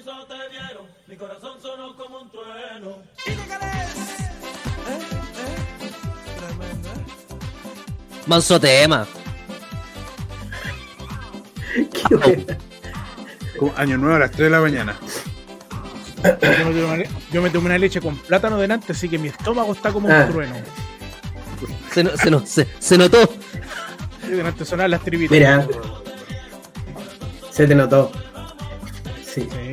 mis ojos te vieron. Mi corazón sonó como un trueno. Manso tema. Qué buena. Como Año nuevo a las 3 de la mañana. Yo me, tomé, yo me tomé una leche con plátano delante, así que mi estómago está como Ah. un trueno. Se, no- se, no- se- se notó. Y delante sonaban las tribitas. Mira. Se te notó. Sí. Sí, ¿eh?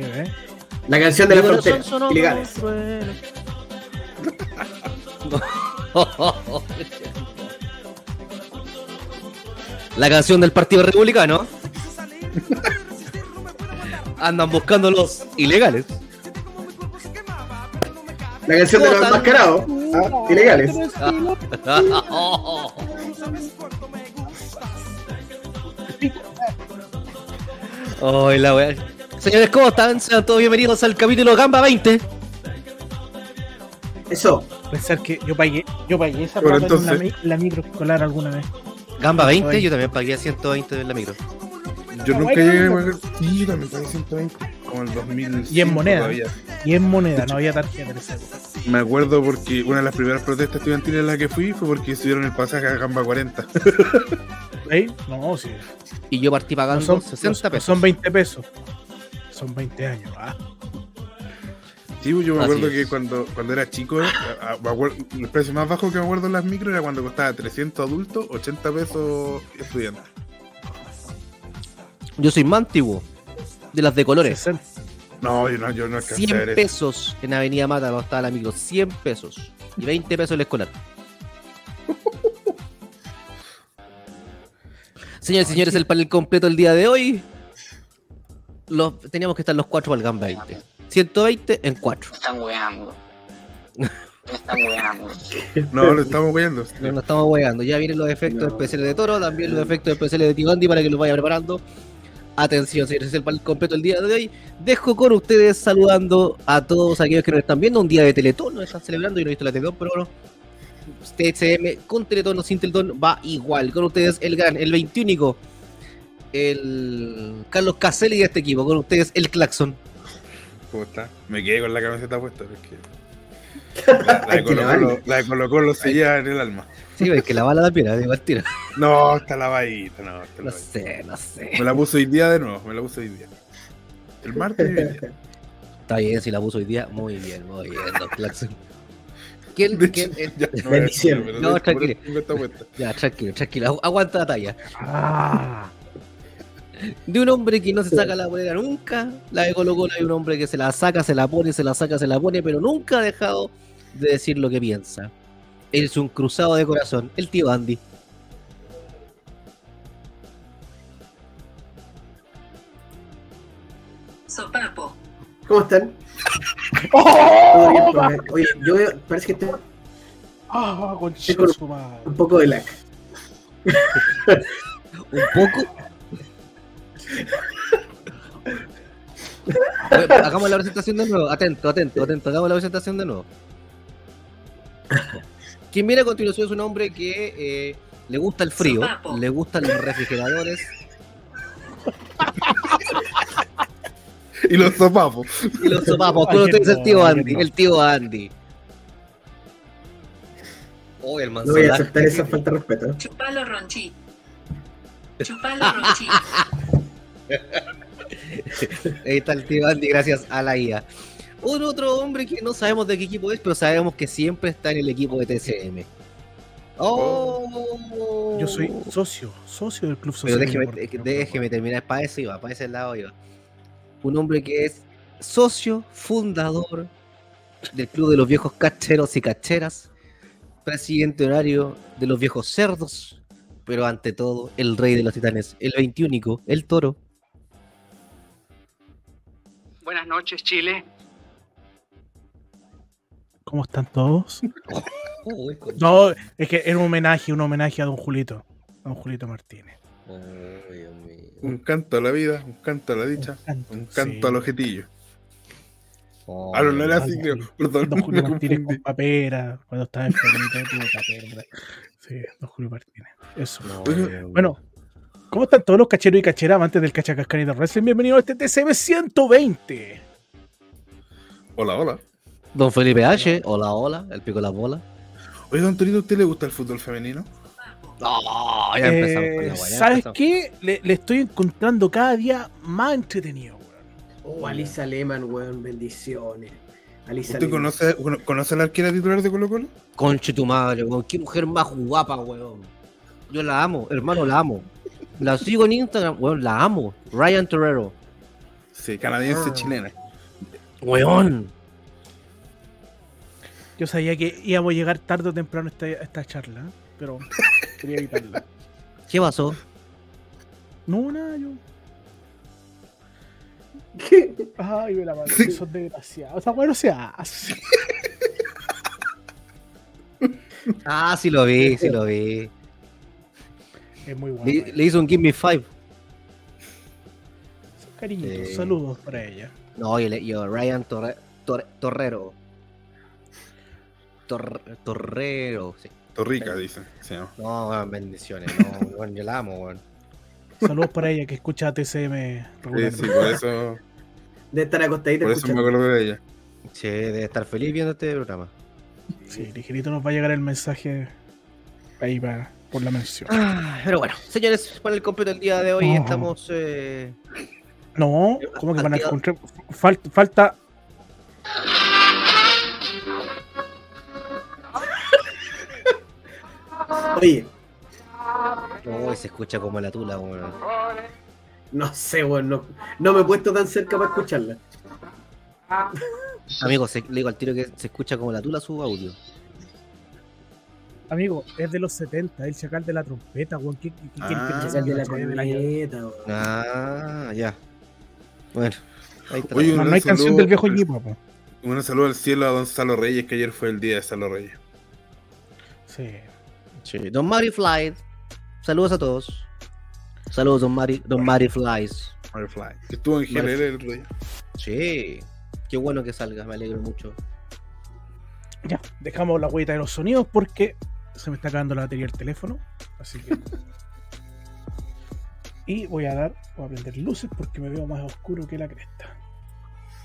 La canción de la frontera. Ilegales. La canción del Partido Republicano. Andan buscando los ilegales. La canción de los enmascarados. Ah, ilegales. Ay, la wea. Señores, ¿cómo están? Sean todos bienvenidos al capítulo Gamba 20. Eso. Pensar que yo pagué, yo pagué esa plata en la, entonces- la microescolar alguna vez. Gamba 20, Ay. yo también pagué 120 en la micro. Yo nunca llegué a pagar. Sí, yo también pagué 120. Como el 2000. Y en moneda. Y en moneda, no había tarjeta esa época. Me acuerdo porque una de las primeras protestas estudiantiles en las que fui fue porque subieron el pasaje a Gamba 40. ¿Ahí? No, sí. Y yo partí No pagando son, 60 no pesos. son 20 pesos. Son 20 años. Ah. Sí, yo me acuerdo que cuando, cuando era chico, a- a- me acuerdo- el precio más bajo que me acuerdo en las micro era cuando costaba 300 adultos, 80 pesos estudiante. Yo soy más antiguo. De las de colores. 60. No, yo no, yo no alcancé a 100 ver eso. pesos en Avenida Mata cuando estaba la micro. 100 pesos. Y 20 pesos el escolar. Señores y señores, el panel completo el día de hoy. Los, teníamos que estar los cuatro para el GAN 20. 120 en 4. están weando. Me están weando. No, lo estamos viendo. No nos estamos hueando. Ya vienen los efectos especiales de Toro, también los efectos especiales de Tigandi para que los vaya preparando. Atención, señores, es el panel completo el día de hoy. Dejo con ustedes saludando a todos aquellos que nos están viendo. Un día de Teletón, nos están celebrando. Yo no he visto la Teletón, pero bueno. TCM con Teletón o sin Teletón va igual. Con ustedes el gran, el 21 el Carlos Caselli de este equipo. Con ustedes el Claxon. ¿Cómo está? Me quedé con la camiseta puesta. porque La, la de que Colo la de Colo Colo se lleva en el alma. Sí, ves que la bala también, digo al tiro. No, está lavadita, no, está No sé, no sé. Me la puse hoy día de nuevo, me la puse hoy día. El martes y hoy día. Está bien, si la puso hoy día, muy bien, muy bien, Don Claxon. ¿Quién, De quién, hecho, ya, no, de tranquilo. Ya, tranquilo, tranquilo, agu- aguanta la talla. Ah. De un hombre que no se saca la polera nunca, la de Colo Colo hay un hombre que se la saca, se la pone, se la saca, se la pone, pero nunca ha dejado de decir lo que piensa. Él es un cruzado de corazón, el tío Andy. Sopapo. ¿Cómo están? Todo bien, pues. Oye, yo veo- parece que tengo Ah, Tengo- su madre. un poco de lag. Un poco. Oye, hagamos la presentación de nuevo. Atento, atento, atento. Hagamos la presentación de nuevo. Quien viene a continuación es un hombre que eh, le gusta el frío, Sopapo. le gustan los refrigeradores Y los sopapos. y los sopapos. Alguien ustedes el tío Andy, no. el tío Andy. Oh, el No voy a aceptar esa falta de respeto. Chupalo ronchi. Chupalo ronchi. Ahí está el tío Andy, gracias a la IA. Un otro hombre que no sabemos de qué equipo es, pero sabemos que siempre está en el equipo de TCM. Oh, Yo soy socio, socio del Club Pero Social. déjeme, Deportivo. déjeme terminar, para eso iba, para ese lado iba. Un hombre que es socio fundador del Club de los Viejos Cacheros y Cacheras, presidente horario de los Viejos Cerdos, pero ante todo, el rey de los titanes, el 21, el toro. Buenas noches, Chile. ¿Cómo están todos? No, es que era un homenaje, un homenaje a don Julito, a don Julito Martínez. Ay, Dios mío. Un canto a la vida, un canto a la dicha, canto, un canto sí. al Ah, no, no era Ay, así, don creo. Perdón, Don Julio Martínez con papera, cuando estaba enfermito tuvo papera. Sí, don Julio Martínez. Eso. no. Bueno, ¿Cómo están todos los cacheros y cacheras amantes del cachacascanito Wrestling? Bienvenidos a este TCM 120. Hola, hola. Don Felipe H. Hola, hola. El pico de la bola. Oye, don Torito, ¿a usted le gusta el fútbol femenino? No, ya empezamos con Eh, la ¿Sabes empezamos. qué? Le, le estoy encontrando cada día más entretenido, weón. Oh, Alisa Lehmann, weón, bendiciones. Alisa ¿Usted Lehmann. conoce, cono- conoce a la arquera titular de Colo Colo? Conche tu madre, weón. Qué mujer más guapa, weón. Yo la amo, hermano, la amo. La sigo en Instagram, weón, la amo. Ryan Torrero. Sí, canadiense Ah. chilena. Weón. Yo sabía que íbamos a llegar tarde o temprano a esta, a esta charla, ¿eh? pero quería evitarla. ¿Qué pasó? No, nada, yo. ¿Qué? Ay, me la madre, son desgraciados. Esa weón no se hace. Ah, sí lo vi, sí lo vi. Es muy bueno. Le, le hizo un Give Me Five. Cariñitos, Sí. saludos para ella. No, yo, le- yo Ryan Torre- Torre- Torrero. Tor- Torrero, sí. Torrica, dicen. Sí, ¿no? Bendiciones. No, weón, yo la amo, weón. Saludos para ella que escucha TCM Sí, regularmente. sí, por eso, De estar acostadita por eso me acuerdo de ella. Sí, debe estar feliz viendo este programa. Sí, ligerito nos va a llegar el mensaje ahí para, por la mención. Ah, pero bueno, señores, para el completo del día de hoy Oh. estamos. Eh... No, ¿cómo que van a encontrar? Falta, falta. Oye, Uy, se escucha como la tula, weón. no sé, weón, no, no me he puesto tan cerca para escucharla. Amigo, se- le digo al tiro que se escucha como la tula su audio. Amigo, es de los 70, el chacal de la trompeta, weón. ¿Qué, qué, qué Ah. Esa es de la weón. Ah, ya. Bueno, ahí está. Oye, No, hay canción del viejo equipo, po. Un saludo al cielo a don Salo Reyes, que ayer fue el día de Salo Reyes. Sí. Sí, Don Mari Fly. Saludos a todos. Saludos, Don Mari, Don Mari Flies. Firefly. Que estuvo en GLL el otro día. Sí, qué bueno que salga, me alegro mucho. Ya, dejamos la huella de los sonidos porque se me está acabando la batería del teléfono. Así que. y voy a dar, voy a prender luces porque me veo más oscuro que la cresta.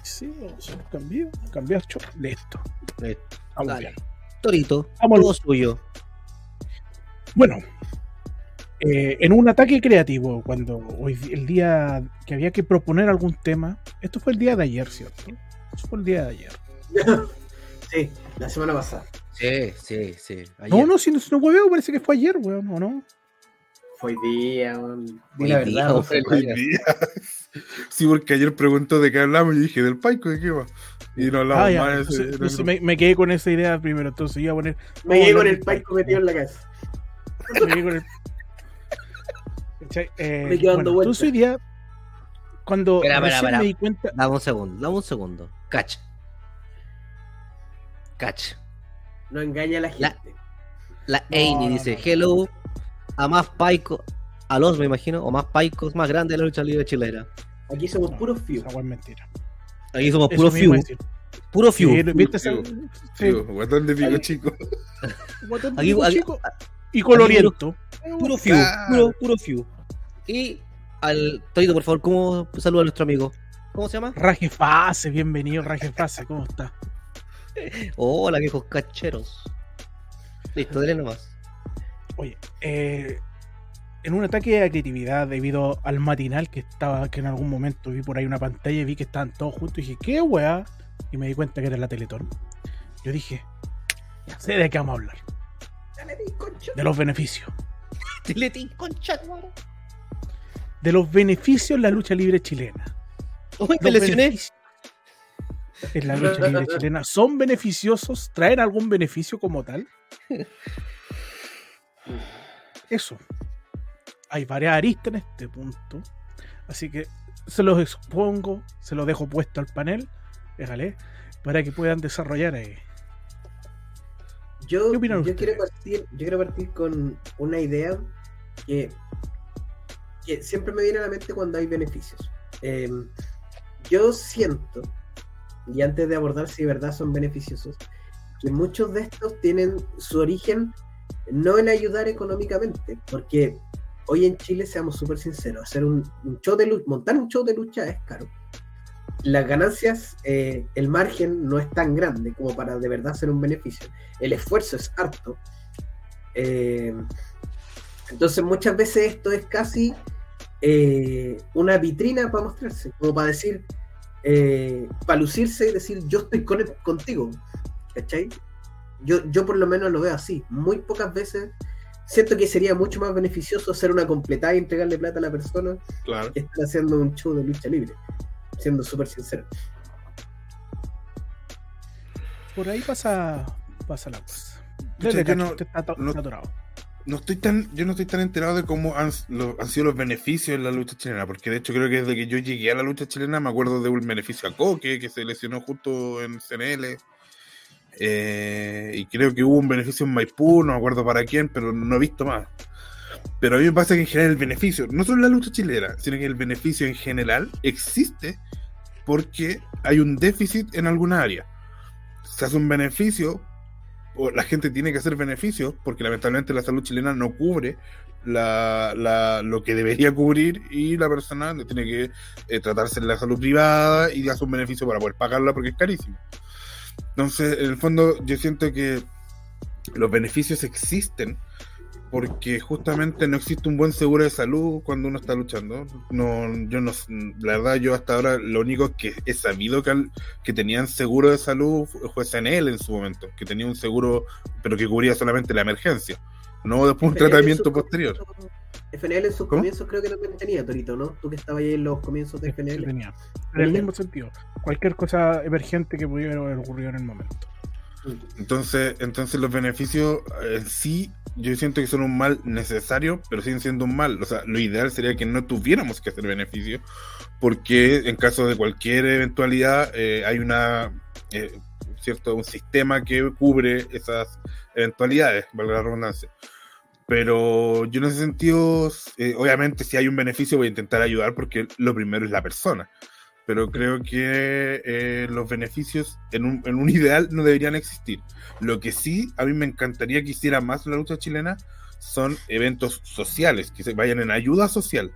Sí, vamos a cambiar, cambiar, listo. Eh, Vamos Dale. bien. Torito, Vamos. todo suyo. Bueno, eh, en un ataque creativo, cuando hoy el día que había que proponer algún tema, esto fue el día de ayer, ¿cierto? Esto fue el día de ayer. Sí, la semana pasada. Sí, sí, sí. No, ayer. no, si no, si no hueveo, parece que fue ayer, weón, ¿o no? Fue día, weón. Di la verdad, fue Hoy día. Sí, porque ayer preguntó de qué hablamos y dije, del Paico, ¿de qué va? Y no hablamos Ah, ya. más Entonces, ese- entonces me, me quedé con esa idea primero, entonces iba a poner. Me a con el paico metido en la casa. Me quedé con el. Eh, Me quedo dando bueno, entonces hoy día, cuando Espera, espera, espera. me di cuenta. Dame un segundo, dame un segundo. Cacha. Cacha. No engaña a la La- gente. La No, Amy no, dice, no. hello, a más paico, a los me imagino, o más paicos más grandes de la lucha libre chilena. Aquí somos No, puros fios. Esa es mentira. Aquí somos puro a decir. puro few. Sí, ¿Viste? Fiu. Sí, Digo, guatón de pico chico. guatón de Aquí- pico aquí- chico y coloriento. Puro few, Ah. puro, puro few. Y al Torito, por favor, ¿cómo saluda a nuestro amigo? ¿Cómo se llama? Raje Fase, bienvenido, Raje Fase, ¿cómo está? Hola, viejos cacheros. Listo, dele nomás. Oye, eh, en un ataque de creatividad debido al matinal que estaba, que en algún momento vi por ahí una pantalla y vi que estaban todos juntos y dije, ¿qué weá? Y me di cuenta que era la Teletón. Yo dije, ya sé de qué vamos a hablar. De los beneficios. De los beneficios en la lucha libre chilena. Uy, me lesioné. beneficios En la lucha libre chilena, ¿son beneficiosos? ¿Traen algún beneficio como tal? Eso. Hay varias aristas en este punto. Así que se los expongo, se los dejo puesto al panel, déjale, para que puedan desarrollar ahí. Yo, ¿Qué opinan yo quiero partir, yo quiero partir con una idea que, que siempre me viene a la mente cuando hay beneficios. Eh, yo siento, y antes de abordar si de verdad son beneficiosos, que muchos de estos tienen su origen no en ayudar económicamente, porque hoy en Chile, seamos súper sinceros, hacer un, show de lucha, montar un show de lucha es caro. Las ganancias, eh, el margen no es tan grande como para de verdad hacer un beneficio. El esfuerzo es harto. Eh, entonces muchas veces esto es casi eh, una vitrina para mostrarse, como para decir, eh, para lucirse y decir yo estoy con, contigo. ¿Cachai? Yo, yo por lo menos lo veo así. Muy pocas veces siento que sería mucho más beneficioso hacer una completada y entregarle plata a la persona Claro. que estar haciendo un show de lucha libre. Siendo súper sincero. Por ahí pasa, pasa la cosa. Yo Cacho, no- está, no- está atorado. No estoy tan, yo no estoy tan enterado de cómo han, sido los beneficios en la lucha chilena, porque de hecho creo que desde que yo llegué a la lucha chilena me acuerdo de un beneficio a Coque, que se lesionó justo en CNL, eh, y creo que hubo un beneficio en Maipú, no me acuerdo para quién, pero no he visto más. Pero a mí me pasa que en general el beneficio, no solo en la lucha chilena, sino que el beneficio en general existe porque hay un déficit en alguna área. Se hace un beneficio la gente tiene que hacer beneficios porque lamentablemente la salud chilena no cubre la, la- lo que debería cubrir y la persona tiene que eh, tratarse en la salud privada y hace un beneficio para poder pagarla porque es carísimo. Entonces, en el fondo, yo siento que los beneficios existen porque justamente no existe un buen seguro de salud cuando uno está luchando. No, yo no, la verdad, yo hasta ahora lo único que he sabido que, al- que tenían seguro de salud fue CNL en su momento, que tenía un seguro, pero que cubría solamente la emergencia, no después un FNL en tratamiento posterior. FNL en sus ¿Cómo? comienzos creo que también tenía, Torito, ¿no? Tú que estabas ahí en los comienzos de Sí, sí FNL. tenía. En el mismo sentido. Cualquier cosa emergente que pudiera haber ocurrido en el momento. Entonces, entonces los beneficios en sí, yo siento que son un mal necesario, pero siguen siendo un mal. O sea, lo ideal sería que no tuviéramos que hacer beneficios, porque en caso de cualquier eventualidad eh, hay una eh, cierto un sistema que cubre esas eventualidades, valga la redundancia. Pero yo en ese sentido, eh, obviamente si hay un beneficio voy a intentar ayudar porque lo primero es la persona. Pero creo que eh, los beneficios en un, en un ideal no deberían existir. Lo que sí a mí me encantaría que hiciera más la lucha chilena son eventos sociales, que se vayan en ayuda social.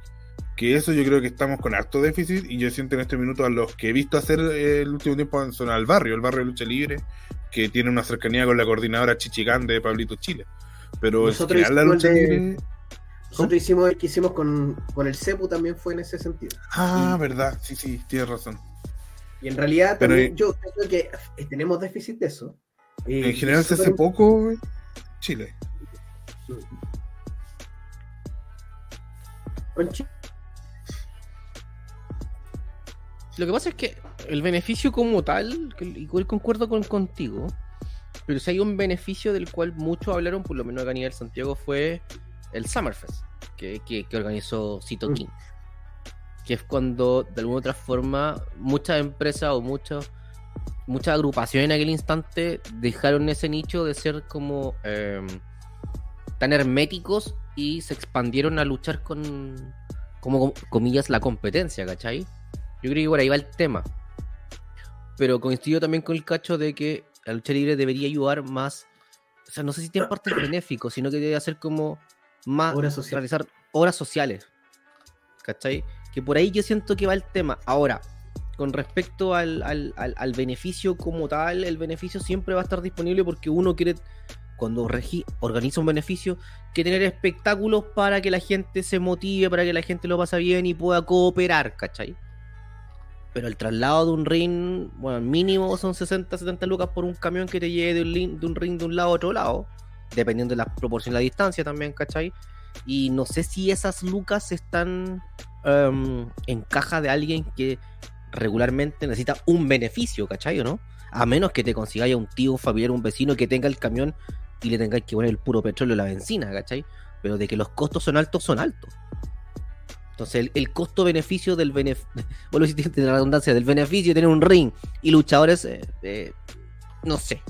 Que eso yo creo que estamos con harto déficit y yo siento en este minuto a los que he visto hacer eh, el último tiempo en zona al barrio, el barrio de lucha libre, que tiene una cercanía con la coordinadora Chichigán de Pablito Chile. Pero Nosotros la lucha de- libre... Nosotros hicimos el que hicimos con, con el CEPU también fue en ese sentido. Ah, y- verdad, sí, sí, tienes razón. Y en realidad Pero, también eh, yo creo que eh, tenemos déficit de eso. Eh, En general se hace poco Chile. con Chi- Lo que pasa es que el beneficio como tal, igual concuerdo con, contigo, pero si hay un beneficio del cual muchos hablaron, por lo menos acá a nivel Santiago, fue el Summerfest, que, que, que organizó Cito Mm. King. Que es cuando, de alguna u otra forma, muchas empresas o muchos muchas agrupaciones en aquel instante dejaron ese nicho de ser como eh, tan herméticos y se expandieron a luchar con, como comillas, la competencia, ¿cachai? Yo creo que por ahí va el tema. Pero coincido también con el cacho de que la lucha libre debería ayudar más. O sea, no sé si tiene partes benéficos, sino que debe hacer como más. Realizar obras sociales. ¿Cachai? Que por ahí yo siento que va el tema. Ahora, con respecto al, al- al- al beneficio como tal, el beneficio siempre va a estar disponible porque uno quiere, cuando organiza un beneficio, que tener espectáculos para que la gente se motive, para que la gente lo pase bien y pueda cooperar, ¿cachai? Pero el traslado de un ring, bueno, mínimo son 60, 70 lucas por un camión que te lleve de un, de un ring de un lado a otro lado, dependiendo de la proporción de la distancia también, ¿cachai? Y no sé si esas lucas están em, en caja de alguien que regularmente necesita un beneficio, ¿cachai? ¿O no? A menos que te consigáis a un tío, un familiar, un vecino que tenga el camión y le tengáis que poner el puro petróleo a la benzina, ¿cachai? Pero de que los costos son altos, son altos. Entonces, el, costo-beneficio del beneficio, de la redundancia, del beneficio de tener un ring y luchadores, eh, eh, no sé.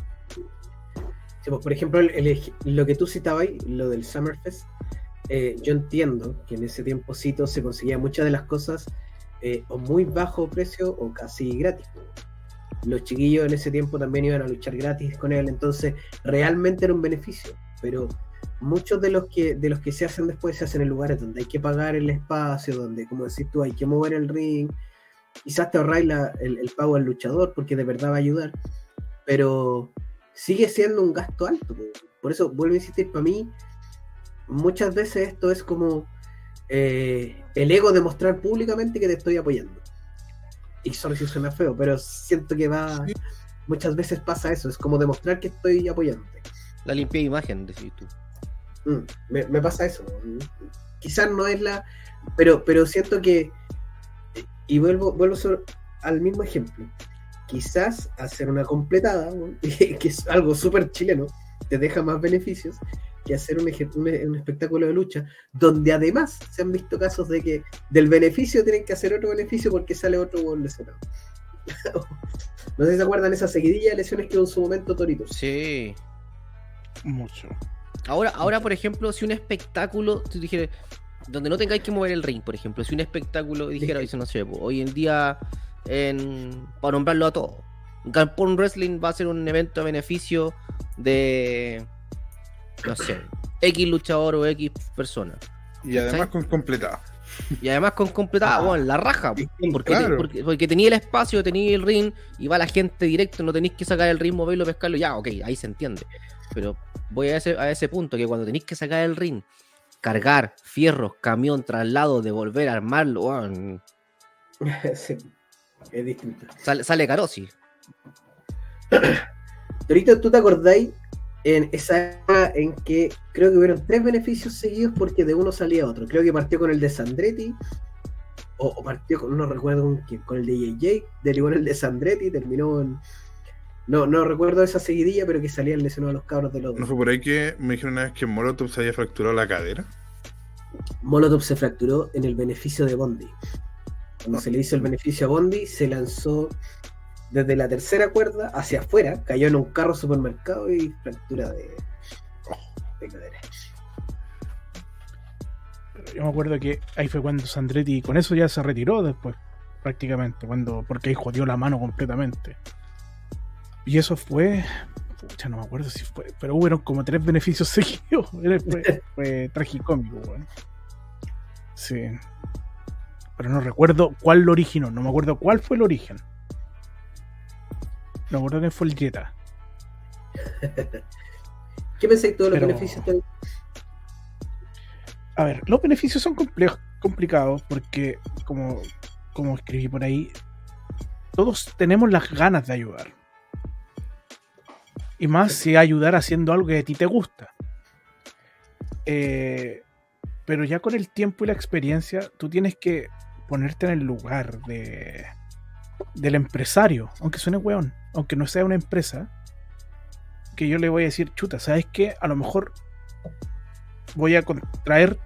Por ejemplo, el- el lo que tú citabas, lo del Summerfest, eh, yo entiendo que en ese tiempocito se conseguía muchas de las cosas eh, o muy bajo precio o casi gratis. Los chiquillos en ese tiempo también iban a luchar gratis con él, entonces realmente era un beneficio. Pero muchos de los que de los que se hacen después se hacen en lugares donde hay que pagar el espacio, donde, como decís tú, hay que mover el ring. Quizás te ahorráis el, el pago al luchador porque de verdad va a ayudar, pero sigue siendo un gasto alto. po. Por eso vuelvo a insistir, para mí, muchas veces esto es como eh, el ego de mostrar públicamente que te estoy apoyando. Y solo si suena feo, pero siento que va. Muchas veces pasa eso, es como demostrar que estoy apoyándote. La limpia imagen, decís tú. Mm, me, me pasa eso. Quizás no es la. Pero, pero siento que. Y vuelvo, vuelvo so- al mismo ejemplo. Quizás hacer una completada, que es algo súper chileno, te deja más beneficios que hacer un, un, un espectáculo de lucha, donde además se han visto casos de que del beneficio tienen que hacer otro beneficio porque sale otro gol lesionado. no sé si se acuerdan esa seguidilla de lesiones que hubo en su momento Torito. Sí. Mucho. Ahora, ahora, por ejemplo, si un espectáculo, dijera, donde no tengáis que mover el ring, por ejemplo, si un espectáculo dijera, dice, no sé, hoy en día, en, para nombrarlo a todos, Galpón Wrestling va a ser un evento de beneficio de, no sé, X luchador o X persona. Y además ¿Cachai? con completada. Y además con completada, bueno, la raja, po, porque, claro. porque, porque tenía el espacio, tenía el ring, y va la gente directo, no tenéis que sacar el ring, moverlo, pescarlo, ya, ok, ahí se entiende. Pero voy a ese, a ese punto, que cuando tenéis que sacar el ring, cargar fierros, camión, traslado, devolver, armarlo, Sí, es distinto. sale, sale caro, sí. Torito, ¿tú te acordáis en esa época en que creo que hubieron tres beneficios seguidos porque de uno salía otro? Creo que partió con el de Sandretti, o, o partió con, no recuerdo con quién, con el de JJ, derivó en el de Sandretti, terminó en. No, no recuerdo esa seguidilla, pero que salían lesionados los cabros de los ¿No fue por ahí que me dijeron una vez que Molotov se había fracturado la cadera? Molotov se fracturó en el beneficio de Bondi. Cuando se le hizo el beneficio a Bondi, se lanzó desde la tercera cuerda hacia afuera, cayó en un carro supermercado y fractura de, de cadera. Yo me acuerdo que ahí fue cuando Sandretti con eso ya se retiró después, prácticamente, cuando porque ahí jodió la mano completamente. Y eso fue, pucha, no me acuerdo si fue, pero hubieron como tres beneficios seguidos. Fue, fue tragicómico, weón. Sí. Pero no recuerdo cuál lo originó, no me acuerdo cuál fue el origen. No me acuerdo quién fue el Jetta. ¿Qué pensáis de los Pero- beneficios? Tony? A ver, los beneficios son complejos, complicados porque, como, como escribí por ahí, todos tenemos las ganas de ayudar. Y más si ayudar haciendo algo que a ti te gusta. Eh, pero ya con el tiempo y la experiencia, tú tienes que ponerte en el lugar de, del empresario, aunque suene weón, aunque no sea una empresa, que yo le voy a decir, chuta, ¿sabes qué? A lo mejor voy a traer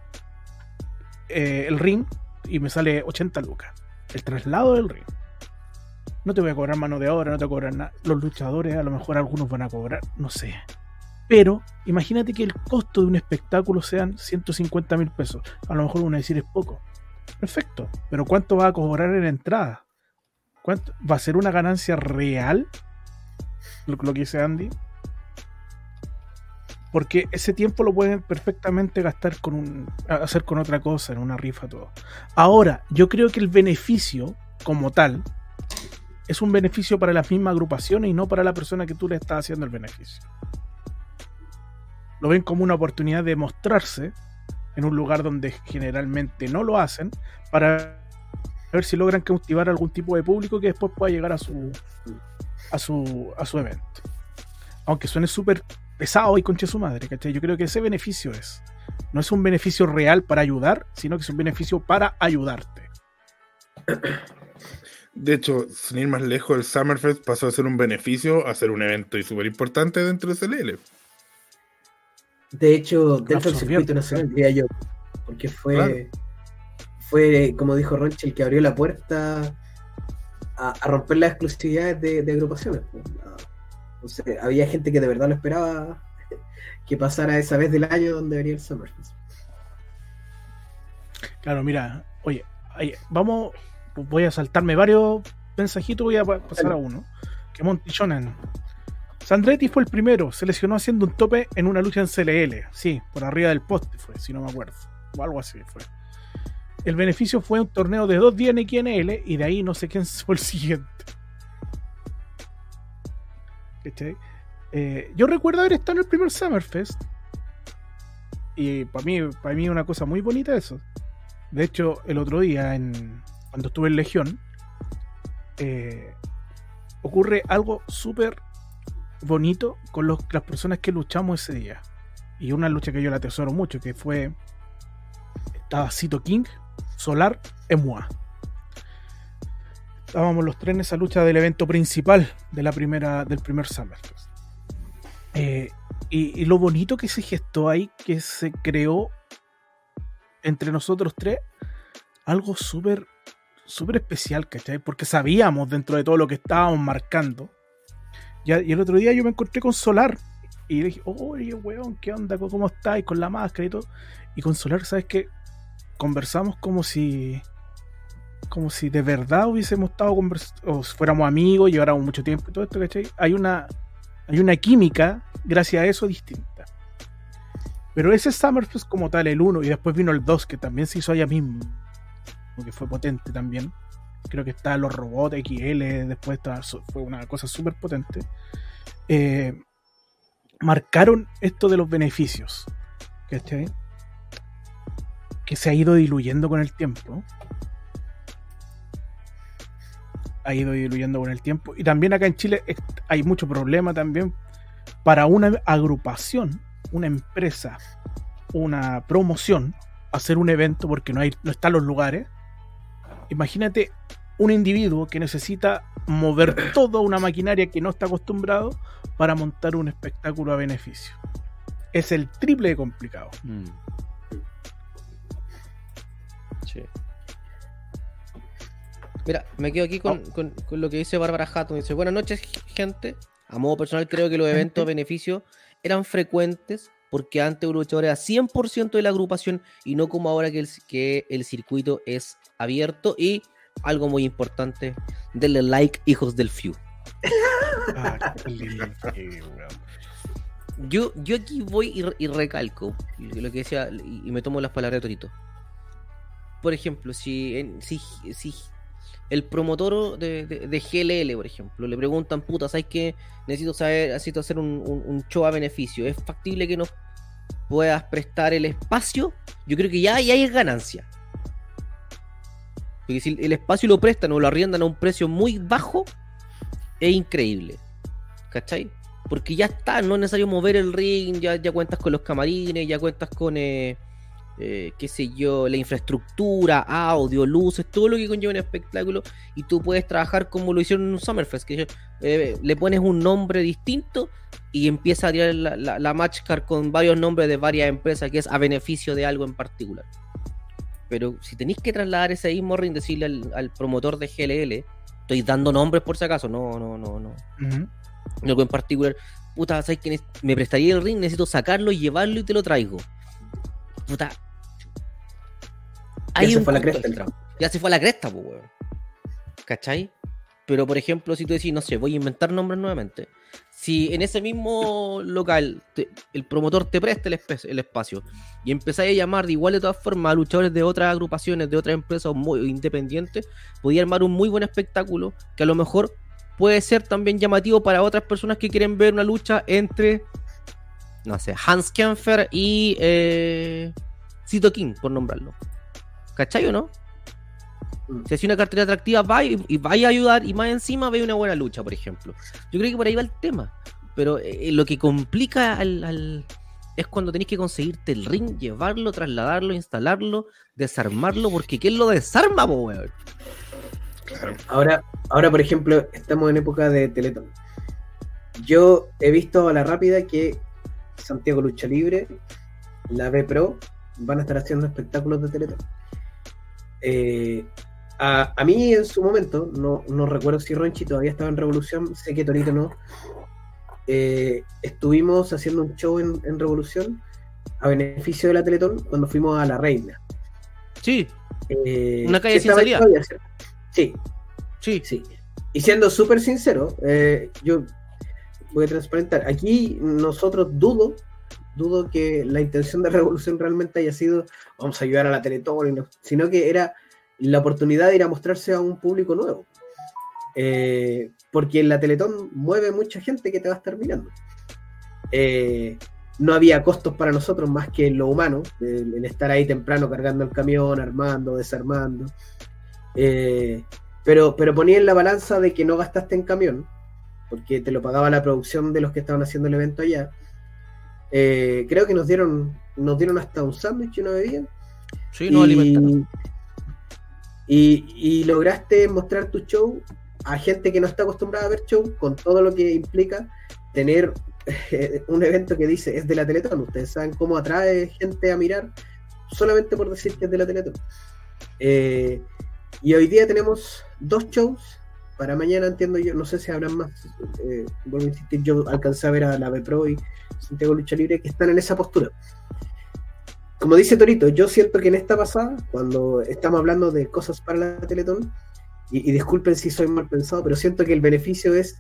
eh, el ring y me sale 80 lucas. El traslado del ring. No te voy a cobrar mano de obra, no te voy a nada. Los luchadores, a lo mejor algunos van a cobrar, no sé. Pero imagínate que el costo de un espectáculo sean 150 mil pesos. A lo mejor uno decir es poco. Perfecto. Pero ¿cuánto va a cobrar en entrada? ¿Cuánto? ¿Va a ser una ganancia real? Lo, lo que dice Andy. Porque ese tiempo lo pueden perfectamente gastar con un. hacer con otra cosa, en una rifa, todo. Ahora, yo creo que el beneficio, como tal, es un beneficio para las mismas agrupaciones y no para la persona que tú le estás haciendo el beneficio. Lo ven como una oportunidad de mostrarse en un lugar donde generalmente no lo hacen para ver si logran cautivar algún tipo de público que después pueda llegar a su a su a su evento. Aunque suene súper pesado y conche su madre, ¿cachai? Yo creo que ese beneficio es. No es un beneficio real para ayudar, sino que es un beneficio para ayudarte. De hecho, sin ir más lejos, el Summerfest pasó a ser un beneficio a ser un evento y súper importante dentro de CLL. De hecho, dentro del circuito nacional, diría yo. Porque fue, Claro. fue como dijo Ronchi, el que abrió la puerta a, a romper las exclusividades de, de agrupaciones. pues. A- O sea, había gente que de verdad lo esperaba que pasara esa vez del año donde venía el Summerfest. Claro, mira, oye, vamos, voy a saltarme varios mensajitos, voy a pa- pasar a uno. Que Monty Shonen Sandretti fue el primero, se lesionó haciendo un tope en una lucha en CLL, sí, por arriba del poste fue, si no me acuerdo, o algo así fue. El beneficio fue un torneo de dos días en XNL y de ahí no sé quién fue el siguiente. Eh, yo recuerdo haber estado en el primer Summerfest y para mí, para mí es una cosa muy bonita eso. De hecho, el otro día, en, cuando estuve en Legión, eh, ocurre algo súper bonito con las personas que luchamos ese día. Y una lucha que yo la atesoro mucho, que fue. Estaba Cito King, Solar, Emua. Estábamos los tres en esa lucha del evento principal de la primera, del primer Summerfest. Eh, y, y lo bonito que se gestó ahí, que se creó entre nosotros tres, algo súper, súper especial, ¿cachai? Porque sabíamos dentro de todo lo que estábamos marcando. Y el otro día yo me encontré con Solar y le dije, oye, weón, ¿qué onda? ¿Cómo estás? Y con la máscara y todo. Y con Solar, ¿sabes qué? Conversamos como si. Como si de verdad hubiésemos estado. O fuéramos amigos, lleváramos mucho tiempo y todo esto, ¿cachai? Hay una. Hay una química, gracias a eso, distinta. Pero ese Summerfest como tal, el 1, y después vino el 2, que también se hizo allá mismo. Que fue potente también. Creo que está los robots XL, después está, fue una cosa súper potente. Eh, marcaron esto de los beneficios. ¿Cachai? Que se ha ido diluyendo con el tiempo. Ha ido diluyendo con el tiempo. Y también acá en Chile hay mucho problema también para una agrupación, una empresa, una promoción, hacer un evento porque no, hay, no están los lugares. Imagínate un individuo que necesita mover toda una maquinaria que no está acostumbrado para montar un espectáculo a beneficio. Es el triple de complicado. Mm. Sí. Mira, me quedo aquí con, con- con lo que dice Bárbara Hatton. Dice, buenas noches, gente. A modo personal creo que los eventos a beneficio eran frecuentes porque antes un luchador era 100% de la agrupación y no como ahora que el, que el circuito es abierto. Y algo muy importante, denle like, hijos del Few. Ah, qué. Yo, yo aquí voy y, re- y recalco lo que decía y, y me tomo las palabras de Torito. Por ejemplo, si, en- si, si el promotor de, de- de GLL, por ejemplo, le preguntan, puta, ¿sabes qué? Necesito saber, necesito hacer un, un- un show a beneficio. ¿Es factible que nos puedas prestar el espacio? Yo creo que ya ahí hay ganancia. Porque si el espacio lo prestan o lo arriendan a un precio muy bajo, es increíble. ¿Cachai? Porque ya está, no es necesario mover el ring, ya, ya cuentas con los camarines, ya cuentas con, eh, eh, qué sé yo, la infraestructura, audio, luces, todo lo que conlleva un espectáculo, y tú puedes trabajar como lo hicieron en un Summerfest, que eh, le pones un nombre distinto y empieza a tirar la, la, con varios nombres de varias empresas, que es a beneficio de algo en particular. Pero si tenéis que trasladar ese mismo ring, decirle al, al promotor de GLL, estoy dando nombres por si acaso, no, no, no, no algo en particular, puta, ¿sabes que Me prestaría el ring, necesito sacarlo llevarlo y te lo traigo. Puta. Ya se un fue a la cresta el. Ya se fue a la cresta, pues, weón. ¿Cachai? Pero, por ejemplo, si tú decís, no sé, voy a inventar nombres nuevamente. Si en ese mismo local el promotor te presta el, el espacio y empezáis a llamar de igual de todas formas a luchadores de otras agrupaciones, de otras empresas muy independientes, podía armar un muy buen espectáculo que a lo mejor puede ser también llamativo para otras personas que quieren ver una lucha entre, no sé, Hans Kempfer y eh, Cito King, por nombrarlo. ¿Cachai o no? Mm. Si hace una cartera atractiva, va y, y vaya a ayudar y más encima ve una buena lucha, por ejemplo. Yo creo que por ahí va el tema. Pero eh, lo que complica al, al- es cuando tenéis que conseguirte el ring, llevarlo, trasladarlo, instalarlo, desarmarlo, porque ¿quién lo desarma, po, weón? Claro. Ahora, ahora, por ejemplo, estamos en época de Teletón. Yo he visto a la rápida que Santiago Lucha Libre, la B Pro, van a estar haciendo espectáculos de Teletón. Eh, a, a mí en su momento, no, no recuerdo si Ronchi todavía estaba en Revolución, sé que Torito no. eh, estuvimos haciendo un show en, en Revolución a beneficio de la Teletón cuando fuimos a La Reina. Sí, Eh, Una calle sin salida. Sí, sí. Sí. Y siendo súper sincero, eh, yo voy a transparentar. Aquí nosotros dudo, dudo que la intención de revolución realmente haya sido vamos a ayudar a la Teletón, sino que era la oportunidad de ir a mostrarse a un público nuevo. Eh, porque en la Teletón mueve mucha gente que te va a estar mirando. Eh, no había costos para nosotros más que en lo humano, el, el estar ahí temprano cargando el camión, armando, desarmando. Eh, pero, pero ponía en la balanza de que no gastaste en camión, porque te lo pagaba la producción de los que estaban haciendo el evento allá. Creo que nos dieron, nos dieron hasta un sándwich y una bebida. Sí, no alimentaron. Y, lograste mostrar tu show a gente que no está acostumbrada a ver show, con todo lo que implica tener un evento que dice es de la Teletón. Ustedes saben cómo atrae gente a mirar solamente por decir que es de la Teletón. Eh, y hoy día tenemos dos shows. Para mañana entiendo yo, no sé si habrán más. eh, vuelvo a insistir, yo alcancé a ver a la B y Santiago Lucha Libre que están en esa postura. Como dice Torito, yo siento que en esta pasada, cuando estamos hablando de cosas para la Teletón, y, y disculpen si soy mal pensado, pero siento que el beneficio es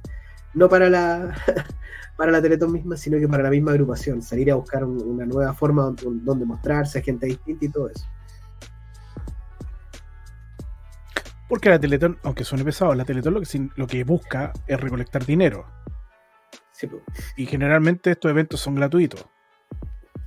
no para la para la Teletón misma, sino que para la misma agrupación, salir a buscar un- una nueva forma donde, donde mostrarse a gente distinta y todo eso. Porque la Teletón, aunque suene pesado, la Teletón lo que, lo que busca es recolectar dinero. Sí, pues, Y generalmente estos eventos son gratuitos.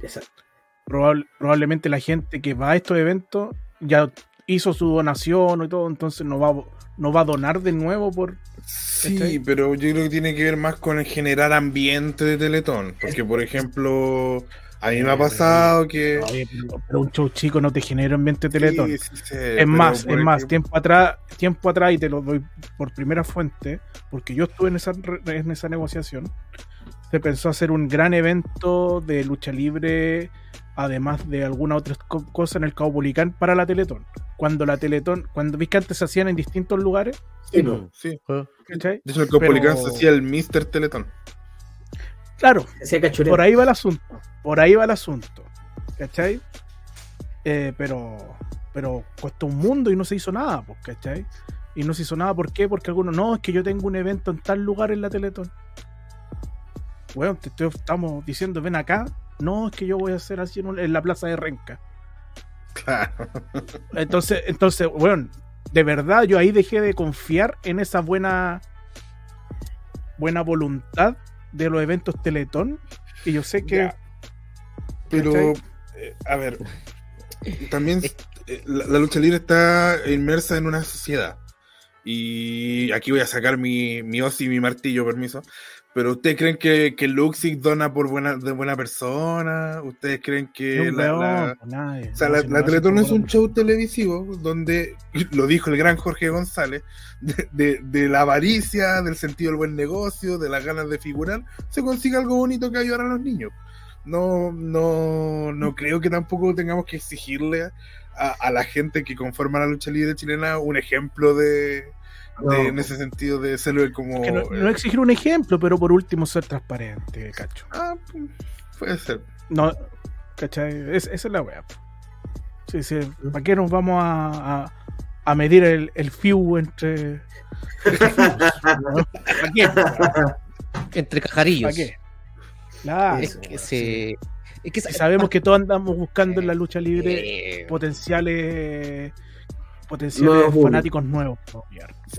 exacto. Probable- probablemente la gente que va a estos eventos ya hizo su donación y todo, entonces no va, a- no va a donar de nuevo por... Sí, ¿Cachai? pero yo creo que tiene que ver más con el generar ambiente de Teletón. Porque, por ejemplo, a mí me ha pasado que. Pero, un show chico no te genera ambiente Teletón. Sí, sí, sí, Es más, es más, tiempo atrás, tiempo atrás, y te lo doy por primera fuente, porque yo estuve en esa, en esa negociación, se pensó hacer un gran evento de lucha libre, además de alguna otra co- cosa en el Cabo Policán para la Teletón. Cuando la Teletón, cuando vi que antes se hacían en distintos lugares, Sí, Sí, no, sí. ¿cachai? De hecho, el Copolicán Pero- se hacía el Mr. Teletón. Claro, por ahí va el asunto, por ahí va el asunto, ¿cachai? Eh, pero, pero costó un mundo y no se hizo nada, pues, ¿cachai? Y no se hizo nada, ¿por qué? Porque algunos, no, es que yo tengo un evento en tal lugar en la Teletón. Bueno, te estoy- estamos diciendo, ven acá. No, es que yo voy a hacer así en, un- en la plaza de Renca. Claro. Entonces, entonces, bueno, de verdad yo ahí dejé de confiar en esa buena buena voluntad de los eventos Teletón. Y yo sé que Ya. Pero, eh, a ver, también eh, la, la lucha libre está inmersa en una sociedad. Y aquí voy a sacar mi, mi hoz y mi martillo, permiso. Pero ¿ustedes creen que, que Luxig dona por buena, de buena persona? ¿Ustedes creen que la, la- nadie. o sea, No, la, la Teletón es un show televisivo donde, lo dijo el gran Jorge González, de, de- de la avaricia, del sentido del buen negocio, de las ganas de figurar, se consigue algo bonito que ayudar a los niños. No, no, no creo que tampoco tengamos que exigirle a, a la gente que conforma la lucha libre chilena un ejemplo de. De- en ese sentido de ser como... Que no, no exigir un ejemplo, pero por último ser transparente, cacho. Ah, puede ser. No, ¿cachai? Es- esa es la wea. Sí, sí. ¿Para qué nos vamos a, a, a medir el, el FIU entre. ¿Para qué? ¿Para Entre cajarillos. qué? Claro. Es que se. Es que Si sabemos que todos andamos buscando en la lucha libre Eh, potenciales potenciales públicos. fanáticos nuevos.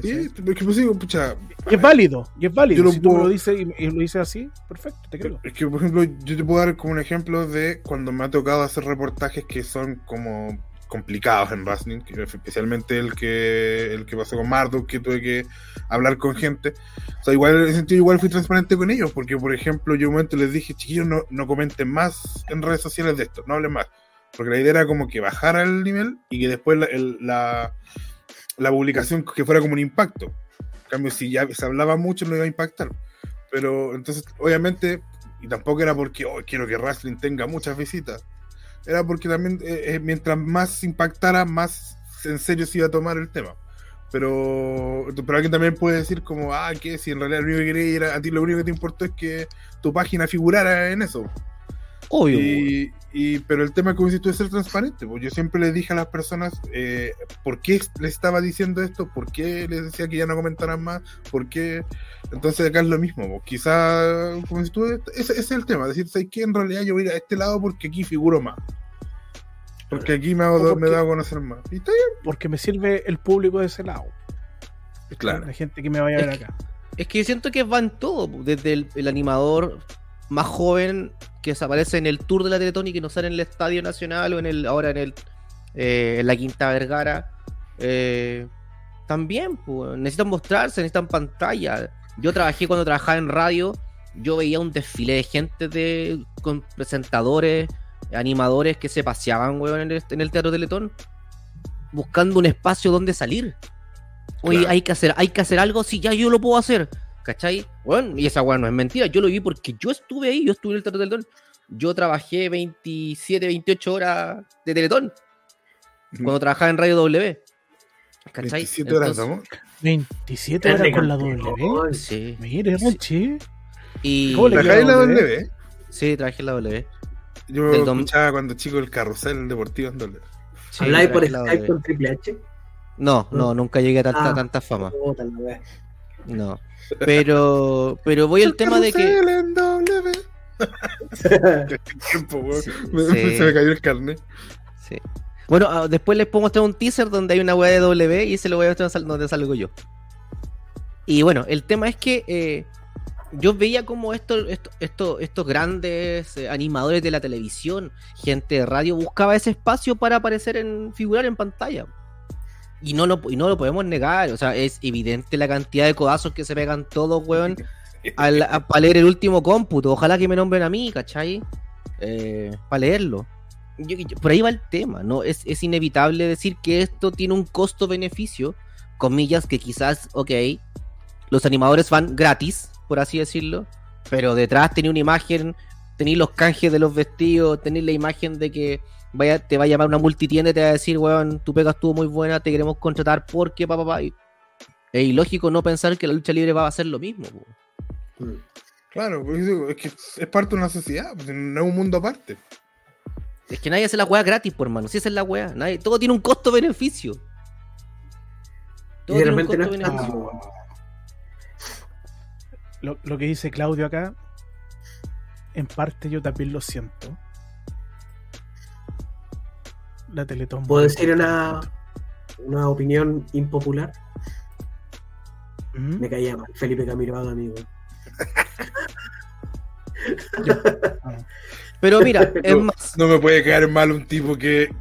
Sí, es que pues digo, pucha, Y es válido, y es válido. Yo si tú lo dices y, y lo dices así, perfecto, te creo. Es que, por ejemplo, yo te puedo dar como un ejemplo de cuando me ha tocado hacer reportajes que son como complicados en wrestling, especialmente el que el que pasó con Marduk, que tuve que hablar con gente. O sea, igual en ese sentido igual fui transparente con ellos, porque por ejemplo, yo un momento les dije, chiquillos, no, no comenten más en redes sociales de esto, no hablen más. Porque la idea era como que bajara el nivel y que después la, la publicación que fuera como un impacto. En cambio, si ya se hablaba mucho, no iba a impactar. Pero entonces, obviamente, y tampoco era porque oh, quiero que wrestling tenga muchas visitas. Era porque también, eh, eh, mientras más impactara, más en serio se iba a tomar el tema. Pero, pero alguien también puede decir como, ah, que si en realidad lo único que quería era, a ti lo único que te importó es que tu página figurara en eso. Obvio. Y, Y, pero el tema, como si tú, es ser transparente. Pues yo siempre le dije a las personas eh, por qué les estaba diciendo esto, por qué les decía que ya no comentaran más, por qué. Entonces acá es lo mismo. Pues. Quizá, como si tú, ese, ese es el tema. Decir, ¿sabes qué? En realidad yo voy a ir a este lado porque aquí figuro más. Porque aquí me, hago, porque- me da a conocer más. Y está bien, Porque me sirve el público de ese lado. claro. La gente que me vaya a ver Es que- acá. Es que yo siento que va en todo, desde el, el animador más joven que aparece en el tour de la Teletón y que no sale en el Estadio Nacional o en el ahora en el eh, en la Quinta Vergara. eh, también pues, necesitan mostrarse, necesitan pantalla. Yo trabajé cuando trabajaba en radio, yo veía un desfile de gente de con presentadores, animadores que se paseaban weón, en, el, en el Teatro Teletón buscando un espacio donde salir. Oye, Claro. hay que hacer, hay que hacer algo, sí, ya yo lo puedo hacer. ¿Cachai? Bueno, y esa weá no es mentira, yo lo vi porque yo estuve ahí, yo estuve en el Teatro Teletón. Yo trabajé 27, 28 horas de Teletón cuando trabajaba en Radio W. ¿Cachai? 27 horas amor. 27 horas con la W. Sí. Mire, Rochi. Y ¿Cómo le ¿Trabajáis en la W? W? sí, trabajé en la W. Yo Del dom- escuchaba cuando chico el carrusel deportivo en W. Sí, ¿Habláis por trabajé Skype con Triple H? No, no, nunca llegué a tanta, Ah. tanta fama. Puta la wea. No. Pero, pero voy al tema de que. Tiempo, weón. Sí, Me- sí. Se me cayó el carnet. Sí. Bueno, ah, después les puedo mostrar un teaser donde hay una weá de W y se lo voy a mostrar donde salgo yo. Y bueno, el tema es que eh, yo veía como esto, esto- esto- estos grandes eh, animadores de la televisión, gente de radio, buscaba ese espacio para aparecer en figurar en pantalla. Y no, lo, y no lo podemos negar, o sea, es evidente la cantidad de codazos que se pegan todos, weón, al- a- para leer el último cómputo. Ojalá que me nombren a mí, ¿cachai? para leerlo. Por ahí va el tema, ¿no? Es, es inevitable decir que esto tiene un costo-beneficio, comillas, que quizás, ok, los animadores van gratis, por así decirlo, pero detrás tenía una imagen, tenéis los canjes de los vestidos, tenéis la imagen de que vaya, te va a llamar una multitienda y te va a decir, weón, tu pega estuvo muy buena, te queremos contratar porque, papá, pa, pa". Y- Es ilógico no pensar que la lucha libre va a hacer lo mismo. po. Mm. Claro, es que es parte de una sociedad, pues, no es un mundo aparte. Es que nadie hace la weá gratis, por hermano. Si esa es la weá. Nadie, todo tiene un costo-beneficio. Y Todo de tiene un repente costo-beneficio. weón. Lo que dice Claudio acá, en parte yo también lo siento. La Teletón. ¿Puedo decir una, una opinión impopular? ¿Mm? Me caía mal. Felipe Camiroaga, amigo. Pero mira, es No. más, No me puede caer mal un tipo que.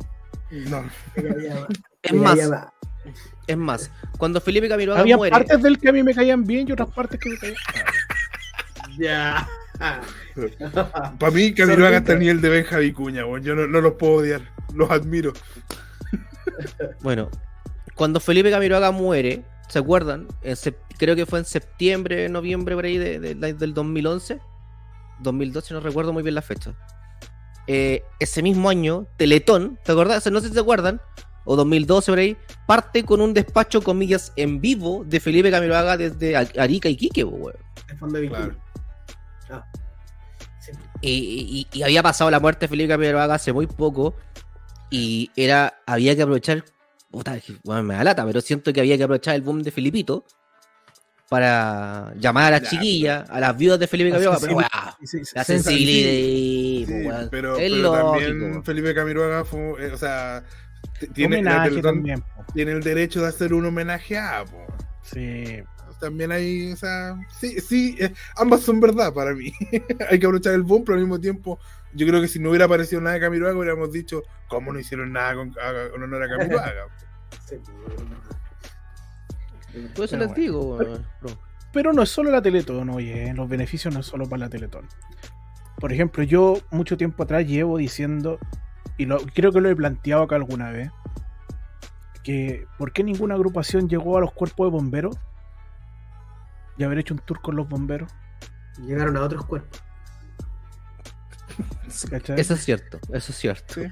No. Me caía mal. es Me más, caía mal. es más. Cuando Felipe Camiroaga Había muere, partes del que a mí me caían bien y otras partes que me caían Ya. Para mí, Camiroaga está a nivel de Benja Vicuña, weón. Yo no, no los puedo odiar. Los admiro. bueno, cuando Felipe Camiroaga muere, ¿se acuerdan? En sep- creo que fue en septiembre, noviembre por ahí de- de- de- del 2011, 2012, no recuerdo muy bien la fecha. Eh, ese mismo año, Teletón, ¿te acuerdas? No sé si se acuerdan, o 2012 por ahí, parte con un despacho, comillas, en vivo de Felipe Camiroaga desde Ar- Arica y Quique, weón. El Claro. Ah. Sí. Y, y- y había pasado la muerte de Felipe Camiroaga hace muy poco. Y era, había que aprovechar. Puta, bueno, me da lata, pero siento que había que aprovechar el boom de Filipito para llamar a las Ya, chiquillas, a las viudas de Felipe La Camiroaga. Pero, Sí, la sensibilidad, Sí, weón. pero, pero también Felipe Camiroaga fue, eh, o sea, tiene, la también. tiene el derecho de hacer un homenaje a, po. Sí. También hay, o sea, sí, sí, eh, ambas son verdad para mí. hay que aprovechar el boom, pero al mismo tiempo, yo creo que si no hubiera aparecido nada de Camiroaga, hubiéramos dicho, ¿cómo no hicieron nada con, a- con honor a Camiroaga? Sí. Por eso Pero les digo. Pero no es solo la Teletón, oye, los beneficios no es solo para la Teletón. Por ejemplo, yo mucho tiempo atrás llevo diciendo, y lo, creo que lo he planteado acá alguna vez, que ¿por qué ninguna agrupación llegó a los cuerpos de bomberos? Y haber hecho un tour con los bomberos. Llegaron a otros cuerpos. ¿cachai? Eso es cierto, eso es cierto. Sí.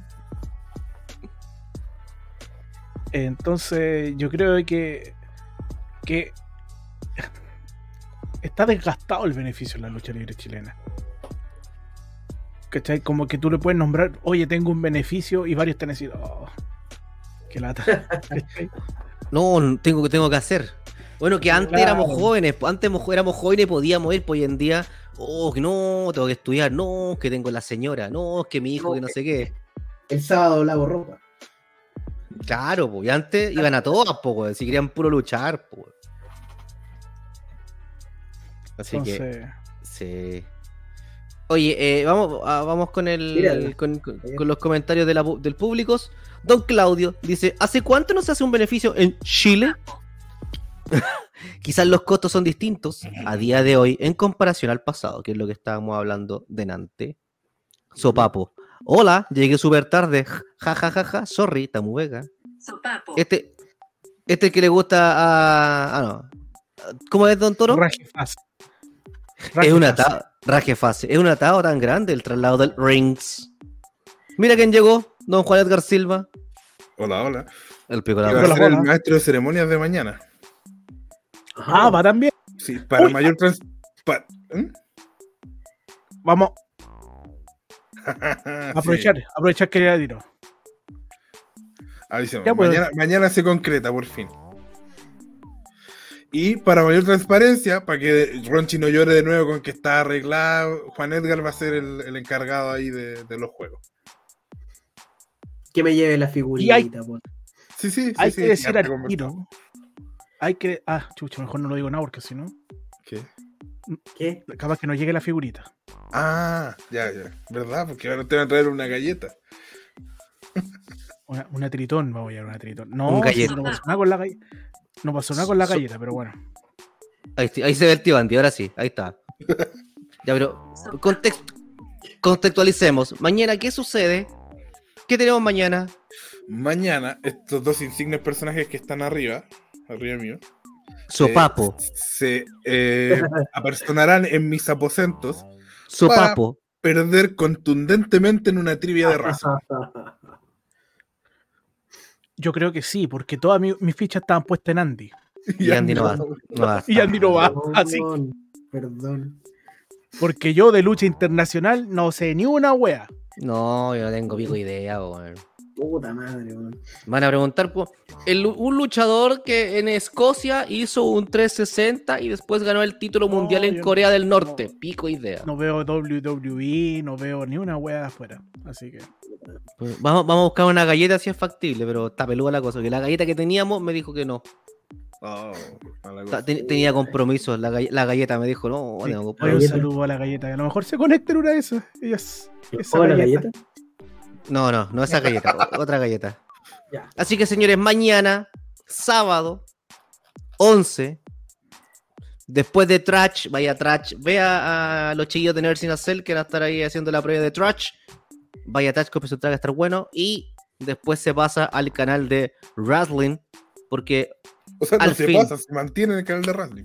Entonces, yo creo que, que está desgastado el beneficio en la lucha libre chilena. ¿Cachai? Como que tú le puedes nombrar, oye, tengo un beneficio y varios te han decidido, oh, qué lata. No, no, tengo que tengo que hacer. Bueno, que antes Claro. éramos jóvenes, antes mo- éramos jóvenes y podíamos ir, pues hoy en día, oh, que no, tengo que estudiar, no, que tengo la señora, no, que mi hijo, No, que no sé qué. El sábado lavo ropa. Claro, pues, y antes iban a todas, pues, si querían puro luchar, pues. Así que, Entonces, sí. Oye, eh, vamos, ah, vamos con el con, con- con los comentarios de la pu- del público. Don Claudio dice, ¿hace cuánto no se hace un beneficio en Chile? Quizás los costos son distintos a día de hoy en comparación al pasado, que es lo que estábamos hablando delante. Sopapo. Hola, llegué súper tarde. Ja, ja, ja, ja. Sorry, Tamuvega. Sopapo. Este, este que le gusta a... Ah, no. ¿Cómo es, Don Toro? Rajefaz. Es un Rajefaz. atado, Rajefase, es un atado tan grande el traslado del Rings. Mira quién llegó, don Juan Edgar Silva. Hola, hola. El pico de Que la el maestro de ceremonias de mañana. Ah, va también. Sí, para Uy. mayor trans... pa- ¿Mm? Vamos Sí. a aprovechar, aprovechar que ya tiro. Avísame, Ya, pues. mañana, mañana se concreta por fin. Y para mayor transparencia, para que Ronchi no llore de nuevo con que está arreglado, Juan Edgar va a ser el, el encargado ahí de, de los juegos. Que me lleve la Y hay- figurita, po. Sí, sí, sí. Hay sí, que decir al tiro. Hay que. Ah, chucha, mejor no lo digo nada porque si no, ¿Qué? ¿Qué? capaz que no llegue la figurita. Ah, ya, ya. ¿Verdad? Porque ahora te van a traer una galleta. Una, una tritón, vamos a llevar una tritón. No, Un galleta. no pasó nada con la galleta. No pasó nada con la So- galleta, pero bueno. Ahí, ahí se ve el tío Andy, ahora sí, ahí está. Ya, pero context- contextualicemos. Mañana, ¿qué sucede? ¿Qué tenemos mañana? Mañana, estos dos insignes personajes que están arriba, arriba mío, Sopapo, se eh, apersonarán en mis aposentos sopapo. perder contundentemente en una trivia de raza. Yo creo que sí, porque todas mi- mis fichas estaban puestas en Andy. Y Andy no va. No va. Y Andy no va. Perdón, Así. Perdón. Porque yo de lucha internacional no sé ni una wea. No, yo no tengo pico idea, weón. Puta madre, weón. Van a preguntar por el- un luchador que en Escocia hizo un 360 y después ganó el título No, mundial en Corea no- del Norte. no. Pico idea. No veo WWE, no veo ni una wea de afuera. Así que. Pues Vamos, vamos a buscar una galleta si es factible, pero está peluda la cosa. Que la galleta que teníamos me dijo que no. Oh, ten- tenía compromisos. La, galle- la galleta me dijo, no, sí. un saludo a la galleta. que A lo mejor se conecta en una de esas. Ellas. Esa ¿Hola, galleta. galleta? No, no, no esa galleta, otra galleta. Ya. Así que señores, mañana, sábado, 11, después de Trash, vaya Trash, vea a los chiquillos de Nursing Cell que van a estar ahí haciendo la prueba de Trash. Vaya Trash, que su track estar bueno. Y después se pasa al canal de Wrestling, porque O sea, no al se fin. pasa, se mantiene en el canal de wrestling.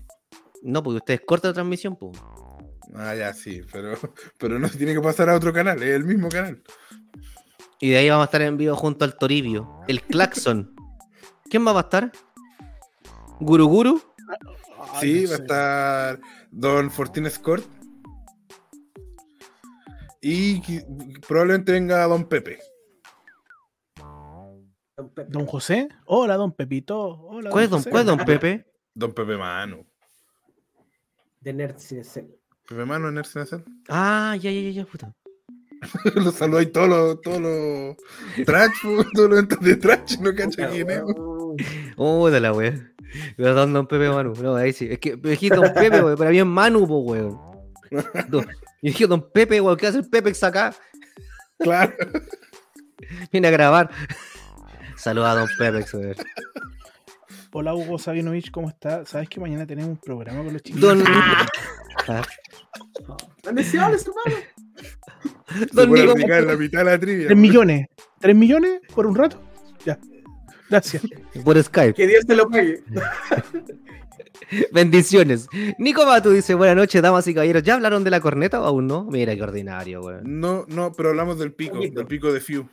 no, porque ustedes cortan la transmisión, pues. Ah, ya, sí, pero, pero no se tiene que pasar a otro canal, es el mismo canal. Y de ahí vamos a estar en vivo junto al Toribio, el Claxon. ¿Quién más va a estar? ¿Guru Guru? Ay, sí, va a estar Don Fortune Escort. Y probablemente venga Don Pepe. Don Pepe. Don José. Hola, don Pepito. Hola, ¿Cuál es don, cuál es don Pepe? Don Pepe Mano. De Nerd. Pepe Mano Ersen Ah, ya, ya, ya, ya, puta. Los saludo ahí todos los, todos los trash, todos los eventos de trash, no cacha quién es. Weón. Oh, de la wea. Perdón, don Pepe Manu. No, ahí sí. Es que me dijiste don Pepe, weón, pero a mí es Manu, po, weón. Dije don Pepe, weón, ¿qué hace el Pepex acá? Claro. Viene a grabar. Saluda a don Pepex, weón. Hola, Hugo Sabinovich, ¿cómo está? ¿Sabes que mañana tenemos un programa con los chicos? Don. Ah, ¡Bendiciones, hermano! Se Don puede Nico. aplicar en la mitad de la trivia. ¿Tres millones? ¿Tres millones por un rato? Ya. Gracias. Por Skype. Que Dios te lo pague. Bendiciones. Nico Matu dice: Buenas noches, damas y caballeros. ¿Ya hablaron de la corneta o aún no? Mira qué ordinario, weón. No, no, pero hablamos del pico, Poquito. del pico de Few.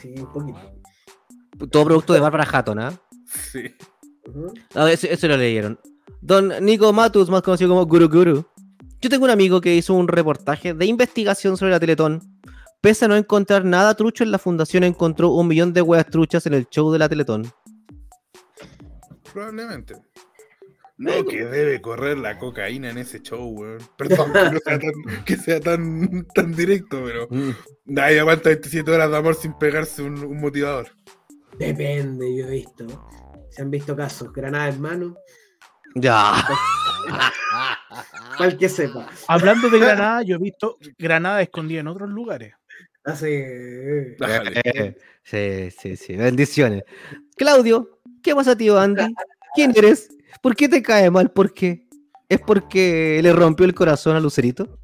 Sí, un poquito. Todo producto de Bárbara Hatton, ¿ah? Sí. Ah, eso, eso lo leyeron. Don Nico Matus, más conocido como Guru Guru. Yo tengo un amigo que hizo un reportaje de investigación sobre la Teletón Pese a no encontrar nada trucho, en la fundación encontró un millón de huevas truchas en el show de la Teletón. Probablemente. No, que debe correr la cocaína en ese show, weón. Perdón que, no sea tan, que sea tan, tan directo, pero Mm. nadie aguanta 27 horas de amor sin pegarse un, un motivador. Depende, yo he visto. Se han visto casos, granada en mano, Ya. cual que sepa. Hablando de Granada, yo he visto Granada escondida en otros lugares. Dale. Eh, sí, sí, sí. Bendiciones. Claudio, ¿qué pasa, tío Andy? ¿Quién eres? ¿Por qué te cae mal? ¿Por qué? ¿Es porque le rompió el corazón a Lucerito?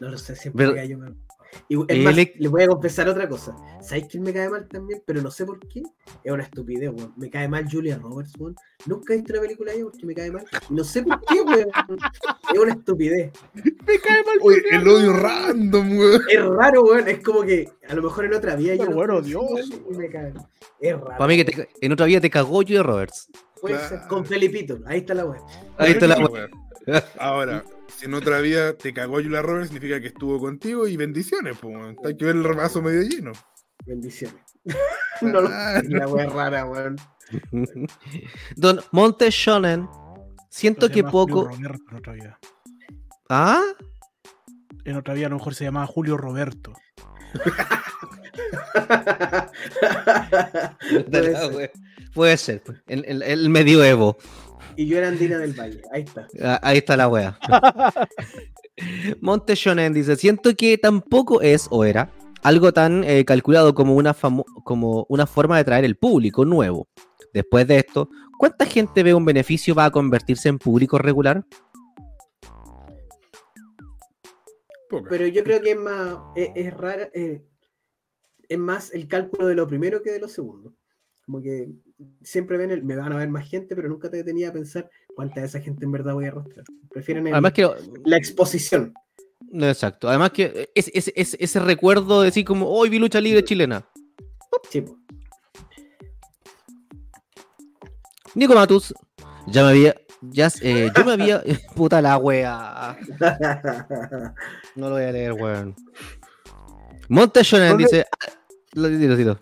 No lo sé, siempre Ver- me cayó mal. Y, es más, le voy a confesar otra cosa. ¿Sabéis quién me cae mal también? Pero no sé por qué. Es una estupidez, weón. Me cae mal Julia Roberts, weón. Nunca he visto una película de ella porque me cae mal. No sé por qué, weón. Es una estupidez. Me cae mal. Oye, el odio random, weón. Es raro, weón. Es como que a lo mejor en otra vida yo Pero no bueno, Dios, weón, y me cae mal. Es raro. Para mí que te- en otra vida te cagó Julia Roberts. Claro. Con Felipito. Ahí está la weón. Ahí está la Weón. Ahora, si en otra vida te cagó Julia Roberts, significa que estuvo contigo y bendiciones, pues. Hay que ver el vaso medio lleno. Bendiciones. no. La weón rara, weón. Don Monte Shonen, siento que poco. Roberto en otra vida. ¿Ah? En otra vida a lo mejor se llamaba Julio Roberto. Puede ser. Puede ser, pues. El, el- el medioevo. Y yo era Andina del Valle. Ahí está. Ah, Ahí está la wea. Monte Shonen dice: Siento que tampoco es o era algo tan eh, calculado como una, como una forma de traer el público nuevo. Después de esto, ¿cuánta gente ve un beneficio va a convertirse en público regular? Pero yo creo que es más. Es, es rara. eh, es más el cálculo de lo primero que de lo segundo. Como que siempre ven el. Me van a ver más gente, pero nunca te detenía a pensar cuánta de esa gente en verdad voy a arrastrar. Prefieren el- Además que. la exposición. No, exacto. Además que es, es- es- ese recuerdo de decir como, hoy vi lucha libre chilena. Sí. Nico Matus, ya me había. Ya, eh, yo me había. Puta la wea. No lo voy a leer, weón. Monte Shonen ¿Dónde- dice. ah, Lo dilo, dilo.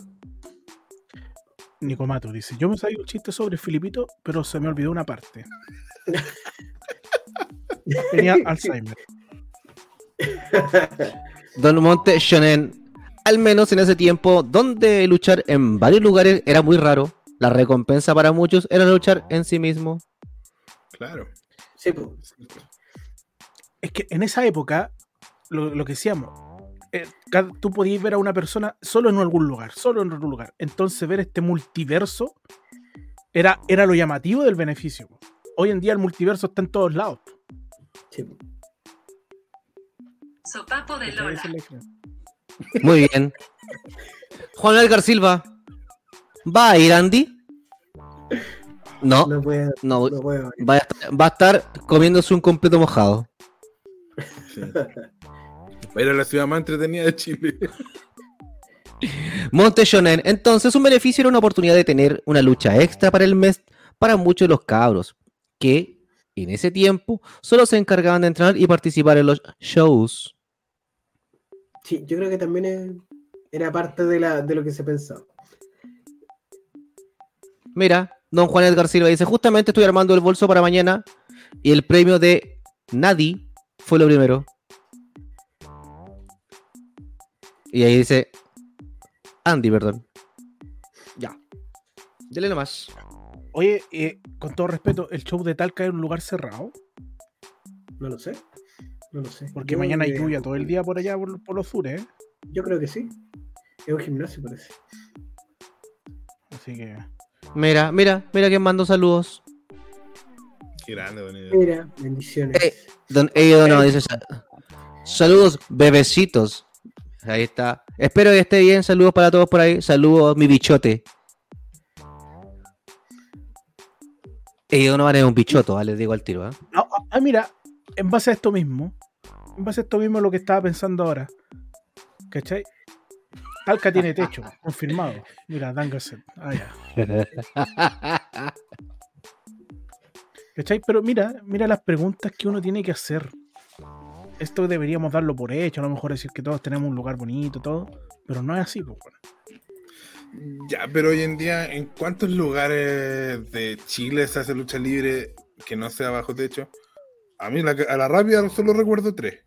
Nicomato dice: Yo me sabía un chiste sobre Filipito, pero se me olvidó una parte. Tenía Alzheimer. Don Monte Shonen. Al menos en ese tiempo, donde luchar en varios lugares era muy raro. La recompensa para muchos era luchar en sí mismo. Claro. Sí, po. Es que en esa época, lo, lo que decíamos, eh, cada- tú podías ver a una persona solo en algún lugar, solo en algún lugar. Entonces ver este multiverso era, era lo llamativo del beneficio. po. Hoy en día el multiverso está en todos lados. po. Sí, po. Sopapo de Lola. Muy bien. Juan Edgar Silva. ¿Va a ir Andy? No, No. Va a, estar, va a estar comiéndose un completo mojado. Sí. Va a ir a la ciudad más entretenida de Chile. Monte Shonen. Entonces, un beneficio era una oportunidad de tener una lucha extra para el mes para muchos de los cabros que en ese tiempo solo se encargaban de entrenar y participar en los shows. Sí, yo creo que también era parte de, la, de lo que se pensaba. Mira, don Juan Edgar Silva dice: Justamente estoy armando el bolso para mañana y el premio de Nadie fue lo primero. Y ahí dice: Andy, perdón. Ya. Dele nomás. Oye, eh, con todo respeto, ¿el show de Talca es un lugar cerrado? No lo sé. No lo sé. Porque Yo mañana hay lluvia todo el día por allá, por, por los sures, ¿eh? Yo creo que sí. Es un gimnasio, parece. Así que... Mira, mira, mira que mando saludos. Qué grande, don Edo. Mira, bendiciones. Eh, Don Edo no dice sa- saludos, bebecitos. Ahí está. Espero que esté bien. Saludos para todos por ahí. Saludos, mi bichote. Edo no es un bichoto, ¿vale? les digo al tiro. ¿ah? Ah, ah, ah, mira, en base a esto mismo, en base a esto mismo lo que estaba pensando ahora, ¿cachai? Talca tiene techo, confirmado. Mira, Dan Gasset. Ah, ya. ¿Cachai? Pero mira, mira las preguntas que uno tiene que hacer. Esto deberíamos darlo por hecho, a lo mejor decir que todos tenemos un lugar bonito, todo, pero no es así, pues bueno. Ya, pero hoy en día, ¿en cuántos lugares de Chile se hace lucha libre que no sea bajo techo? A mí la- a la rápida solo recuerdo tres.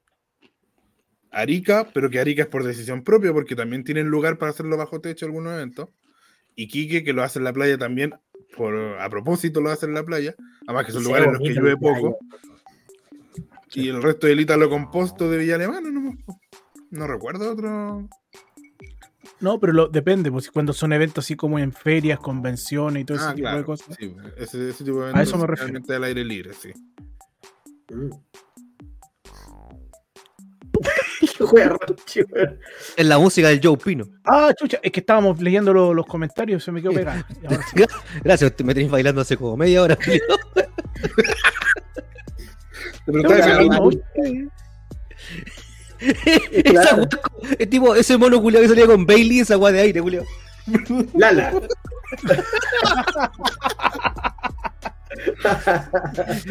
Arica, pero que Arica es por decisión propia, porque también tienen lugar para hacerlo bajo techo algunos eventos. Y Quique, que lo hace en la playa también, por, a propósito lo hace en la playa. Además que son Sí, lugares en los que llueve la Y el resto del Ítalo Composto de Villa Alemana, no, no recuerdo otro. No, pero lo, depende, pues cuando son eventos así como en ferias, convenciones y todo ese Ah, tipo de claro. cosas. Sí, ese, ese tipo de A eso me refiero. al aire libre, sí. Es la música del Joe Pino. Ah, chucha, es que estábamos leyendo lo- los comentarios, se me quedó pegado. Gracias, me tenéis bailando hace como media hora. Esa weá, es tipo ese mono culiao que salía con Bailey, esa agua de aire, Julio. Lala.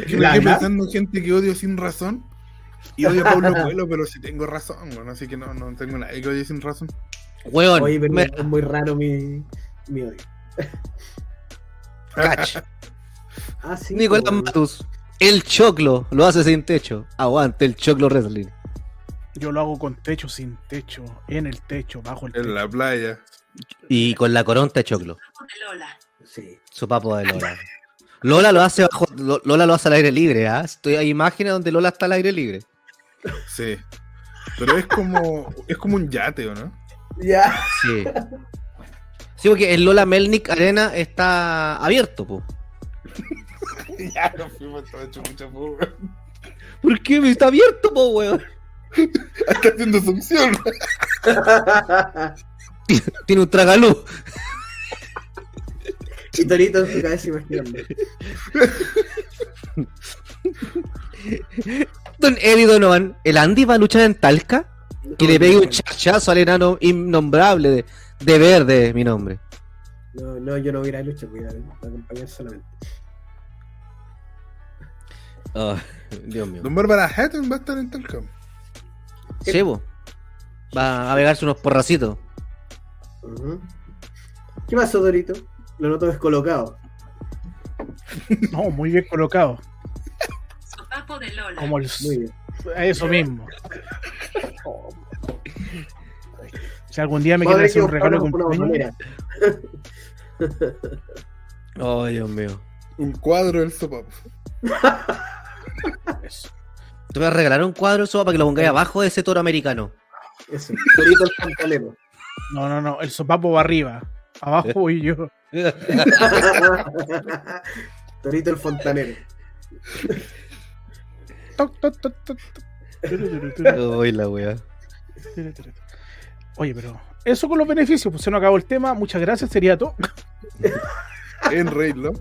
que me Lala. pensando en gente que odio sin razón. Y odio a Pablo Coelho, pero sí tengo razón, bueno, así que no, no tengo nadie que odie sin razón. Weón, Oye, pero me- es muy raro mi, mi odio. cach. Ah, sí. Nicolás weón. Matus. El choclo lo hace sin techo. Aguante el choclo wrestling. Yo lo hago con techo, sin techo, en el techo, bajo el techo. En la playa. Y con la coronta de choclo. Sí. Su papo de Lola. Lola lo hace bajo, Lo- Lola lo hace al aire libre, ¿ah? Estoy, hay imágenes donde Lola está al aire libre. Sí. Pero es como, es como un yate, ¿o no? Ya. Sí. Sí, porque el Lola Melnick Arena está abierto, po. ya, nos fuimos toda chucha, po, weón. ¿Por qué está abierto, po, weón? Está haciendo succión. Tiene un tragaluz. y Torito en su cabeza imaginando. Don Eddie Donovan, ¿el Andy va a luchar en Talca? Que le pegue un chachazo al enano innombrable de, de verde, mi nombre. No, no, yo no voy a ir a lucha, voy a ir a acompañar solamente. Ah, Dios mío. Don Bárbara Hatton va a estar en Talcam. Sí, po. Va a pegarse unos porracitos. ¿Qué pasó, Dorito? Lo noto descolocado. No, muy bien colocado. Sopapo de Lola. Como el, Muy bien. eso mismo. Si algún día me tener hacer un regalo una cumpleaños. Ay, Dios mío. Un cuadro del sopapo. eso. Te voy a regalar un cuadro eso para que lo pongáis abajo de ese toro americano. Eso. Dorito el pantalero. No, no, no, el sopapo va arriba. Abajo voy yo. Torito el fontanero. Toc, toc, toc, toc. Uy, la wea. Oye, pero eso con los beneficios, pues se nos acabó el tema. Muchas gracias, sería todo. En Reylo.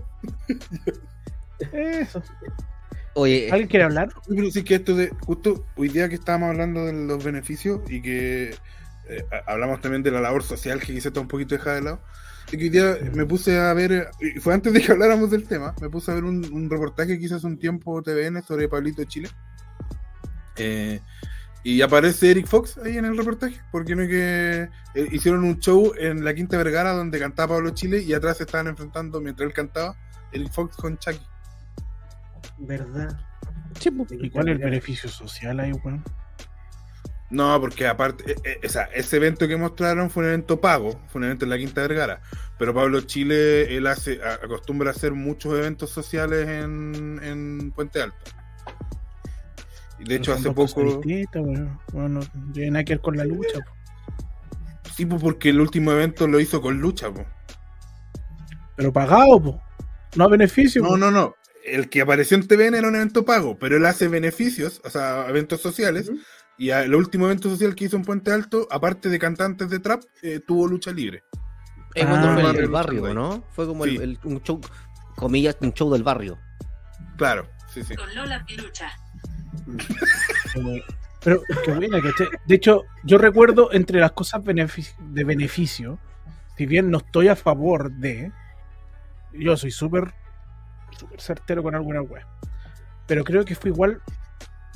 Eso. Oye, ¿Alguien quiere hablar? Sí, pero sí que esto de justo hoy día que estábamos hablando de los beneficios y que eh, hablamos también de la labor social que quizá está un poquito dejada de lado. Es que hoy día me puse a ver, y fue antes de que habláramos del tema, me puse a ver un, un reportaje que hizo hace un tiempo TVN sobre Pablito Chile. Eh, y aparece Eric Fox ahí en el reportaje, porque no es que eh, hicieron un show en la Quinta Vergara donde cantaba Pablo Chile y atrás se estaban enfrentando mientras él cantaba Eric Fox con Chucky. ¿Verdad? Sí, pues. ¿Y cuál es el beneficio social ahí, weón? No, porque aparte, eh, eh, o sea, ese evento que mostraron fue un evento pago, fue un evento en la Quinta Vergara. Pero Pablo Chile, él hace, a- acostumbra a hacer muchos eventos sociales en, en Puente Alto. Y de hecho, hace poco. Bueno, no tiene nada que ver con la lucha. pues. Sí, pues porque el último evento lo hizo con lucha, pues. Pero pagado, pues. No a beneficio. No, po. no, no. El que apareció en TVN era un evento pago, pero él hace beneficios, o sea, eventos sociales. Y el último evento social que hizo en Puente Alto, aparte de cantantes de trap, eh, tuvo lucha libre. es cuando Ah, fue el barrio, ¿no? Fue como el- Sí. el- un show, comillas, un show del barrio. Claro, sí, sí. Con Lola Pilucha. Pero- Pero qué buena, ¿cachai? De hecho, yo recuerdo entre las cosas benefic- de beneficio, si bien no estoy a favor de, yo soy súper súper certero con alguna web, pero creo que fue igual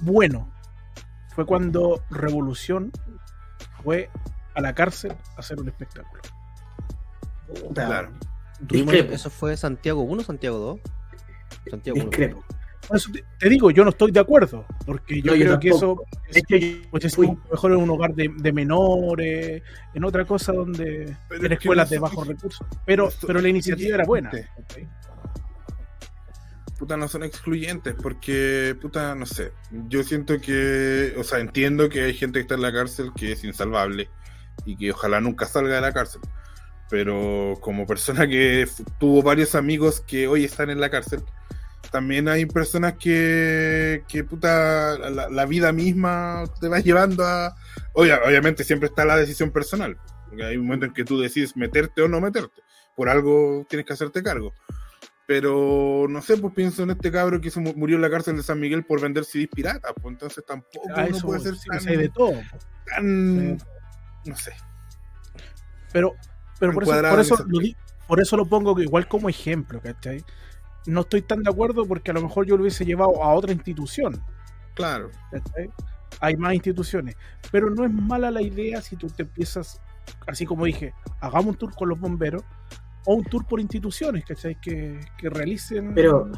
bueno. fue cuando Revolución fue a la cárcel a hacer un espectáculo. Claro. Discrepo. eso fue Santiago 1 Santiago 2. Santiago 1. Discrepo. Por eso te, te digo, yo no estoy de acuerdo, porque yo No, yo creo que eso es, Es que pues es mejor en un hogar de, de menores, en otra cosa donde Pero en escuelas no de bajos recursos. Pero, pero la iniciativa era buena. Sí. Puta, no son excluyentes, porque, puta, no sé. Yo siento que, o sea, entiendo que hay gente que está en la cárcel que es insalvable y que ojalá nunca salga de la cárcel. Pero como persona que tuvo varios amigos que hoy están en la cárcel, también hay personas que, puta, la, vida misma te va llevando a... Oye, obviamente siempre está la decisión personal, hay un momento en que tú decides meterte o no meterte. Por algo tienes que hacerte cargo. Pero no sé, pues pienso en este cabro que se mu- murió en la cárcel de San Miguel por vender CDs piratas, pues entonces tampoco A uno eso puede ser sí, tan, pues de todo. tan- no sé. Pero, pero por eso, por, eso lo, por eso lo pongo igual como ejemplo, ¿cachai? No estoy tan de acuerdo porque a lo mejor yo lo hubiese llevado a otra institución. Claro. ¿cachai? Hay más instituciones. Pero no es mala la idea si tú te empiezas, así como dije, hagamos un tour con los bomberos o un tour por instituciones, ¿cachai? Que, que realicen. Pero,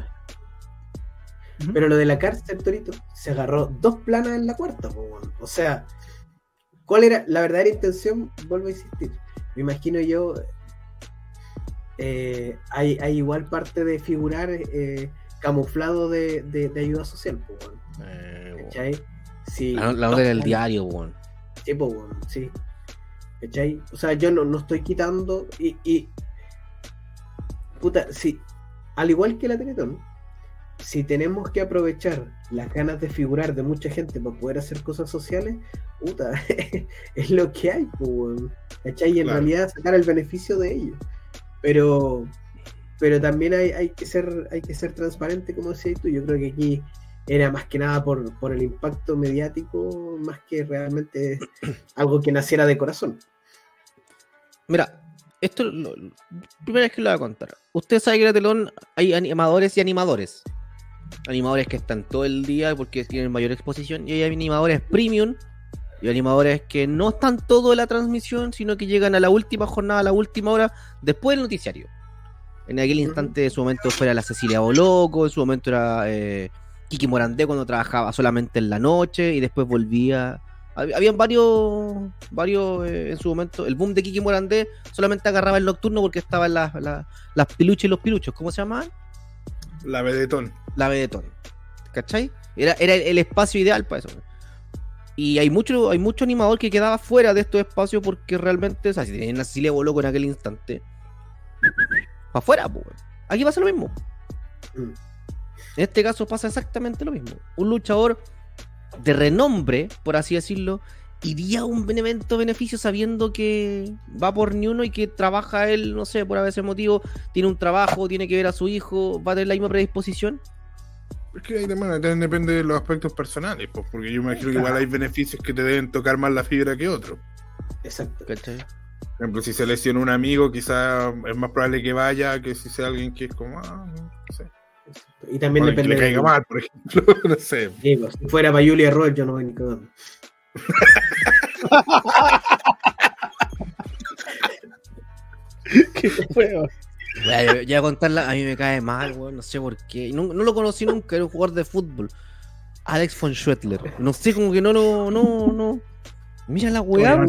pero lo de la cárcel, Torito, se agarró dos planas en la cuarta, po. O sea, ¿cuál era la verdadera intención? Vuelvo a insistir. Me imagino yo. eh, hay, hay igual parte de figurar eh, camuflado de, de- de ayuda social, po. Eh, ¿Cachai? Sí, la, la nota del diario, weón. Sí, po, sí. ¿Cachai? O sea, yo no, no estoy quitando y, y- Puta, sí. Al igual que la Teletón, si tenemos que aprovechar las ganas de figurar de mucha gente para poder hacer cosas sociales, puta, es lo que hay. ¿Cachai? Y en Claro. realidad sacar el beneficio de ello. Pero pero también hay, hay que ser hay que ser transparente como decías tú yo creo que aquí era más que nada por, por el impacto mediático más que realmente algo que naciera de corazón Mira, esto lo, primera vez que lo voy a contar. Usted sabe que en la telón hay animadores y animadores. Animadores que están todo el día porque tienen mayor exposición y hay animadores premium y animadores que no están todo en la transmisión, sino que llegan a la última jornada, a la última hora, después del noticiario. En aquel instante, en su momento fuera la Cecilia Boloco, en su momento era eh, Kiki Morandé cuando trabajaba solamente en la noche y después volvía. Hab- Habían varios, varios eh, en su momento. El boom de Kiki Morandé solamente agarraba el nocturno porque estaban las, las, las piluchas y los piluchos. ¿Cómo se llamaban? La vedetón. La Vedetón. ¿Cachai? Era, era el, espacio ideal para eso. Y hay mucho, hay mucho animador que quedaba fuera de estos espacios porque realmente, o sea, si tenían a Cecilia Boloco en aquel instante, para afuera, pues. Aquí pasa lo mismo. Mm. En este caso pasa exactamente lo mismo. Un luchador de renombre, por así decirlo, iría a un evento beneficio sabiendo que va por ni uno y que trabaja él, no sé, por a veces motivo, tiene un trabajo, tiene que ver a su hijo, va a tener la misma predisposición. Es que ahí también, también depende de los aspectos personales, pues, porque yo me imagino que igual hay beneficios que te deben tocar más la fibra que otros. exacto ¿Cachai? Por ejemplo, si se lesiona un amigo, quizá es más probable que vaya que si sea alguien que es como, ah. Y también O alguien que depende le caiga de- mal, por ejemplo, no sé. Sí, pues, si fuera para Julia Roll yo no voy ni cagando Qué feo. Ya, ya- ya contarla, a mí me cae mal, weón, no sé por qué. No, no lo conocí nunca, era un jugador de fútbol. Alex von Schwettler. No sé, como que no lo. No, no. Mira la weá,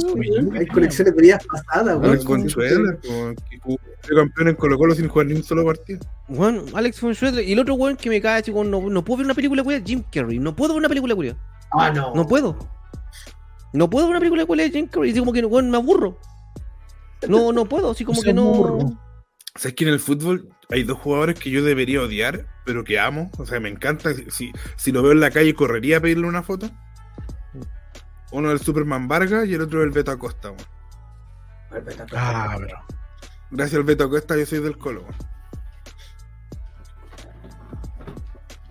hay conexiones de vidas pasadas weón. Alex Consuelo, como que fue campeón en Colo Colo sin jugar ni un solo partido. Weón, Alex von Schwettler. Y el otro weón que me cae, como, no, no puedo ver una película cuya, Jim Carrey. No puedo ver una película cuya. ah no No puedo. No puedo ver una película cuya de Jim Carrey. Así como que, weón, me aburro. No, no puedo, así como que no. ¿Sabes que en el fútbol hay dos jugadores que yo debería odiar, pero que amo? O sea, me encanta. Si, si lo veo en la calle, correría a pedirle una foto. Uno del Superman Vargas y el otro del Beto Acosta. weón. Ah, pero. Gracias al Beto Acosta yo soy del Colo.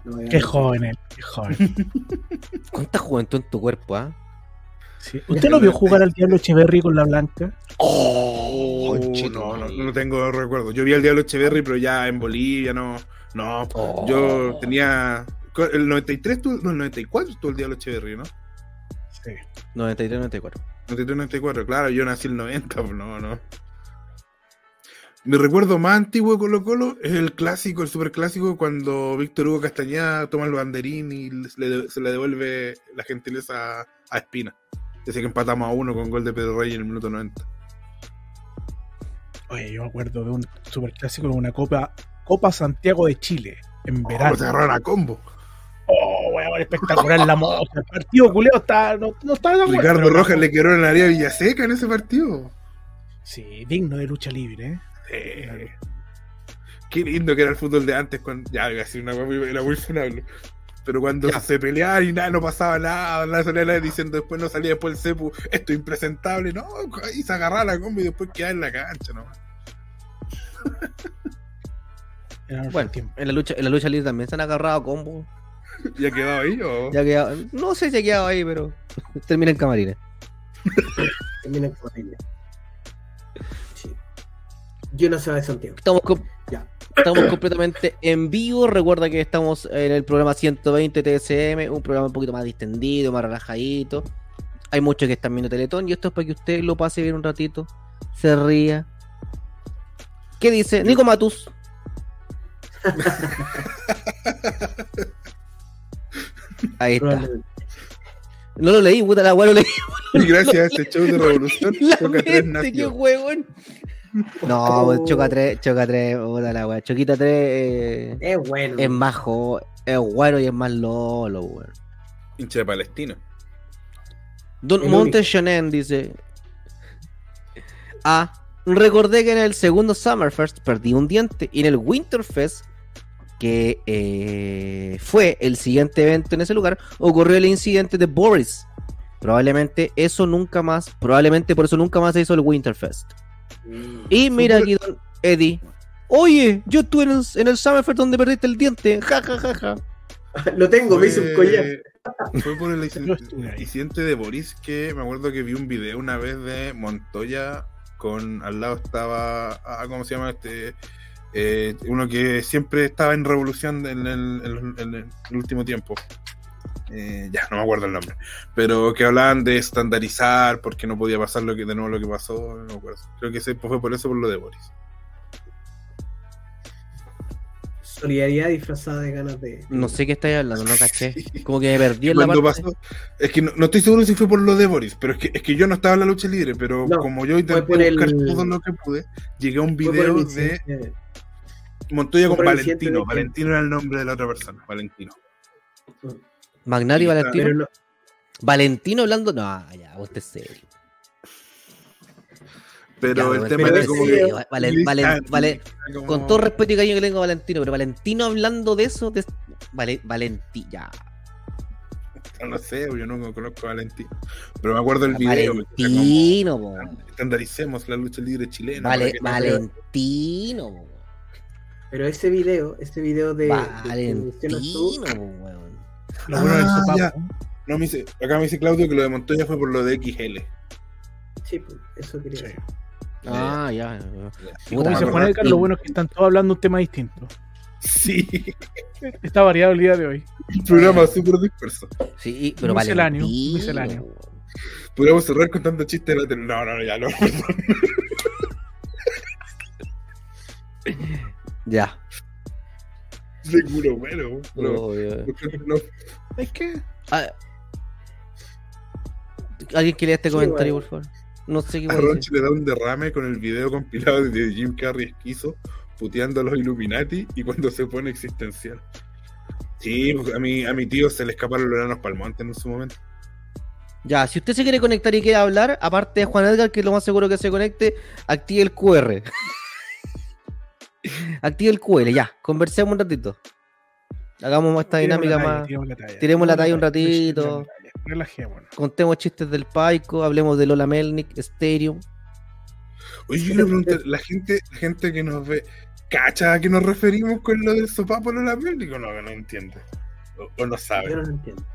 weón. Qué joven él, qué joven. ¿Cuánta juventud en tu cuerpo, ah? Sí. ¿Usted lo vio jugar al Diablo Echeverry con la blanca? Oh, no, no, no tengo recuerdo. Yo vi al Diablo Echeverry, pero ya en Bolivia no. No, Oh. yo tenía. El 93, tú, no, el 94 estuvo el Diablo Echeverry, ¿no? Sí. 93, 94. 93, 94, claro, yo nací el 90, pues no, no. Mi recuerdo más antiguo de Colo Colo es el clásico, el super clásico, cuando Víctor Hugo Castañeda toma el banderín y le- se le devuelve la gentileza a, a Espina. Ese que empatamos a uno con gol de Pedro Rey en el minuto 90. Oye, yo me acuerdo de un superclásico con una Copa, Copa Santiago de Chile, en Oh, verano. te agarraron a combo. Oh, weón, espectacular la moza. El partido culeo está, no, no está de acuerdo, Ricardo pero- Rojas le quebró en la área Villaseca en ese partido. Sí, digno de lucha libre, ¿eh? Eh, qué lindo que era el fútbol de antes. Cuando, ya, iba a decir una era muy funable. Pero cuando Ya. se peleaban y nada, no pasaba nada, nada salía nada diciendo después no salía después el cepu, esto es impresentable, no, y se agarraba la combi y después quedaba en la cancha, ¿no? Era otro Bueno, en la lucha, en la lucha libre también se han agarrado a ¿Ya quedado ahí o? Ya ha quedado- no sé si ha quedado ahí, pero termina en camarines. Termina con ella. Sí. Yo no sé de Santiago. Estamos, com- Ya. estamos completamente en vivo. Recuerda que estamos en el programa 120 TSM, un programa un poquito más distendido, más relajadito. Hay muchos que están viendo Teletón y esto es para que usted lo pase bien un ratito, se ría. ¿Qué dice? Nico Matus. Ahí está. No lo leí, puta la weá, lo leí. Y gracias a ese show de revolución, La Choca 3 mente, qué nació. huevón. No, pues, Choca 3, Choca 3, puta la weá. Choquita 3 eh, Es bueno. es más jo- es bueno y es más lolo, weón. Hincha de Palestina. Don Monte. Shonen dice: Ah, recordé que en el segundo Summerfest perdí un diente y en el Winterfest, que eh, fue el siguiente evento en ese lugar, ocurrió el incidente de Boris. Probablemente eso nunca más, probablemente por eso nunca más se hizo el Winterfest. Y mira aquí, don Eddie. Oye, yo estuve en el, en el Summerfest donde perdiste el diente. Ja, ja, ja, ja. Lo tengo, me hice un collar. Fue por el incidente de Boris que me acuerdo que vi un video una vez de Montoya con al lado estaba ah, ¿cómo se llama este? Eh, uno que siempre estaba en revolución en el, en- en el último tiempo. Eh, ya, no me acuerdo el nombre. Pero que hablaban de estandarizar porque no podía pasar lo que de nuevo lo que pasó. No me acuerdo. Creo que ese fue por eso por lo de Boris. Solidaridad disfrazada de ganas de. No sé qué estáis hablando, no caché. Como que me perdí en la Cuando parte. pasó, es que no, no estoy seguro si fue por lo de Boris, pero es que, es que yo no estaba en la lucha libre, pero No, como yo intenté el- buscar todo lo que pude, llegué a un video de. Montoya con el Valentino. de- Valentino era el nombre de la otra persona, Valentino. Magnari Sí, Valentino. Pero no, Valentino hablando. No, ya, usted es serio. Pero Ya, el tema pero era es como serio. que- Valen- Valen- Ah, Valen- como- con todo respeto y cariño que le tengo a Valentino, pero Valentino hablando de eso, de... Vale. No sé, yo no conozco a Valentino. Pero me acuerdo del video. me Valentino, como, Estandaricemos la lucha libre chilena. Vale, Valentino. Pero ese video, ese video de. mencionas tú, Valentino, po, weón. Lo bueno del Ah, ya. No, me dice, acá me dice Claudio que lo de Montoya fue por lo de XL. Sí, pues, eso quería Sí. decir. Ah, ya. ya. Y como dice Juan. Edgar, lo bueno es que están todos hablando un tema distinto. Sí, Está variado el día de hoy. un programa súper disperso. Sí, pero Misceláneo, Valentino. misceláneo. po. Podríamos cerrar contando chistes de la tele. No, no, ya no. Ya. Seguro, bueno. no, Es que Ah. ¿Alguien que lea este Sí, comentario, bueno. por favor? No sé qué a Ronchi le da un derrame con el video compilado de Jim Carrey esquizo, puteando a los Illuminati y cuando se pone existencial. Sí, pues, a mi, a mi tío se le escaparon los enanos palmontes en su momento. Ya, si usted se quiere conectar y quiere hablar, aparte de Juan Edgar, que es lo más seguro que se conecte, active el QR. Active el QR, ya, conversemos un ratito. Hagamos esta dinámica más. Tiremos la talla. tiremos la talla un ratito. Relajémonos. Contemos chistes del Paico, hablemos de Lola Melnick, Stereo. Oye, yo quiero preguntar, la gente, la gente que nos ve, ¿cacha a qué nos referimos con lo del sopapo en la América? No, no entiende. O, o no Yo sabe, no lo entiendo.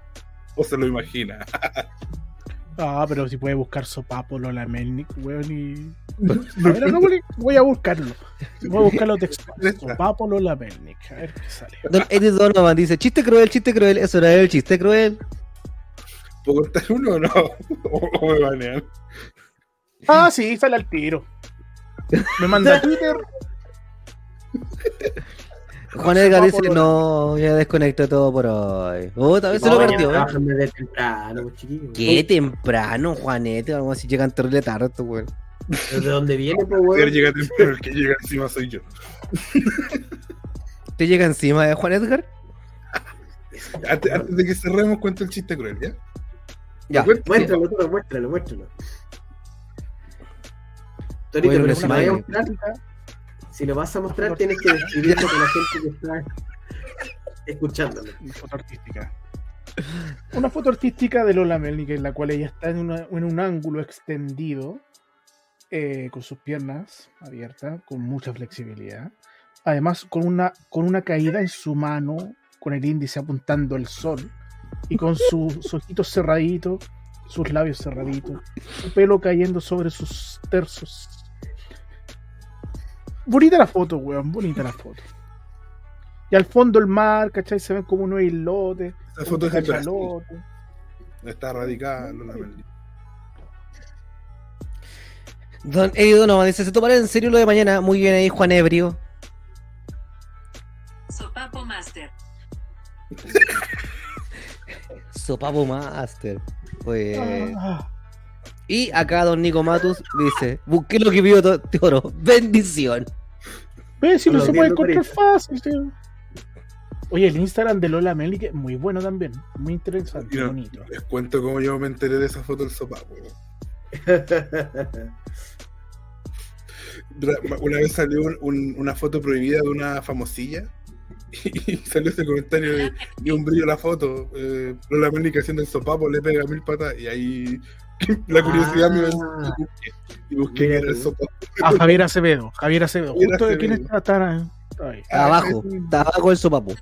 o se lo imagina. Ah, pero si puede buscar sopapo Lola Melnick, weón, y. A ver, no, voy- a buscarlo. Voy a buscarlo textual. Sopapo Lola Melnick. A ver qué sale. Don Eddie Donovan dice: chiste cruel, chiste cruel, eso era el chiste cruel. ¿Puedo contar uno o no? O, o me banean. Ah, sí, sale al tiro. Me manda a Twitter. Juan Edgar dice, no, ya desconecto todo por hoy. Puta, a veces lo No, perdió, ¿eh? trabajan desde temprano, pues. Qué temprano, Juanete, vamos a si llegan terrible tarde, weón. ¿De dónde viene, pues, weón? llega temprano, el que llega encima soy yo. ¿Te llega encima de Juan Edgar? Antes, antes de que cerremos, cuento el chiste cruel, ¿ya? Ya. Muéstralo, muéstralo, muéstralo. Torito, Bueno, pero si lo vas a imagen. mostrar, si lo vas a mostrar, tienes que describirlo con la gente que está escuchándolo. Una foto artística. Una foto artística de Lola Melnik en la cual ella está en, una- en un ángulo extendido, eh, con sus piernas abiertas, con mucha flexibilidad. Además, con una, con una caída en su mano, con el índice apuntando al sol, y con sus ojitos cerraditos, sus labios cerraditos, su pelo cayendo sobre sus tersos. Bonita la foto, weón, bonita la foto. Y al fondo el mar, ¿cachai? Se ven como unos islotes. Esa foto es de Brasil. Está radical, Lola Melnik. Don Eddie Donovan dice, ¿se tomará en serio lo de mañana? Muy bien ahí, Juan Ebrio. Sopapo Master. Sopapo Master. Pues... Ah, Y acá Don Nico Matus dice, busqué lo que pidió To- Toro. Bendición. Ve, si no se puede encontrar fácil, tío. Oye, el Instagram de Lola Melnik es muy bueno también. Muy interesante, Mira, bonito. Les cuento cómo yo me enteré de esa foto del sopapo. Una vez salió un- un- una foto prohibida de una famosilla y salió ese comentario de un brillo la foto. Eh, Lola Melnik haciendo el sopapo le pega mil patas y ahí la curiosidad me Ah. y busqué, y busqué era el sopapo. A Javier Acevedo. Javier Acevedo. Javier Justo de quién Acevedo. está, está- está ahí. Ah, Abajo. sí. Está abajo el sopapo.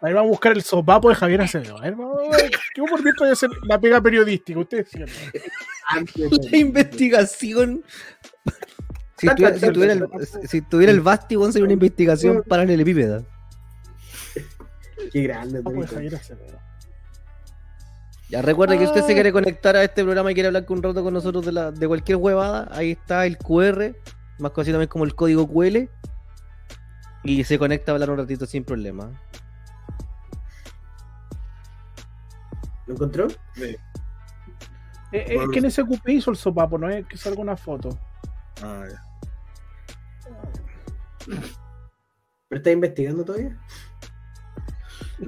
Ahí vamos a buscar el sopapo de Javier Acevedo. A ver, vamos a ver. Yo por mientras voy a hacer la pega periodística. Ustedes. Antes La investigación. Si tuviera, si tuviera el, si tuviera el Basti, sería una investigación paralelepípeda. Qué grande. Javier Acevedo. Ya recuerda que usted se quiere conectar a este programa y quiere hablar un rato con nosotros de, la, de cualquier huevada, ahí está el QR, más conocido también como el código QL. Y se conecta a hablar un ratito sin problema. ¿Lo encontró? Eh, eh, es que en ese cupé hizo el sopapo, no es que salga una foto. Ah, ya. ¿Pero está investigando todavía?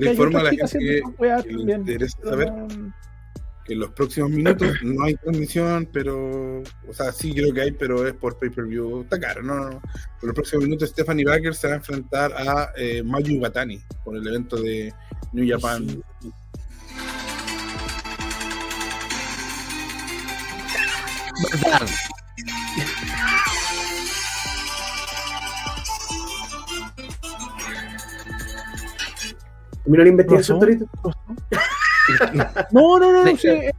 Hay informa a la gente que le interesa saber que en los próximos minutos no hay transmisión, pero, o sea, sí creo que hay, pero es por pay-per-view, está caro, no, no, no. En los próximos minutos Stephanie Baker se va a enfrentar a eh, Mayu Batani por el evento de New Japan. Sí. ¿Terminó la investigación. No, no, no, no, Sí. es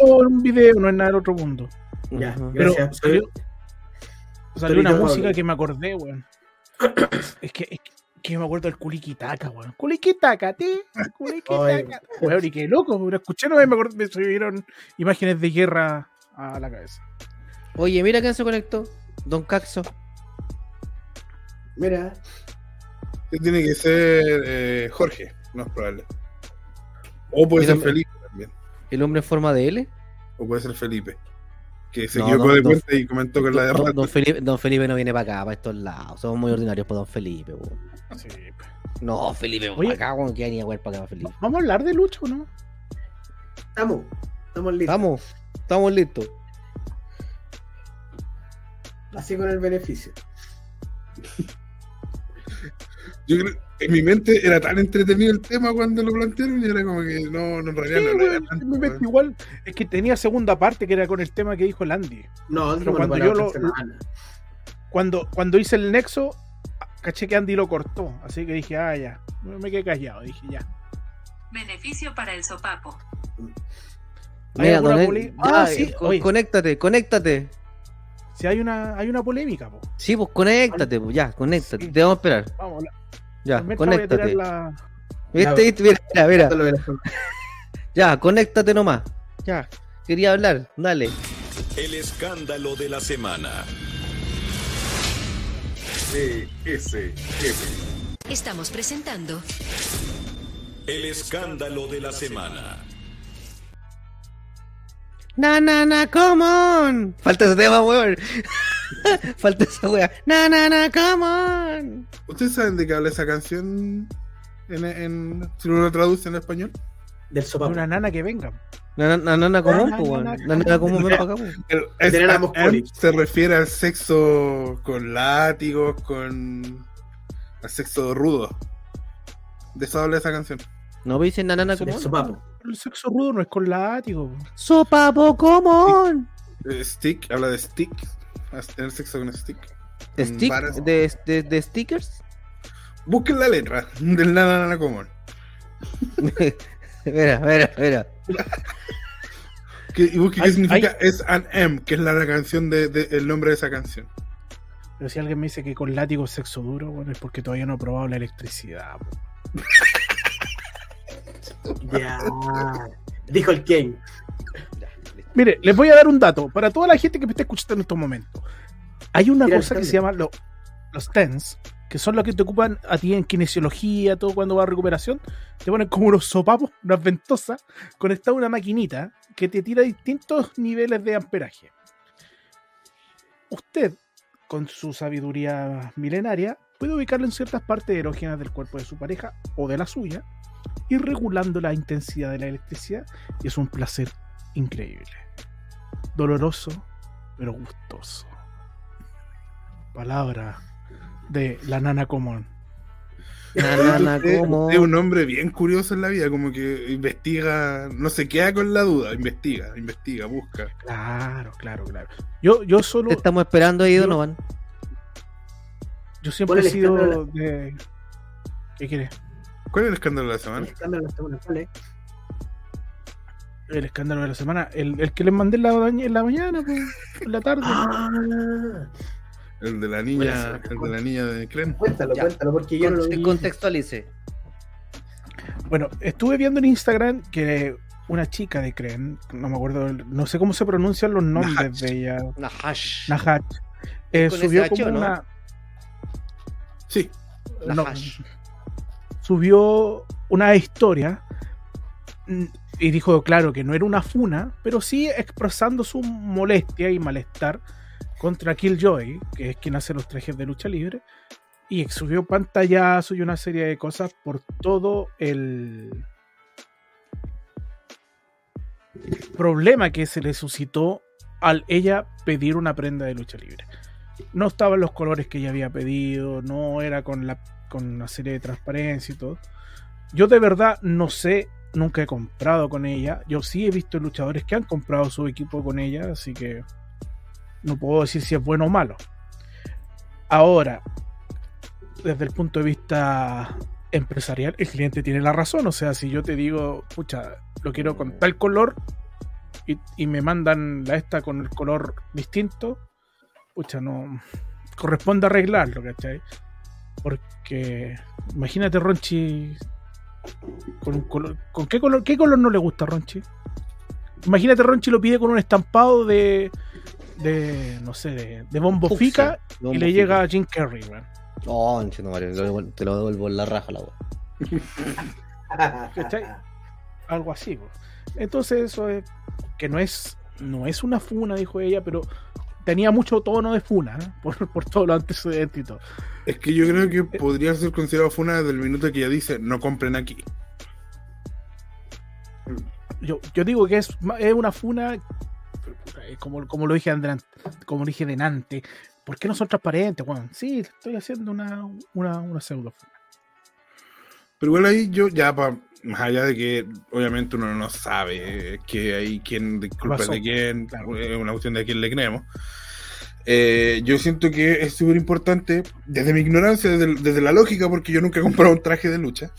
un video, no es nada del otro mundo. Ya. Pero gracias. salió, salió una música que me acordé, weón. Es que, es que yo me acuerdo del Kulikitaka, weón. Kulikitaka, ti, Kulikitaka. Weón, y qué loco, weón. Escuché, no me acuerdo, me subieron imágenes de guerra a la cabeza. Oye, mira quién se conectó. Don Caxo. Mira, tiene que ser eh, Jorge, no es probable. O puede ser Felipe también, El hombre en forma de L. o puede ser Felipe, que se No, equivocó no, de cuenta y comentó que la de Don, rato. don Felipe, don Felipe no viene para acá, para estos lados. Somos muy ordinarios por Don Felipe. Sí. No, Felipe, Oye. para acá, weón, que ni a para acá, Felipe. Vamos a hablar de lucha, ¿o ¿no? estamos. Estamos listos. Estamos, estamos listos. Así con el beneficio. Yo creo, en mi mente era tan entretenido el tema cuando lo plantearon y era como que no, no en realidad Sí, no, era weón, tanto, me metí weón. igual. Es que tenía segunda parte que era con el tema que dijo el Andy. No, Pero cuando yo lo- semana. Cuando, cuando hice el nexo, caché que Andy lo cortó. Así que dije, ah, ya. Me quedé callado. Dije, ya. Beneficio para el sopapo. ¿Hay Mira, don Ed- Ah, sí, oye. conéctate, conéctate. Si hay una, hay una polémica, po. Sí, pues conéctate, pues ya, conéctate. Sí. Te vamos a esperar. Vamos, la, Ya, conéctate. la- ¿Viste, viste? Mira, mira, mira. Ya, conéctate nomás. Ya, quería hablar, dale. El escándalo de la semana. ese, ese. Estamos presentando El escándalo de la semana. Na, na, na, come on. Falta ese tema, weón. Falta esa wea. Na, na, na, come on. ¿Ustedes saben de qué habla esa canción? En, en, si uno lo traduce en español. Del De sopapo. una nana que venga. Na, na, común, pues, weón. na, Na, na, na, común, ven na. para acá. El- se refiere al sexo con látigos, con. al sexo rudo. De eso habla esa canción. No me dicen na, na, na, Del común. sopapo. El sexo rudo no es con látigo. Sopapo, común. Stick, habla de stick. Tener sexo con stick. Stick, varas. de, de, de stickers. Busquen la letra del nana nana común. Mira, mira, mira. Y busquen qué Hay- significa Es an M, que es la, la canción de, de- el nombre de esa canción. Pero si alguien me dice que con látigo es sexo duro, bueno, es porque todavía no he probado la electricidad. Ya. Dijo el Kane. Mire, les voy a dar un dato para toda la gente que me está escuchando en estos momentos. Hay una Mira, cosa que se llama lo- los TENS, que son los que te ocupan a ti en kinesiología, todo cuando va a recuperación. Te ponen como unos sopapos, unas ventosas, conectadas a una maquinita que te tira distintos niveles de amperaje. Usted, con su sabiduría milenaria, puede ubicarlo en ciertas partes erógenas del cuerpo de su pareja o de la suya, ir regulando la intensidad de la electricidad, y es un placer increíble. Doloroso, pero gustoso. Palabra de la nana común. Na, na, na, Usted- común. es un hombre bien curioso en la vida, como que investiga, no se queda con la duda, investiga, investiga, busca. Claro, claro, claro. Yo, yo solo, Te estamos esperando ahí, Donovan. yo siempre ¿Cuál he el sido de. ¿Qué quieres? ¿Cuál es el escándalo de la El semana? escándalo de la semana, ¿cuál es? El escándalo de la semana. El, el que les mandé en la, maña- en la mañana, pues, en la tarde. Ah, El de la niña, el de la niña de Cren. cuéntalo, Ya. cuéntalo, porque yo no lo. Contextualice. Bueno, estuve viendo en Instagram que una chica de Cren, no me acuerdo, no sé cómo se pronuncian los nombres Nahash. de ella. Nahash. Nahat. eh, ¿Con subió SH como no? una. Sí, no, Nahash. subió una historia y dijo, claro, que no era una funa, pero sí expresando su molestia y malestar contra Killjoy, que es quien hace los trajes de lucha libre, y subió pantallazo y una serie de cosas por todo el problema que se le suscitó al ella pedir una prenda de lucha libre. No estaban los colores que ella había pedido, no era con la con una serie de transparencia y todo. Yo de verdad no sé, nunca he comprado con ella. Yo sí he visto luchadores que han comprado su equipo con ella, así que no puedo decir si es bueno o malo. Ahora, desde el punto de vista empresarial, el cliente tiene la razón. O sea, si yo te digo, pucha, lo quiero con tal color y, me mandan la esta con el color distinto, pucha, no corresponde arreglarlo, ¿cachai? Porque imagínate Ronchi con un color. ¿Con qué color? ¿Qué color no le gusta a Ronchi? Imagínate Ronchi lo pide con un estampado de. de. no sé, de, de bombo fica y le fica. llega a Jim Carrey, weón. Oh, no, devuelvo- te lo devuelvo en la raja, la wea. ¿Cachai? Algo así, po. Entonces eso es. que no es. no es una funa, dijo ella, pero tenía mucho tono de funa, ¿eh? por, por todos los antecedentes y todo. es que yo creo que podría ser considerado funa desde el minuto que ella dice no compren aquí. yo, yo digo que es, es una funa, eh, como, como lo dije antes, como lo dije delante, ¿por qué no son transparentes, weón? Sí, estoy haciendo una, una, una pseudo funa. Pero igual ahí yo ya, pa- más allá de que obviamente uno no sabe eh, que hay quien de culpa es Razón, de quién, claro. es una cuestión de a quién le creemos. Eh, yo siento que es súper importante, desde mi ignorancia, desde, desde la lógica, porque yo nunca he comprado un traje de lucha,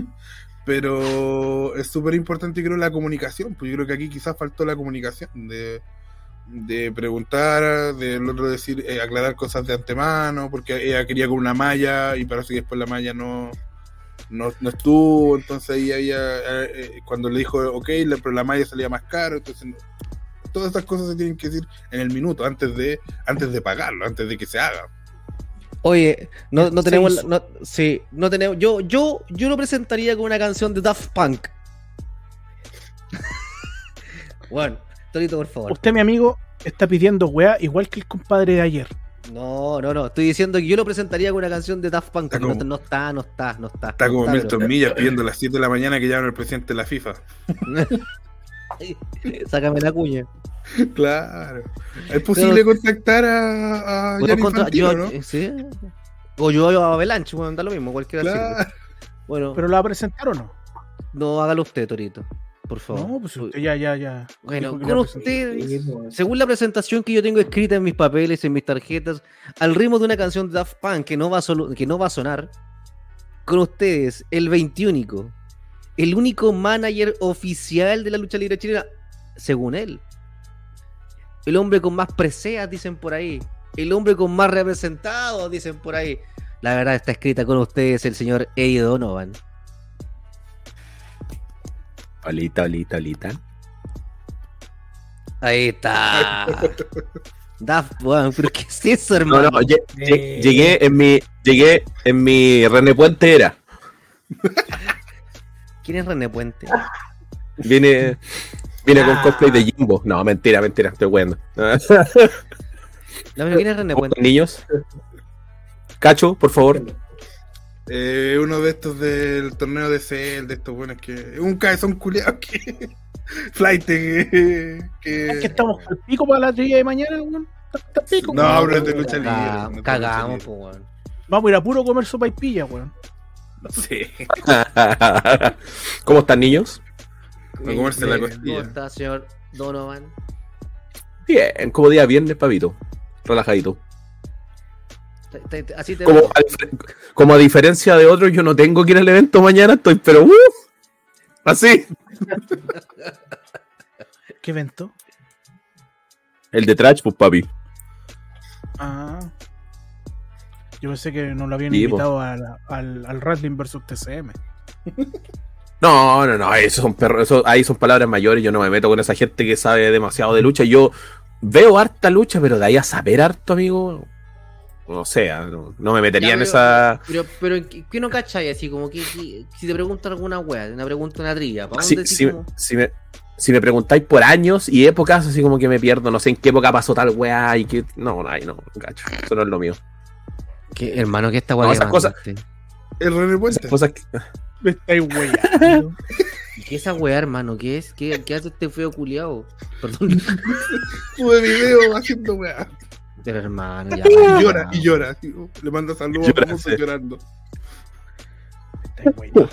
pero es súper importante, creo, la comunicación. Pues yo creo que aquí quizás faltó la comunicación, de, de preguntar, del otro decir, eh, aclarar cosas de antemano, porque ella quería con una malla y parece que después la malla no, no, no estuvo, entonces ahí había, eh, eh, cuando le dijo, ok, la, pero la malla salía más caro, entonces no- todas estas cosas se tienen que decir en el minuto, antes de, antes de pagarlo, antes de que se haga. Oye, no, no tenemos. No, sí, no tenemos. Yo, yo, yo lo presentaría con una canción de Daft Punk. bueno, Torito, por favor. Usted, mi amigo, está pidiendo weá igual que el compadre de ayer. No, no, no. Estoy diciendo que yo lo presentaría con una canción de Daft Punk. Está No, como- no está, no está, no está. Está no como está, Milton pero- Millas pidiendo a las 7 de la mañana que llamen al presidente de la FIFA. Sácame la cuña. Claro. ¿Es posible contactar a, a Bueno, Gianni contra- Infantino, yo- no? sí. O yo a Avalanche, bueno, da lo mismo, cualquiera sirve. Claro. Bueno, ¿Pero la va a presentar o no? no hágalo usted, Torito. Por favor. No, pues usted ya, ya, ya. Bueno, con ustedes, pues. según la presentación que yo tengo escrita en mis papeles, en mis tarjetas, al ritmo de una canción de Daft Punk que no va a, solo- que no va a sonar, con ustedes, el 21, el único manager oficial de la lucha libre chilena, según él. El hombre con más preseas, dicen por ahí. El hombre con más representados, dicen por ahí. La verdad está escrita con ustedes el señor Eddie Donovan. Olita, olita, olita. Ahí está. Daft Punk, pero ¿qué es eso, No, hermano? no, lle- llegué en mi, llegué en mi René Puente era. ¿Quién es René Puente? Vine, vine con Ah. cosplay de Jimbo. No, mentira, mentira, estoy bueno. No, pero ¿quién es René Puente? Niños. Cacho, por favor. Eh, uno de estos del torneo de CL, de estos buenos que. Un cabezón culiado que. Flight que. que- Es que estamos al pico para la trilla de mañana, weón. Pico, No, es de lucha libre. Cagamos, pues, weón. Vamos a ir a puro comer sopa y pilla, weón. Sí. ¿Cómo están, niños? A comerse la ¿Cómo costilla. está, señor Donovan? Bien, como día viernes, pavito. Relajadito. Te- te- Así te Como a, difer- como a diferencia de otros, yo no tengo que ir al evento mañana, estoy, pero ¡uh! así. ¿Qué evento? El de Trash, pues papi. Ah. Yo pensé que nos lo habían Sí, invitado a la- al, al Wrestling versus TCM. No, no, no, eso son perros, eso, ahí son palabras mayores, yo no me meto con esa gente que sabe demasiado de lucha, yo veo harta lucha, pero de ahí a saber harto, amigo, no sé, ah, no, no me metería Ya, en pero- esa... Pero, pero ¿qué, qué no cachai? Así como que, que- si te preguntan alguna weá, una pregunta, una trilla, ¿para Si, dónde si, así como- si me, si me preguntáis por años y épocas, así como que me pierdo, no sé en qué época pasó tal weá y que... No, no, no, cacho, eso no es lo mío. ¿Qué, hermano, ¿qué está No, weá esas cosas- El René Puente. Esas cosas que- Me estáis weyando. ¿Y qué es esa weá, hermano? ¿Qué es? ¿Qué, qué hace este feo culiao? Perdón. Sube video haciendo weá. Pero hermano, ya. Y llora, y llora. así, oh, Le manda saludos sí. llorando. Estáis weyando.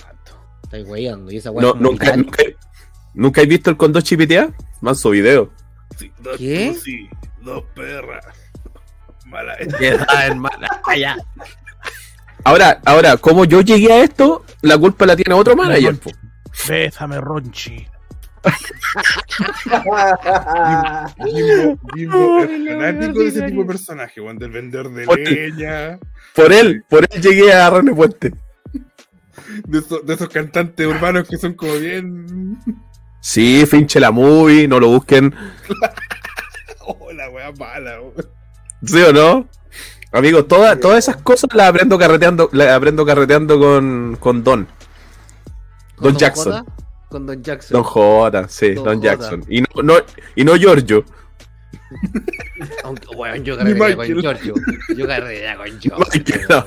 Estáis weyando. Y esa no, nunca, nunca, ¿Nunca he visto el con dos chipitea? Manso video. Sí, dos ¿Qué? Sí, dos perras. Mala ya. Ahora, ahora, como yo llegué a esto, la culpa la tiene otro manager. Bésame, Ronchi. Jimbo, Jimbo es fanático de ese tipo de personaje, Juan, del vender de Oye. leña, Por él, por él llegué a René Puente. de esos, de esos cantantes urbanos que son como bien. Sí, finche la movie, no lo busquen. Oh, la wea mala. ¿Sí o no? Amigos, todas, todas esas cosas las aprendo carreteando, las aprendo carreteando con, con Don. ¿Con Don Jackson. Con Don Jackson. Don J, sí, Don Don. Jackson. Y no, no, y no Giorgio. Aunque, weón, yo carrería con. Giorgio. Yo carrería con Giorgio. Michael, no.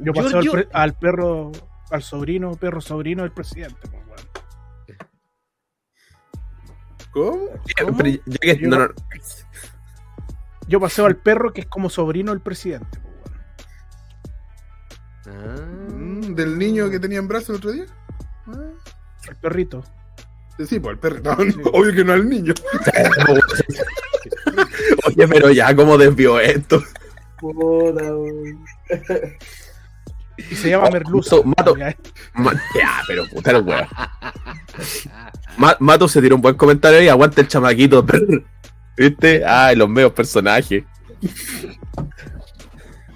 Yo pasé al, Giorgio- al perro, al sobrino, perro sobrino del presidente. pues. ¿Cómo? ¿Cómo? Pero ya que- no, no, Yo paseo al perro que es como sobrino del presidente. pues. Ah. ¿Del niño que tenía en brazos el otro día? Ah, El perrito. Sí, pues el perro. No, no, obvio que no al niño. Oye, pero ya, ¿cómo desvió esto? Puta. Y se llama Oh, Merluza. mato- Ya, Ma- ya, pero puta el weón. Ma- Mato se tiró un buen comentario ahí, aguanta el chamaquito. ¿Viste? Ay, los medios personajes.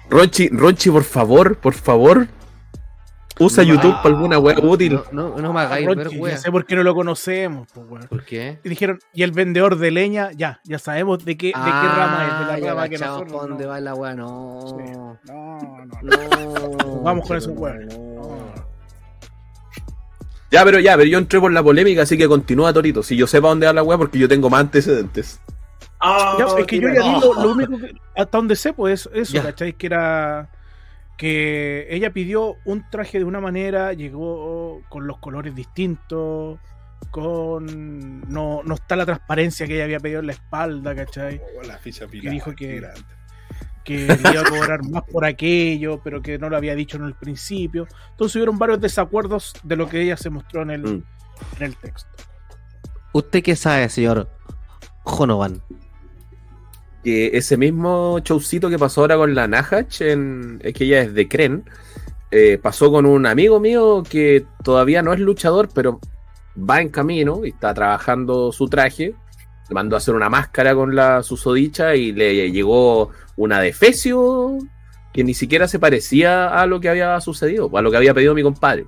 Ronchi, Ronchi, por favor, por favor, Usa No, YouTube ah, para alguna wea útil. No, no, no me hagáis ver, ya wea. sé por qué no lo conocemos, pues. ¿Por qué? Y dijeron, y el vendedor de leña, ya, ya sabemos de qué, de qué rama es, de la Ah, rama que cachamos nosotros. pa' dónde no. va la wea, no. No, no, no. No. Vamos con weones. no. Ya, pero ya, pero yo entré por la polémica, así que continúa Torito. Si yo sé para dónde va la wea, porque yo tengo más antecedentes. Ah, Ya, es que yo ya di lo, lo único que, hasta donde sé, pues eso, Ya. ¿cachai? Que era que ella pidió un traje de una manera, llegó con los colores distintos, con no, no está la transparencia que ella había pedido en la espalda, ¿cachai? Oh, la ficha Que dijo que- que iba a cobrar más por aquello, pero que no lo había dicho en el principio. Entonces hubieron varios desacuerdos de lo que ella se mostró en el, Mm. en el texto. ¿Usted qué sabe, señor Jonovan? Que ese mismo showcito que pasó ahora con la Nahach, en, es que ella es de Cren, eh, pasó con un amigo mío que todavía no es luchador, pero va en camino y está trabajando su traje. Le mandó a hacer una máscara con la susodicha y le llegó una de Fecio que ni siquiera se parecía a lo que había sucedido, a lo que había pedido mi compadre.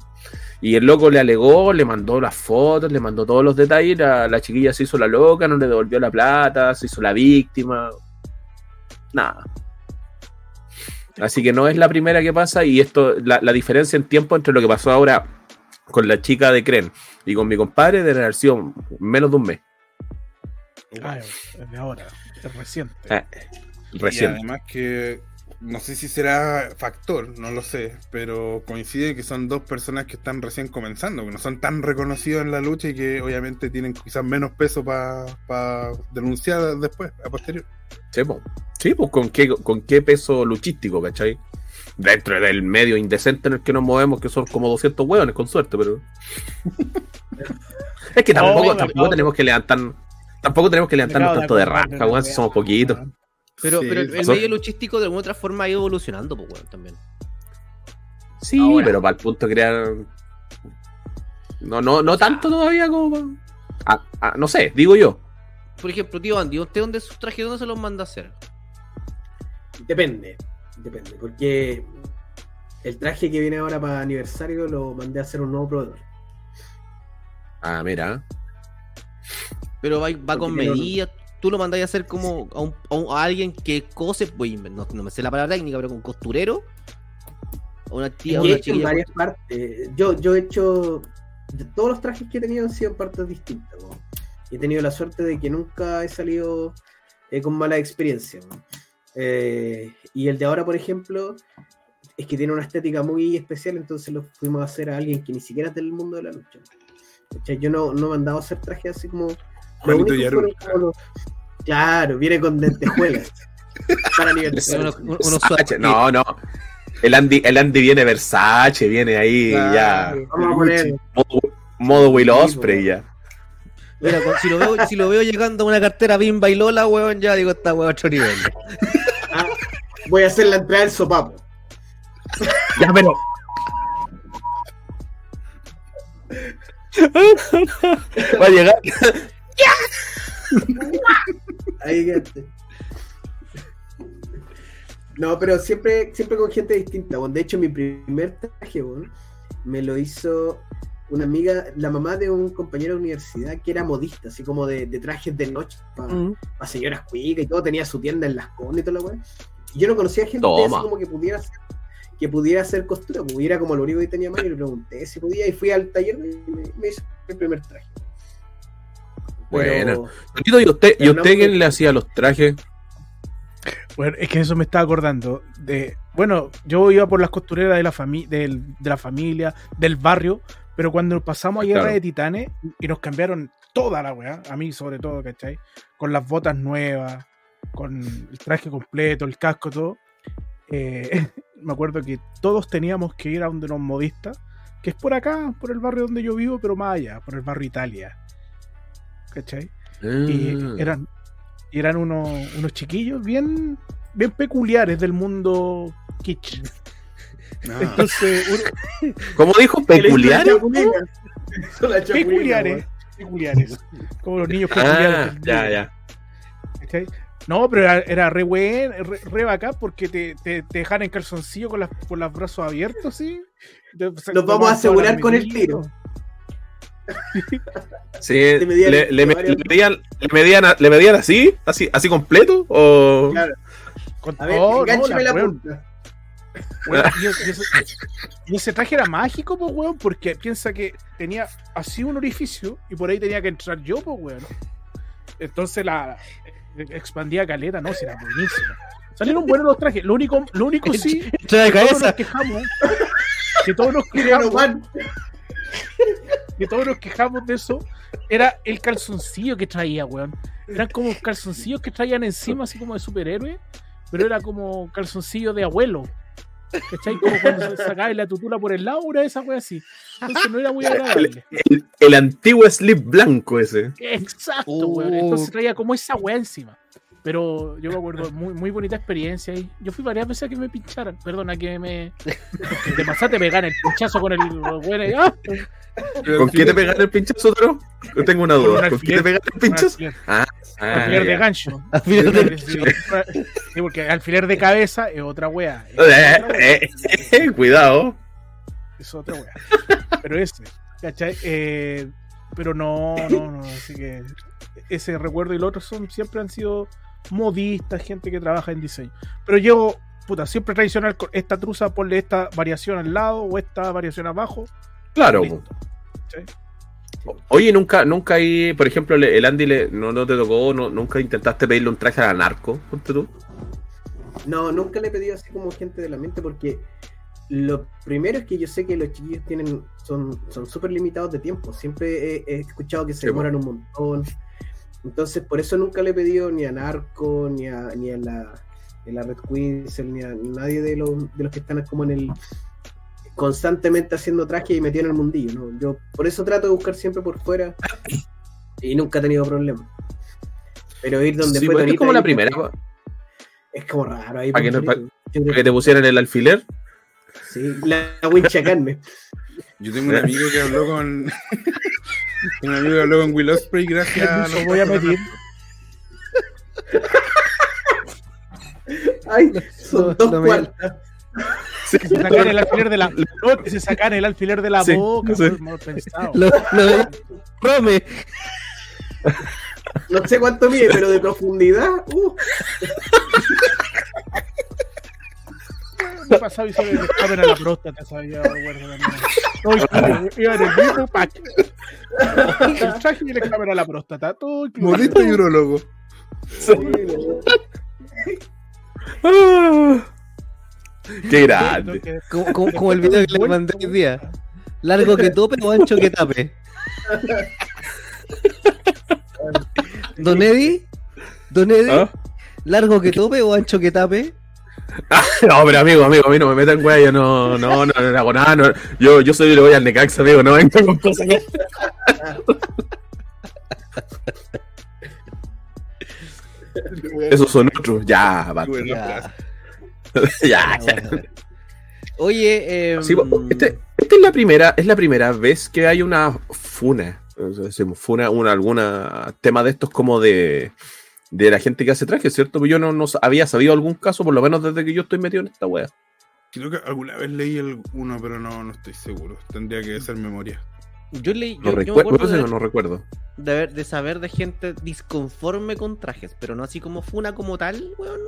Y el loco le alegó, le mandó las fotos, le mandó todos los detalles. La, la chiquilla se hizo la loca, no le devolvió la plata, se hizo la víctima. Nada. Así que no es la primera que pasa. Y esto, la, la diferencia en tiempo entre lo que pasó ahora con la chica de Cren y con mi compadre debe haber sido menos de un mes. Ah, es de ahora, es reciente. Y recién. además que no sé si será factor, no lo sé, pero coincide que son dos personas que están recién comenzando, que no son tan reconocidos en la lucha y que obviamente tienen quizás menos peso para denunciar después, a posterior. Sí, po. Sí, pues ¿con qué, con qué peso luchístico, ¿cachai? Dentro del medio indecente en el que nos movemos, que son como 200 hueones, con suerte, pero. es que tampoco, No, tampoco no. tenemos que levantar. Tampoco tenemos que levantarnos tanto de de weón, si somos poquitos. Pero, Sí, pero el, medio luchístico de alguna otra forma ha ido evolucionando, pues, weón, también. Sí, Ahora. pero para el punto de crear. No, no, no tanto todavía como. Ah, ah, no sé, digo yo. Por ejemplo, tío Andy, ¿usted dónde sus trajes dónde se los manda a hacer? Depende, depende, porque el traje que viene ahora para aniversario lo mandé a hacer un nuevo proveedor. Ah, mira. Pero va, va con medidas. Tú lo mandáis a hacer como a, un- a un- a alguien que cose, pues, no, no me sé la palabra técnica, pero con costurero. A una tía, a Y he una hecho en varias partes. Yo, yo he hecho. todos los trajes que he tenido han sido en partes distintas. ¿no? He tenido la suerte de que nunca he salido eh, con mala experiencia. ¿no? Eh, y el de ahora, por ejemplo, es que tiene una estética muy especial, entonces lo fuimos a hacer a alguien que ni siquiera es del mundo de la lucha. ¿Cachai? Yo no, no he mandado a hacer trajes así como. Juanito Yarur. los- Claro, viene con lentejuelas. para unos Versace, no, no. El Andy, el Andy viene Versace, viene ahí ya. Vamos a poner. Modo, modo Will Osprey po. ya. Mira, si lo, veo, si lo veo llegando a una cartera Bimba y Lola, weón, ya digo, esta weón a otro nivel. ah, voy a hacer la entrada del sopapo. Ya, pero. Va a llegar. Ahí quedaste. No, pero siempre, siempre con gente distinta. weón. De hecho, mi primer traje weón, me lo hizo una amiga, la mamá de un compañero de universidad que era modista, así como de, de trajes de noche para Mm. señoras cuicas y todo. Tenía su tienda en Las Condes y toda la weá. Y yo no conocía gente Toma. así como que pudiera hacer, que pudiera hacer costura. Pudiera como lo único que tenía más y le pregunté si podía y fui al taller y me, me hizo el primer traje. Bueno. ¿Y usted, ¿y usted quién le hacía los trajes? Bueno, es que eso me estaba acordando. De, bueno, yo iba por las costureras de la, fami del- de la familia, del barrio, pero cuando pasamos a Guerra Claro. de Titanes y nos cambiaron toda la weá, a mí sobre todo, ¿cachai? Con las botas nuevas, con el traje completo, el casco, todo. eh, me acuerdo que todos teníamos que ir a donde los modistas, que es por acá, por el barrio donde yo vivo, pero más allá, por el barrio Italia. ¿Cachai? Y Ah. eran, y eran unos, unos chiquillos bien, bien peculiares del mundo kitsch. Entonces, uno- ¿Cómo dijo? Peculiares, weón. peculiares. Como los niños peculiares. Ah, del ya, ya. ¿cachai? No, pero era, era re buen, re, re bacán porque te, te, te dejan en calzoncillo con, las, con los brazos abiertos, ¿sí? Nos vamos a asegurar con el tiro. Sí, Te medían- le, le varios- le medían, le, medían, le así, así, así completo, o Claro. Con A ver, todo, no, la weón, punta. weón, y, y ese, y ese traje era mágico, pues, weón, porque piensa que tenía así un orificio y por ahí tenía que entrar yo, pues, weón. Entonces la eh, expandía caleta, no, si era buenísimo. Salieron buenos los trajes. Lo único, lo único sí, que todos nos quejamos, que todos nos quejamos. Que todos nos quejamos de eso, era el calzoncillo que traía, weón. Eran como calzoncillos que traían encima, así como de superhéroe, pero era como calzoncillo de abuelo. ¿Cachai? Como cuando se sacaba la tutula por el lado, una de esas weas así. Entonces no era muy agradable. el, el antiguo slip blanco ese. Exacto, Uh. weón. Entonces traía como esa wea encima. Pero yo me acuerdo, muy, muy bonita experiencia ahí. Yo fui varias veces a que me pincharan. Perdona que me. que te pasaste pegar el pinchazo con el. ¡Ah! ¿Con qué te pegaron el pinchazo, otro? Yo tengo una duda. ¿Con qué te pegaron el pinchazo? alfiler, Ah, alfiler de ya. gancho. Alfiler de Sí, sí, porque alfiler de cabeza es otra wea. Es Eh, otra wea. eh, eh, cuidado. Es otra wea. Pero ese, ¿cachai? Eh, pero no, no, no. Así que ese recuerdo y los otros son, siempre han sido modistas, gente que trabaja en diseño. Pero yo, puta, siempre tradicional con esta truza, ponle esta variación al lado o esta variación abajo. Claro. Oye, nunca, nunca hay, por ejemplo, el Andy le, no, no te tocó, no, nunca intentaste pedirle un traje a la narco, ponte tú. No, nunca le he pedido así como gente de la mente porque lo primero es que yo sé que los chiquillos tienen son son súper limitados de tiempo. Siempre he, he escuchado que se Sí, demoran un montón. Entonces, por eso nunca le he pedido ni a Narco, ni a, ni a la, ni a la Red Queensel, ni a nadie de los, de los que están como en el constantemente haciendo traje y metido en el mundillo. ¿no? Yo por eso trato de buscar siempre por fuera y nunca he tenido problemas. Pero ir donde Sí, fue pues, es como la primera, pa- Es como raro ahí. ¿Para que no- por pa- Yo creo para que te pusieran el alfiler. Sí, la wincha carne. Yo tengo un amigo que habló con. tengo un amigo que habló con Will Osprey gracias a Lo voy a medir. Ay, son No, dos no me- cuartas. Que se sacan el alfiler de la. se sacan el alfiler de la Sí, boca, sí. pues, mal pensado. Lo, lo, Rome. No sé cuánto mide, pero de profundidad. Uh, Me pasaba y se le escapen a la próstata, ¿sabes? Ya, recuerdo también. Iba en el mismo pack. El traje y el escapen a la próstata. Todo incluido. Modista y urologo. Qué grande. Entonces, Como, como- como el video que le mandé hoy día. Largo que tope o ancho que tape. Don Eddie. Don Eddie. ¿Ah? Largo que tope o ancho que tape. No, pero amigo, amigo, a mí no me metan güey, yo no, no, no, no hago nada. no. yo, yo soy le voy al Necaxa, amigo, no vengo con cosas que. Esos son otros. Ya, va. Bueno, Ya. ya, ya. bueno. Oye, eh, Sí, este, esta es la primera, es la primera vez que hay una funa. decimos, Funa, una, alguna tema de estos como de, de la gente que hace trajes, ¿cierto? Pues yo no, no había sabido algún caso, por lo menos desde que yo estoy metido en esta wea. Creo que alguna vez leí el- uno, pero no, no estoy seguro. Tendría que ser memoria. yo leí. No, Yo, yo me acuerdo de, no, no recuerdo. de haber- de saber de gente disconforme con trajes, pero no así como Funa como tal, weón.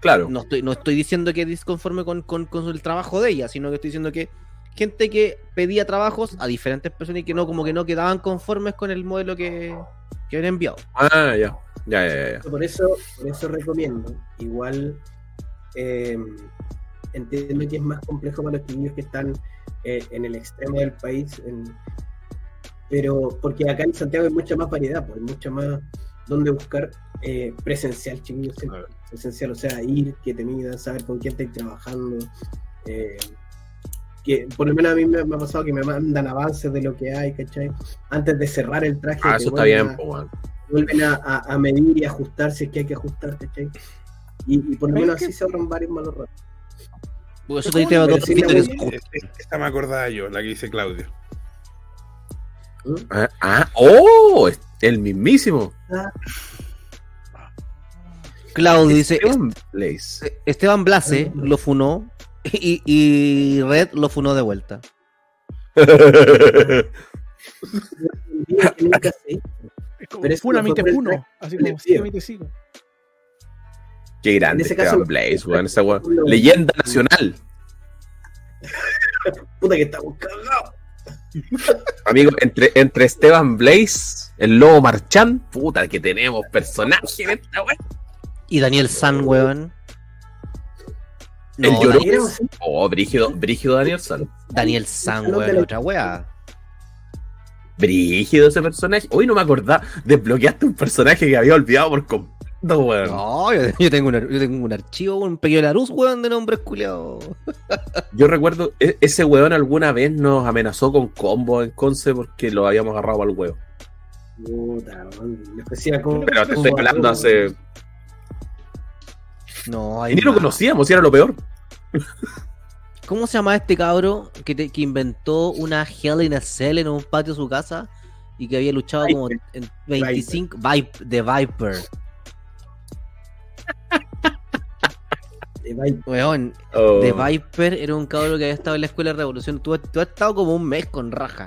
Claro. No estoy, no estoy diciendo que disconforme con, con, con el trabajo de ella, sino que estoy diciendo que gente que pedía trabajos a diferentes personas y que no, como que no quedaban conformes con el modelo que, que habían enviado. Ah, ya. Ya, ya, ya, ya. Por eso, por eso recomiendo. Igual eh, entiendo que es más complejo para los niños que están eh, en el extremo del país. en- pero porque acá en Santiago hay mucha más variedad, pues hay mucha más donde buscar eh, presencial, chiquillos. Presencial, o sea, ir, que te midan, saber con quién estáis trabajando. Que por lo menos a mí me, me ha pasado que me mandan avances de lo que hay, ¿cachai? Antes de cerrar el traje. Ah, eso está vuelven bien, a- vuelven a, a- a medir y ajustar si es que hay que ajustar, ¿cachai? Y, y por lo menos que- así se ahorran varios malos ratos. Porque eso te Pero todo sí, Esta me acordaba yo, la que dice Claudio. Ah, ah, oh, el mismísimo. Claudio dice, Esteban Blaze. "Est- Esteban Blase lo funó y, y Red lo funó de vuelta. Es como Pero eso Funa no fue te por el funo. track Así como sigo. Qué grande En ese Esteban caso- Blaze, weón. Esa weón. Leyenda nacional. Puta que estamos cagados. Amigo, entre, entre Esteban Blaze, el lobo Marchán, puta que tenemos personajes en esta weón. Y Daniel San, weón. El No, llorón. Daniel, Oh, Brígido, Brígido Daniel San. Daniel San, weón, pero- otra weá. Brígido ese personaje. Hoy no me acordaba. Desbloqueaste un personaje que había olvidado por completo, weón. No, yo, yo tengo un, yo tengo un archivo, un pequeño Larus, weón, de nombres culiados. Yo recuerdo, e- ese weón alguna vez nos amenazó con combo en Conce porque lo habíamos agarrado al huevo. Puta, man. Pero te estoy hablando hace. No, Y ni lo conocíamos, y era lo peor. ¿Cómo se llama este cabro que, te- que inventó una Hell in a Cell en un patio de su casa y que había luchado como en 25 Vip- de Viper? de Viper. Weón, Oh. de Viper era un cabro que había estado en la escuela de revolución. Tú, tú has estado como un mes con raja.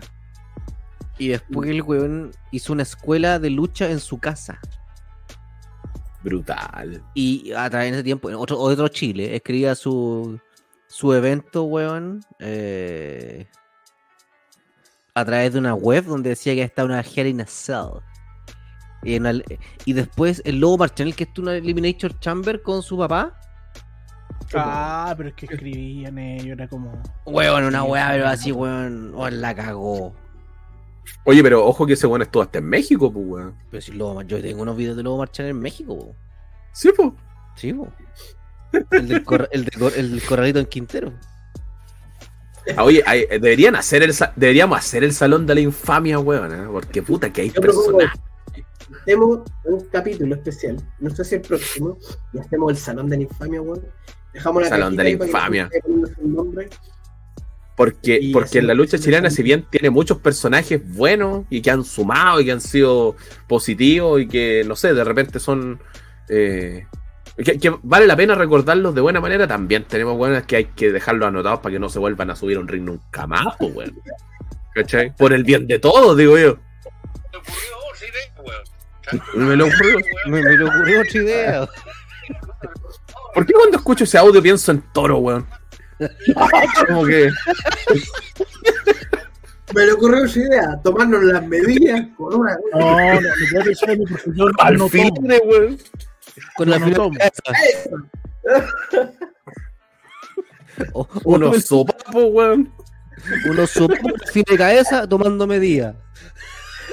Y después el weón hizo una escuela de lucha en su casa. Brutal. Y a través de ese tiempo, en otro, otro Chile, escribía su, su evento, weón, eh, a través de una web donde decía que estaba una Hell in a Cell. Y, en el- y después el Lobo Marchanel, que en una Eliminator Chamber con su papá. Ah, pero es que escribían ellos, era como. Weón, una weá, pero así, weón, weón, la cagó. Oye, pero ojo que ese weón estuvo hasta en México, pues, weón. Pero si Lobo yo tengo unos videos de Lobo Marchanel en México, po. Sí, pues. Sí, po. El del, corra- el del cor- el del corralito en Quintero. Ah, Oye, hay- deberían hacer el, deberíamos hacer el salón de la infamia, weón, ¿eh? porque puta que hay personajes. Hacemos un capítulo especial, no sé si el próximo, y hacemos el Salón de la Infamia, weón. Dejamos la Salón de la para que Porque, Y porque en la lucha chilena, si bien tiene muchos personajes buenos y que han sumado y que han sido positivos y que, no sé, de repente son. eh, que, que vale la pena recordarlos de buena manera, también tenemos buenas que hay que dejarlos anotados para que no se vuelvan a subir a un ring nunca más, pues, weón. ¿Cachai? Por el bien de todos, digo yo. Me lo ocurrió. Me, me le ocurrió otra idea. ¿Por qué cuando escucho ese audio pienso en toro, weón? Como que. Me le ocurrió esa idea, tomarnos las medidas con una. No, no, no puedo porque yo Al no fin, weón. Con la no tomo. O- Unos sopapos, weón. unos sopapos fin de cabeza tomando medidas.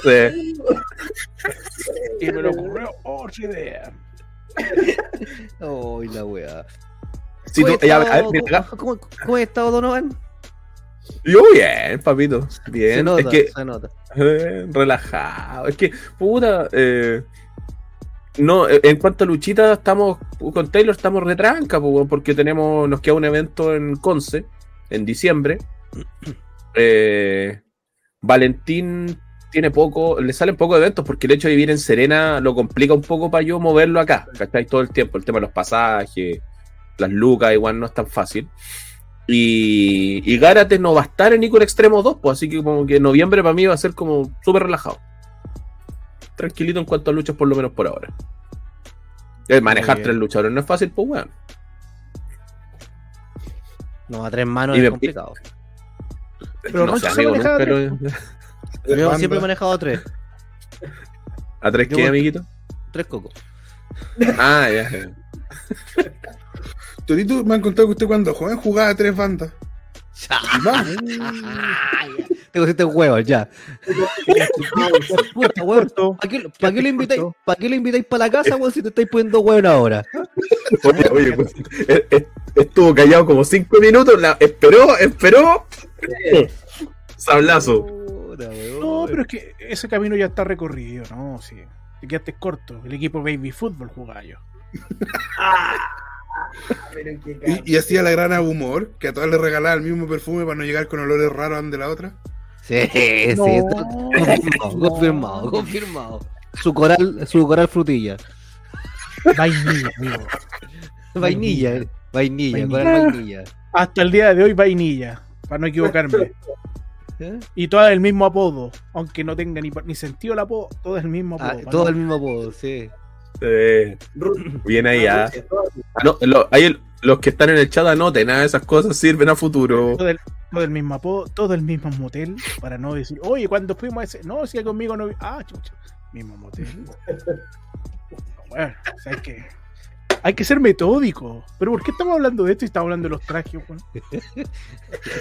Sí. Y me le ocurrió otra idea. Ay, la weá. Si ¿Cómo tú- ya, a ver, estado- mira, ¿Cómo, cómo has estado, Donovan? Yo bien, papito. Bien. Se nota, es que se nota. eh, relajado. Es que, puta, eh, no, eh, en cuanto a Luchita, estamos con Taylor estamos retranca, weón, porque tenemos, nos queda un evento en Conce, en diciembre. Eh, Valentín tiene poco, le salen pocos eventos porque el hecho de vivir en Serena lo complica un poco para yo moverlo acá, ¿cachai? Todo el tiempo, el tema de los pasajes, las lucas, igual no es tan fácil. Y, y Gárate no va a estar en Icon Extremo 2, pues así que como que noviembre para mí va a ser como súper relajado. Tranquilito en cuanto a luchas, por lo menos por ahora. Eh, manejar tres luchadores no es fácil, pues weón. No, a tres manos Y es me- complicado. Pero no sé, amigo, nunca lo- Yo siempre he manejado a tres. ¿A tres Yo qué, amiguito? Tres cocos. Ah, ya. Torito me han contado que usted cuando joven jugaba a tres bandas. Te pusiste huevos, ya. ¿Para qué, lo invitáis? ¿Para qué lo invitáis para la casa, weón, si te estáis poniendo weón ahora? Oye, oye, pues, eh, eh, estuvo callado como cinco minutos, la- esperó, esperó. Sablazo. No, pero es que ese camino ya está recorrido, ¿no? Sí. Te quedaste corto. El equipo Baby Fútbol jugaba yo. Pero qué cabrón. Y, y hacía la gran humor, que a todas les regalaba el mismo perfume para no llegar con olores raros de la otra. Sí, sí, No, confirmado, no. confirmado, confirmado. Su coral, su coral frutilla. Vainilla, amigo. Vainilla, eh, vainilla, Vainilla. con el vainilla. Hasta el día de hoy, vainilla. Para no equivocarme. ¿Eh? Y todo el mismo apodo. Aunque no tenga ni, ni sentido el apodo, todo es el mismo Ah, apodo. para todo no- el mismo apodo, sí. Eh, bien ahí, Ah, ah. Ah, no, lo- ahí el- los que están en el chat anoten, nada esas cosas sirven a futuro. todo el, todo el mismo apodo, todo el mismo motel. Para no decir, oye, cuando fuimos a ese. No, si conmigo no. vi-". Ah, chucha. Mismo motel. Bueno, o sea, hay que. Hay que ser metódico. Pero ¿por qué estamos hablando de esto y estamos hablando de los trajes, weón?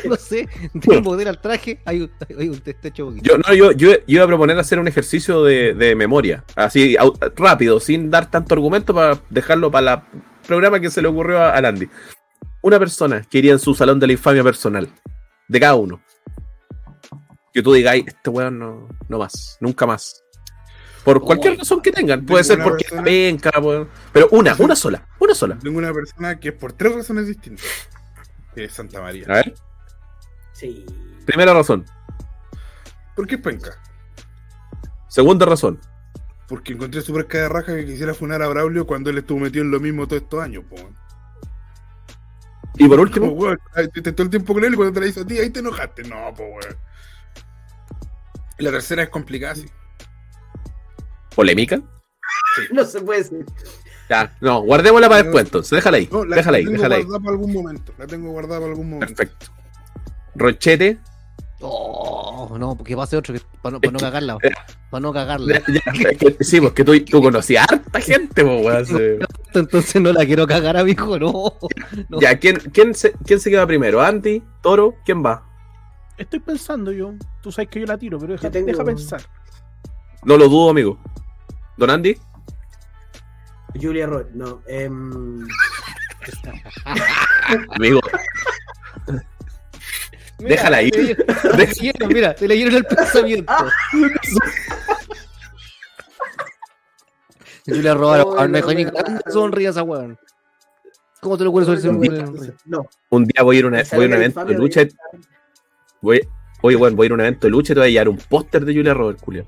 No sé, de modelo al traje, hay un, hay un techo. Yo, no, yo, yo, yo iba a proponer hacer un ejercicio de, de memoria, así rápido, sin dar tanto argumento para dejarlo para el programa que se le ocurrió a, a Landy. Una persona que iría en su salón de la infamia personal, de cada uno. Que tú digas, "Ay, este weón no, no más, nunca más. Por cualquier razón que tengan. Puede ser porque persona- venga, weón. Pero una, una sola, una sola. Tengo una persona que es por tres razones distintas. Que es Santa María. A ver, Sí. primera razón. ¿Por qué es penca? Segunda razón. Porque encontré súper de raja que quisiera funar a Braulio cuando él estuvo metido en lo mismo todos estos años, po. Y por último, weón, ay, te- te- todo el tiempo con él y cuando te la hizo a ti, ahí te enojaste. No, po, weón. Y la tercera es complicada, sí. Polémica. No se puede decir. Ya, no, guardémosla para después entonces. Déjala ahí, No, la, déjala ahí, la tengo déjala ahí. guardada para algún momento. La tengo guardada para algún momento. Perfecto. Ronchete. Oh, no, porque pase otro que, para, no, para no cagarla. Para no cagarla. Ya, ya, es que- sí, porque tú, tú conocías a harta gente, po, weón, sí. Entonces no la quiero cagar a mi hijo, no. no. Ya, ¿quién, quién, se, ¿quién se queda primero? ¿Andy? ¿Toro? ¿Quién va? Estoy pensando yo. Tú sabes que yo la tiro, pero deja, tengo- deja pensar. No lo dudo, amigo. ¿Don Andy? Julia Roy, no. em, Amigo, Mira, déjala te leyeron- te leyeron, mira, te leyeron el pensamiento. Julia Oh, no no, dejó ni no, sonríe esa weón. ¿Cómo te lo sobre ese no, weón? no. un día voy a ir a, una- Esa voy a un evento de lucha. Voy, oye, bueno, voy a ir a un evento de lucha y te voy a llevar un póster de Julia Robert, Julio.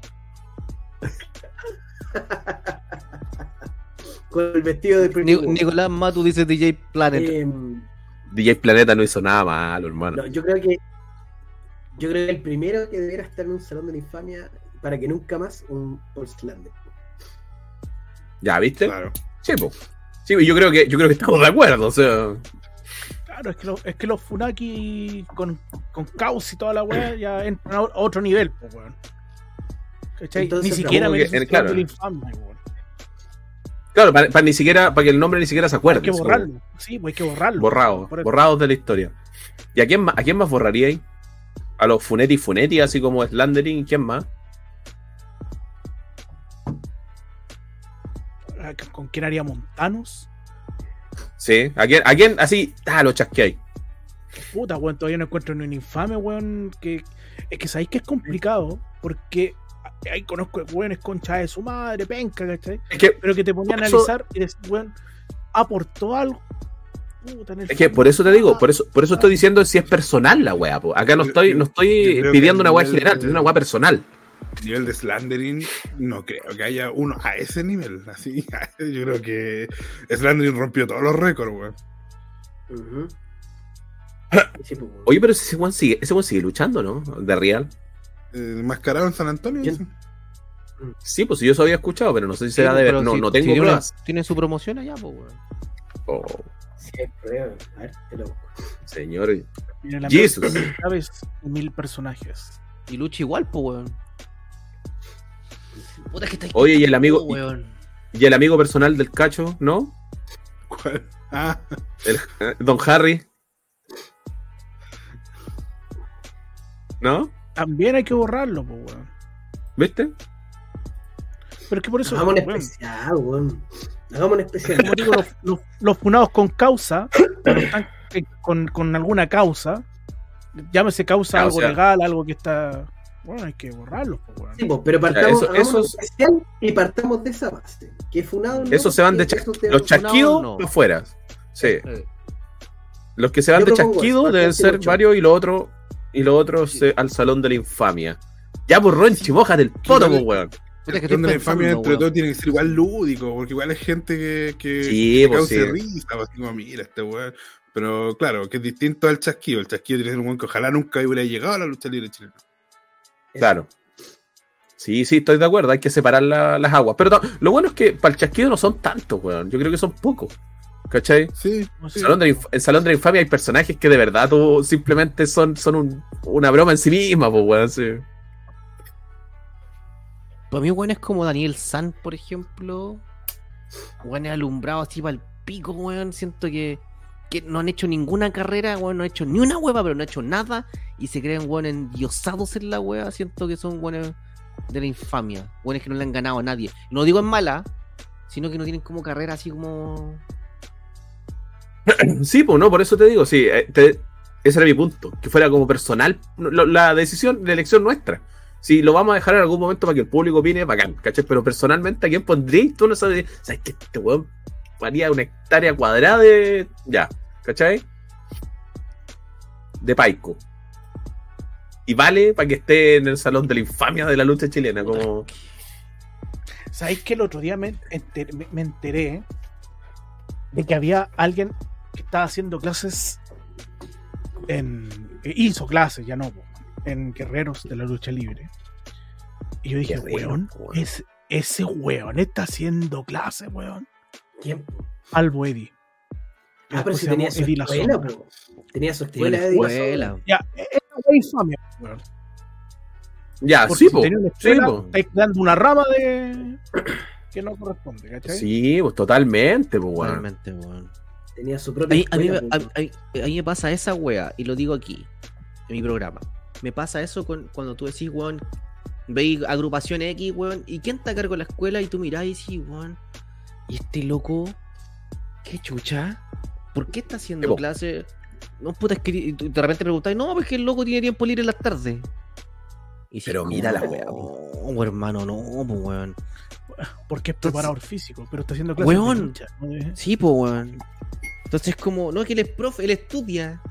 Con el vestido de Ni-. Nicolás Matu dice DJ Planet. Em, DJ Planeta no hizo nada malo, hermano. no, yo creo que yo creo que el primero que debiera estar en un salón de la infamia para que nunca más un Paul Slander. ¿Ya viste? Claro. Sí, yo creo que yo creo que estamos de acuerdo, o sea. Claro, es que, lo- es que los Funaki con, con caos y toda la weá ya entran a otro nivel, pues. Entonces, Ni siquiera que- eh, claro. weón. Claro, para, para ni siquiera, para que el nombre ni siquiera se acuerde. Hay que como borrarlo. Sí, pues hay que borrarlo. Borrado, borrados de la historia. ¿Y a quién más, a quién más borraría ahí? A los Funetti Funetti, así como Slandering, ¿quién más? Ah, ¿Con quién haría Montanos? Sí, ¿a quién, a quién así? Ah, lo chasqueáis. Puta, weón, todavía no encuentro ni un infame, weón. Que, es que sabéis que es complicado, porque ahí conozco weones concha de su madre, penca, ¿cachai? Es que, Pero que te ponía a analizar y decir, weón, aportó algo. Puta, en el es que por eso te digo, ah, por eso, por eso estoy diciendo si es personal la wea, po. Acá no estoy, yo- no estoy pidiendo una wea el- general, es una wea personal. Nivel de slandering, no creo que haya uno a ese nivel. Así, yo creo que slandering rompió todos los récords, weón. Pues. Oye, pero ese weón sigue, ese weón sigue luchando, ¿no? De real. Eh, mascarado en San Antonio. Dice. Sí, pues yo eso había escuchado, pero no sé si será de ver. pero No, si- no si tengo tiene, una- pruebas. tiene su promoción allá, pues, weón. Oh, Sí. A ver, te lo busco. señor. Mira, Jesus. mil personajes. Y lucha igual, pues, weón. Puta, que está Oye, y el amigo- weón. Y el amigo personal del cacho, ¿no? ¿Cuál? Ah, El, eh, Don Harry. ¿No? También hay que borrarlo, pues, weón. ¿Viste? Pero es que por eso, Hagamos un especial, weón. Hagamos un especial. como digo, los, los, los funados con causa, cuando están eh, con, con alguna causa, llámese causa o algo legal, algo que está. Bueno, hay que borrarlo, pues, weón. Sí, pues, pero partamos, eso- hagamos un esos- especial y partamos de esa base. Que funado no, Esos se van de de- Los chasquidos no. afuera. Sí. Eh, Los que se van Yo de chasquido deben ser varios y los otros y los otros se- al salón de la infamia. Ya por Ronchi, moja del poto, pues, weón. El que ton de la infamia pensando, entre weón. todo tiene que ser igual lúdico, porque igual hay gente que, que, Sí, que pues, cause sí. risa, pues, así como, mira este weón. Pero claro, que es distinto al chasquido. El chasquido tiene que ser un weón que ojalá nunca hubiera llegado a la lucha libre chilena. Claro. Sí, sí, estoy de acuerdo, hay que separar la- las aguas. Pero lo bueno es que para el chasquido no son tantos, weón. Yo creo que son pocos. ¿Cachai? Sí, En Salón de la Inf- en Salón de la Infamia hay personajes que de verdad tú simplemente son, son un- una broma en sí misma, pues, weón. sí. Para mí, weón, es como Daniel San, por ejemplo. Weón, es alumbrado así para el pico, weón. Siento que, que no han hecho ninguna carrera, weón. No han hecho ni una hueva, pero no han hecho nada. Y se creen, weón, endiosados en la hueva. Siento que son, weón, de la infamia. Weón, que no le han ganado a nadie. No digo en mala, sino que no tienen como carrera así como. Sí, pues no, por eso te digo, sí, eh, ese era mi punto, que fuera como personal la decisión, la elección nuestra. Si lo vamos a dejar en algún momento para que el público opine, bacán, ¿cachai? Pero personalmente, ¿a quién pondrías tú? No sabes, ¿sabes que este weón haría una hectárea cuadrada de. Ya, ¿cachai? De Paico. Y vale para que esté en el salón de la infamia de la lucha chilena, como. ¿Sabéis que el otro día me- me enteré de que había alguien que estaba haciendo clases en. que hizo clases, ya no, po, en Guerreros de la Lucha Libre. Y yo dije, Guerrero, weón, weón. es- ese weón está haciendo clases, weón. ¿Quién? Albo Eddy. Ah, pero si tenía su Eddie La escuela, po. Tenía su escuela Eddie La escuela. Ya, es una wea infamia, weón. Ya, Porque sí, si po. tenía una Sí, escuela, po. estáis dando una rama de. Que no corresponde, ¿cachai? Sí, pues totalmente, pues, weón. Realmente, weón. Tenía su A propia mí, a, mí, escuela. me- a, po. a- a mí me pasa esa wea, y lo digo aquí, en mi programa. Me pasa eso con, cuando tú decís, weón, veis agrupación X, weón, y quién está a cargo de la escuela, y tú mirás y decís, weón, y este loco, qué chucha, ¿por qué está haciendo Evo. clase? No, puta, es que de repente preguntáis, no, pues que el loco tiene tiempo libre en las tardes. Y Pero como, mira la wea, No, hermano, no, pues, weón. Porque es preparador físico, pero está haciendo clases Weón. de lucha. ¿no? De- Sí, pues, weón. Entonces, como, no, que él es profe, él estudia.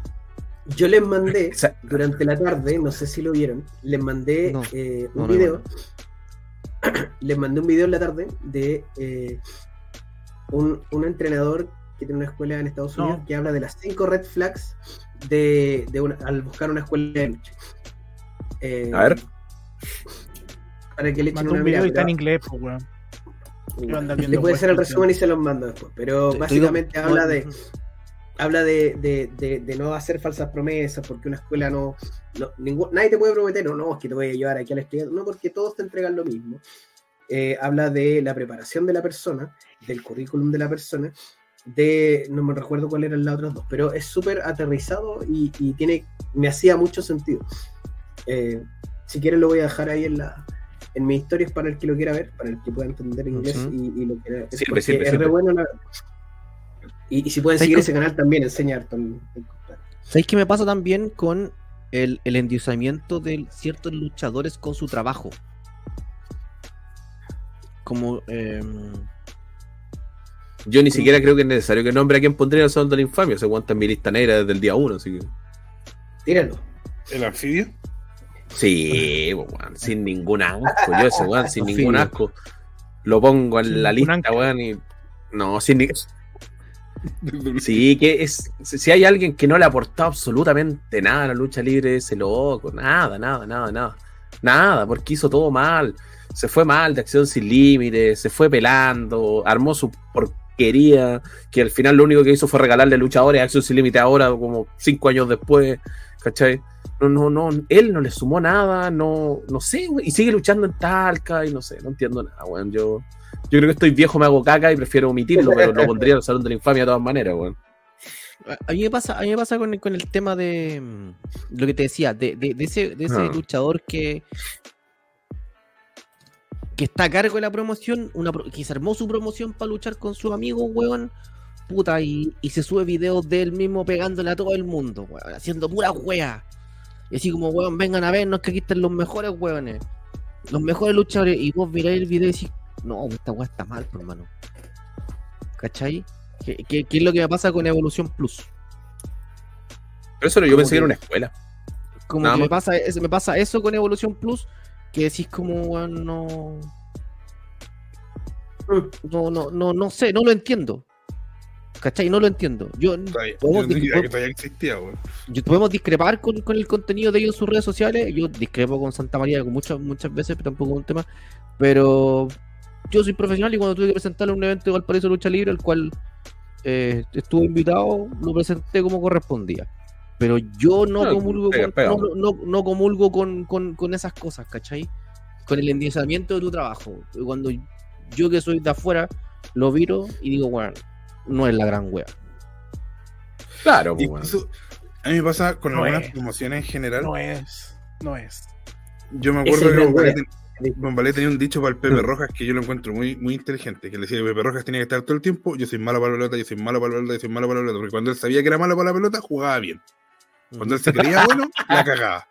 Yo les mandé durante la tarde, no sé si lo vieron, les mandé No, eh, un no, video. les mandé un video en la tarde de eh, un, un entrenador que tiene una escuela en Estados No. Unidos que habla de las cinco red flags de, de una- al buscar una escuela de lucha. Eh, A ver. Para que le echen una un video mirada. y está en inglés, pues, weón. Le puede hacer el resumen y se los mando después. Pero te básicamente habla de habla de, de, de, de no hacer falsas promesas, porque una escuela no, no ningún- nadie te puede prometer, no, no, es que te voy a llevar aquí al estudiante, no, porque todos te entregan lo mismo. Eh, habla de la preparación de la persona, del currículum de la persona, de, no me recuerdo cuál eran las otras dos, pero es súper aterrizado y, y tiene, me hacía mucho sentido. Eh, si quieren lo voy a dejar ahí en la en mis historias para el que lo quiera ver, para el que pueda entender inglés y, y lo quiera es Sirve, porque sirve, es sirve. re bueno la verdad. Y, y si pueden ¿Sabes seguir ese canal también, enseña harto el- el compadre. ¿Sabéis qué me pasa también con el, el endiosamiento de ciertos luchadores con su trabajo? Como. em, Yo ni siquiera creo que es necesario que nombre a quien pondría el salón de la infamia. Se aguanta en mi lista negra desde el día uno, así que. Tíralo. ¿El anfibio? Sí, weón, sin ningún asco. Yo ese weón, sin ningún asco. Lo pongo en Sin la ningún lista, weón, y. No, sin ni- Sí, que es. Si hay alguien que no le ha aportado absolutamente nada a la lucha libre, ese loco. Nada, nada, nada, nada. Nada, porque hizo todo mal. Se fue mal de acción sin límites, se fue pelando, armó su porquería, que al final lo único que hizo fue regalarle luchadores a acción sin límite ahora, como cinco años después, ¿cachai? No, no, no, él no le sumó nada, no, no sé, y sigue luchando en Talca y no sé, no entiendo nada, weón. Yo, yo creo que estoy viejo, me hago caca y prefiero omitirlo, pero lo pondría en el Salón de la Infamia de todas maneras, weón. a mí me pasa, a mí me pasa con, el- con el tema de mm, lo que te decía, de, de- de ese, de ese Ah. luchador que. que está a cargo de la promoción, una, que se armó su promoción para luchar con sus amigos, weón. Puta, y, y se sube videos de él mismo pegándole a todo el mundo, weón, haciendo pura wea. Y así como, weón, vengan a vernos que aquí están los mejores weones. Los mejores luchadores. Y vos miráis el video y decís, no, esta wea está mal, pues, hermano. ¿Cachai? ¿Qué, qué, qué es lo que me pasa con Evolución Plus? Pero eso yo Como pensé que era una escuela. Como Nada que me pasa, es- me pasa eso con Evolución Plus, que decís como, weón, no... no, no, no, no sé, no lo entiendo. ¿Cachai? No lo entiendo. Yo, Todavía- podemos, yo no dis- sabía que todavía existía, yo- podemos discrepar con, con el contenido de ellos en sus redes sociales. Yo discrepo con Santa María muchas, muchas veces, pero tampoco es un tema. Pero yo soy profesional y cuando tuve que presentarle un evento de Valparaíso Lucha Libre, al cual eh, estuve invitado, lo presenté como correspondía. Pero yo no comulgo, pega, con, pega. no, no- no comulgo con, con- con esas cosas, ¿cachai? Con el endiosamiento de tu trabajo. Cuando yo que soy de afuera, lo viro y digo, bueno, no es la gran wea. Claro, pues, weón. Incluso, a mí me pasa con No algunas es. promociones en general. No es. No es. Yo me acuerdo que Bombalé, ten- tenía un dicho para el Pepe Rojas que yo lo encuentro muy, muy inteligente. Que le decía que Pepe Rojas tenía que estar todo el tiempo. Yo soy malo para la pelota, yo soy malo para la pelota, yo soy malo para la pelota. Porque cuando él sabía que era malo para la pelota, jugaba bien. Cuando él se creía bueno, la cagaba.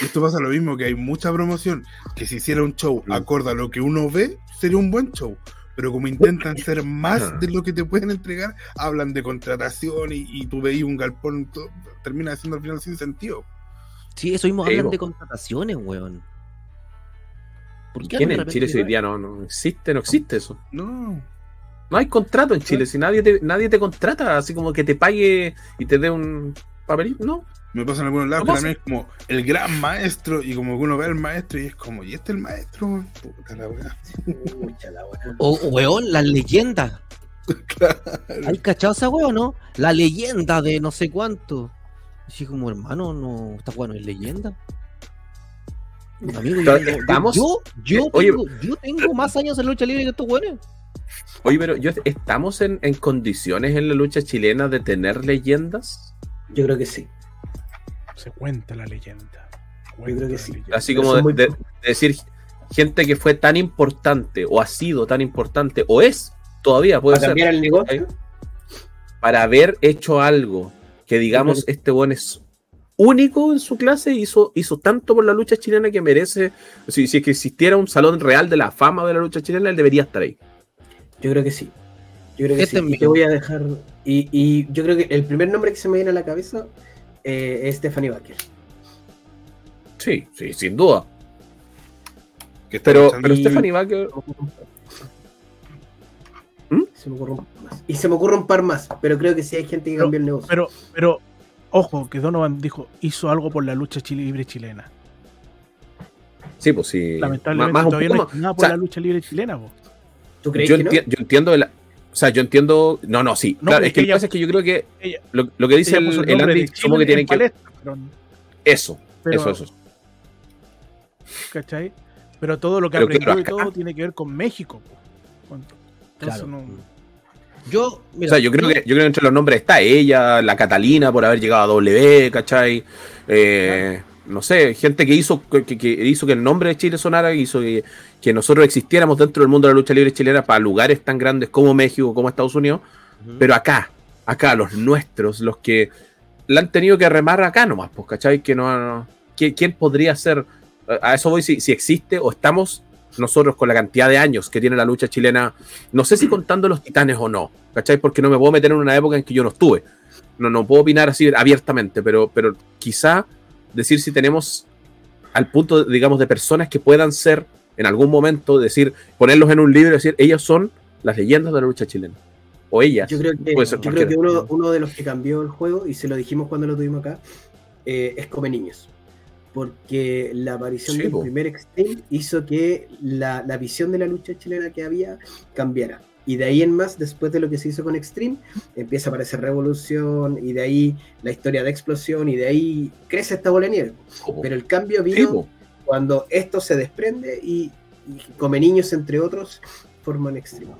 Y esto pasa lo mismo, que hay mucha promoción, que si hiciera un show acorde a lo que uno ve, sería un buen show. Pero como intentan ser más de lo que te pueden entregar, hablan de contratación y, y tú veis un galpón, todo- termina siendo al final sin sentido. Sí, eso mismo hablan de contrataciones, weón. ¿Por qué ¿Quién en Chile se hoy día no, no existe? No existe eso. No. No hay contrato en Chile. Si nadie te, nadie te contrata, así como que te pague y te dé un papelito, no. Me pasa en algunos lados que ¿Cómo también es como el gran maestro, y como que uno ve al maestro y es como, ¿y este es el maestro? Puta la weá. O, weón, las leyendas. ¿Hay cachado esa weón, no? La leyenda de no sé cuánto. Así como, hermano, no. Esta weón no es leyenda. Amigo, yo, Pero tengo- estamos- yo, yo, eh, oye- tengo, yo tengo más años en lucha libre que estos weones. Oye, pero yo, ¿estamos en, en condiciones en la lucha chilena de tener leyendas? Yo creo que sí. Se cuenta la leyenda. Yo creo que sí. Así como son de, muy de- de decir gente que fue tan importante o ha sido tan importante o es todavía puede Para ser cambiar el negocio. para haber hecho algo que digamos este buen es único en su clase hizo hizo tanto por la lucha chilena que merece si, si es que existiera un salón real de la fama de la lucha chilena él debería estar ahí Yo creo que sí. Yo creo que Este sí. Y te voy a dejar. Y, y yo creo que el primer nombre que se me viene a la cabeza eh, es Stephanie Baker. sí sí sin duda Que pero pero Stephanie Baker ¿Mm? Se me ocurre un par más. Y se me ocurre un par más, pero creo que sí hay gente que Pero- cambió el negocio. Pero, pero, ojo, que Donovan dijo, hizo algo por la lucha chile- libre chilena. sí pues sí Lamentablemente más- más un todavía poco no más. hay nada O por sea, la lucha libre chilena, po. ¿Tú crees yo, que no? enti- yo entiendo el- o sea yo entiendo no no sí No, claro, porque es que lo que ella- pasa es que yo creo que ella- lo, lo que dice Ella el, el Andy como que tienen en que palestra, pero- eso pero- eso eso ¿cachai? Pero todo lo que Pero aprendió claro, y todo tiene que ver con México. Entonces Claro. no- Yo, mira, o sea, yo creo que yo creo que entre los nombres está ella, la Catalina por haber llegado a W, ¿cachai? Eh, No sé, gente que hizo que, hizo que el nombre de Chile sonara, que hizo que, que nosotros existiéramos dentro del mundo de la lucha libre chilena para lugares tan grandes como México, como Estados Unidos, pero acá, acá, los nuestros, los que la han tenido que remar acá nomás, pues, ¿cachai? Que no, no- ¿quién, quién podría ser? A eso voy, si, si existe o estamos nosotros con la cantidad de años que tiene la lucha chilena, no sé si contando los titanes o no, ¿cachai? Porque no me puedo meter en una época en que yo no estuve. No, no puedo opinar así abiertamente, pero, pero quizá decir si tenemos al punto, digamos, de personas que puedan ser en algún momento, decir, ponerlos en un libro y decir, ellos son las leyendas de la lucha chilena. O ellas. Yo creo que, yo creo que uno, uno de los que cambió el juego, y se lo dijimos cuando lo tuvimos acá, eh, es Come Niños. Porque la aparición Sí, del po. primer Extreme hizo que la, la visión de la lucha chilena que había cambiara. Y de ahí en más, después de lo que se hizo con Extreme, empieza a aparecer Revolución, y de ahí la historia de Explosión, y de ahí crece esta bola de nieve. Pero el cambio vino cuando esto se desprende y, y Come Niños, entre otros, forman Extreme.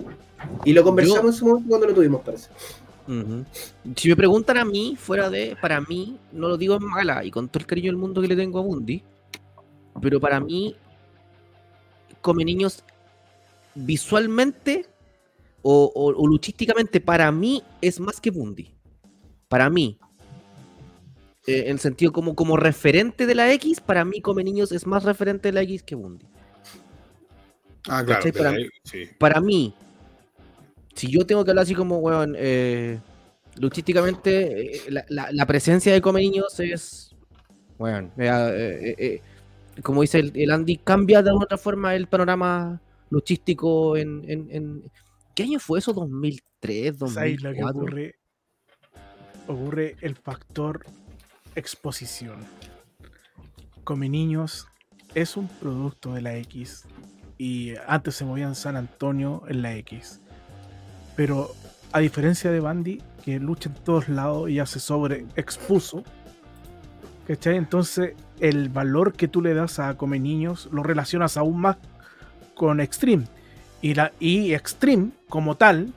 Y lo conversamos en su momento cuando lo tuvimos, parece. Si me preguntan a mí, fuera de, para mí, no lo digo en mala y con todo el cariño del mundo que le tengo a Bundy, pero para mí, Come Niños, visualmente o, o- o luchísticamente, para mí es más que Bundy. Para mí. Eh, en el sentido como, como referente de la X, para mí Come Niños es más referente de la X que Bundy. Ah, claro. Para, ahí, sí. para mí, si yo tengo que hablar así como, weón, eh, luchísticamente, eh, la, la- la presencia de Come Niños es, weón, eh, como dice el, el Andy, cambia de otra forma el panorama luchístico en, en, en- ¿Qué año fue eso? ¿2003? ¿Sabes lo que 2004? ocurre? Ocurre el factor exposición. Come Niños es un producto de la X y antes se movía en San Antonio en la X. Pero a diferencia de Bandy, que lucha en todos lados y ya se sobre expuso, ¿cachai? Entonces el valor que tú le das a Come Niños lo relacionas aún más con Extreme. Y, la, y Extreme, como tal,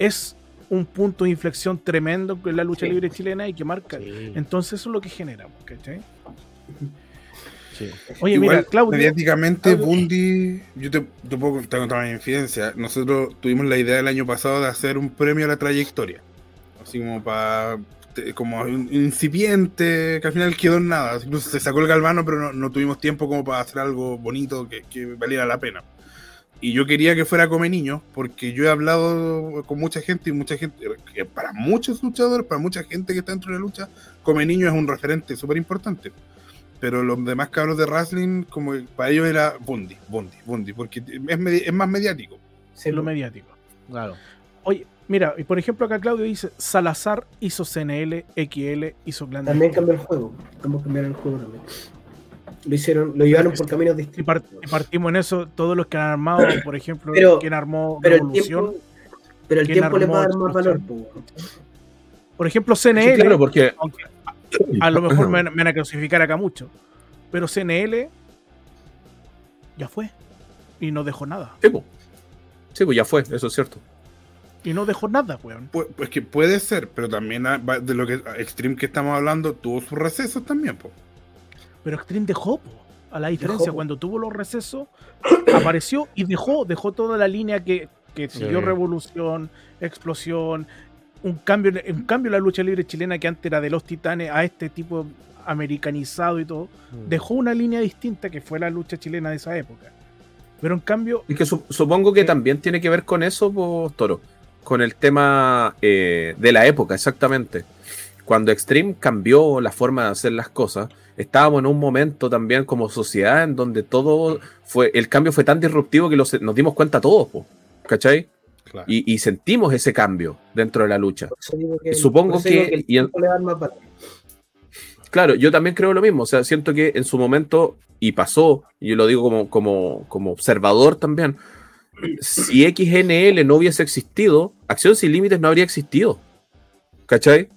es un punto de inflexión tremendo en la lucha Sí. libre chilena y que marca. Sí, Entonces eso es lo que genera, ¿cachai? sí. Oye, Igual, mira, Claudio, mediáticamente, Claudio- Bundy, yo te, te puedo contar mi infidencia. Nosotros tuvimos la idea el año pasado de hacer un premio a la trayectoria. Así como para. como un incipiente, que al final quedó en nada. Incluso se sacó el galvano, pero no, no tuvimos tiempo como para hacer algo bonito que, que valiera la pena. Y yo quería que fuera Come Niños, porque yo he hablado con mucha gente y mucha gente, que para muchos luchadores, para mucha gente que está dentro de la lucha, Come Niños es un referente súper importante. Pero los demás cabros de wrestling, como que para ellos era Bundy, Bundy, Bundy, porque es, medi- es más mediático. Sí, lo mediático. Claro. Oye, mira, y por ejemplo acá Claudio dice, Salazar hizo CNL, XL, hizo Clandestino. También cambió el juego. Estamos cambiando el juego también. Lo hicieron, lo llevaron por caminos Y, distintos. par- y partimos en eso, todos los que han armado, por ejemplo, Pero- quien armó Pero el Revolución. tiempo, pero el ¿Quién tiempo le va a dar más valor. Por ejemplo, Sí, CNL, claro, porque aunque a lo mejor me, van- me van a crucificar acá mucho, pero CNL ya fue y no dejó nada. Sí, pues. Sí, pues ya fue, eso es cierto. Y no dejó nada, weón. Pues, pues que puede ser, pero también de lo que Extreme que estamos hablando tuvo sus recesos también, po. Pero Extreme dejó, po. A la diferencia, Dejó, cuando tuvo los recesos, apareció y dejó, dejó toda la línea que, que siguió Sí. Revolución, Explosión, un cambio, en- un cambio en la lucha libre chilena que antes era de los titanes a este tipo americanizado y todo, dejó una línea distinta que fue la lucha chilena de esa época. Pero en cambio, Y que su- supongo que también tiene que ver con eso, pues, Toro. Con el tema eh, de la época, exactamente. Cuando Extreme cambió la forma de hacer las cosas, estábamos en un momento también como sociedad en donde todo fue. El cambio fue tan disruptivo que los- nos dimos cuenta todos, po, ¿cachai? Claro. Y, y sentimos ese cambio dentro de la lucha. Que- Supongo que- y en- valor. Claro, yo también creo lo mismo. O sea, siento que en su momento, y pasó, y yo lo digo como, como, como observador también, si XNL no hubiese existido, Acción Sin Límites no habría existido. ¿Cachai?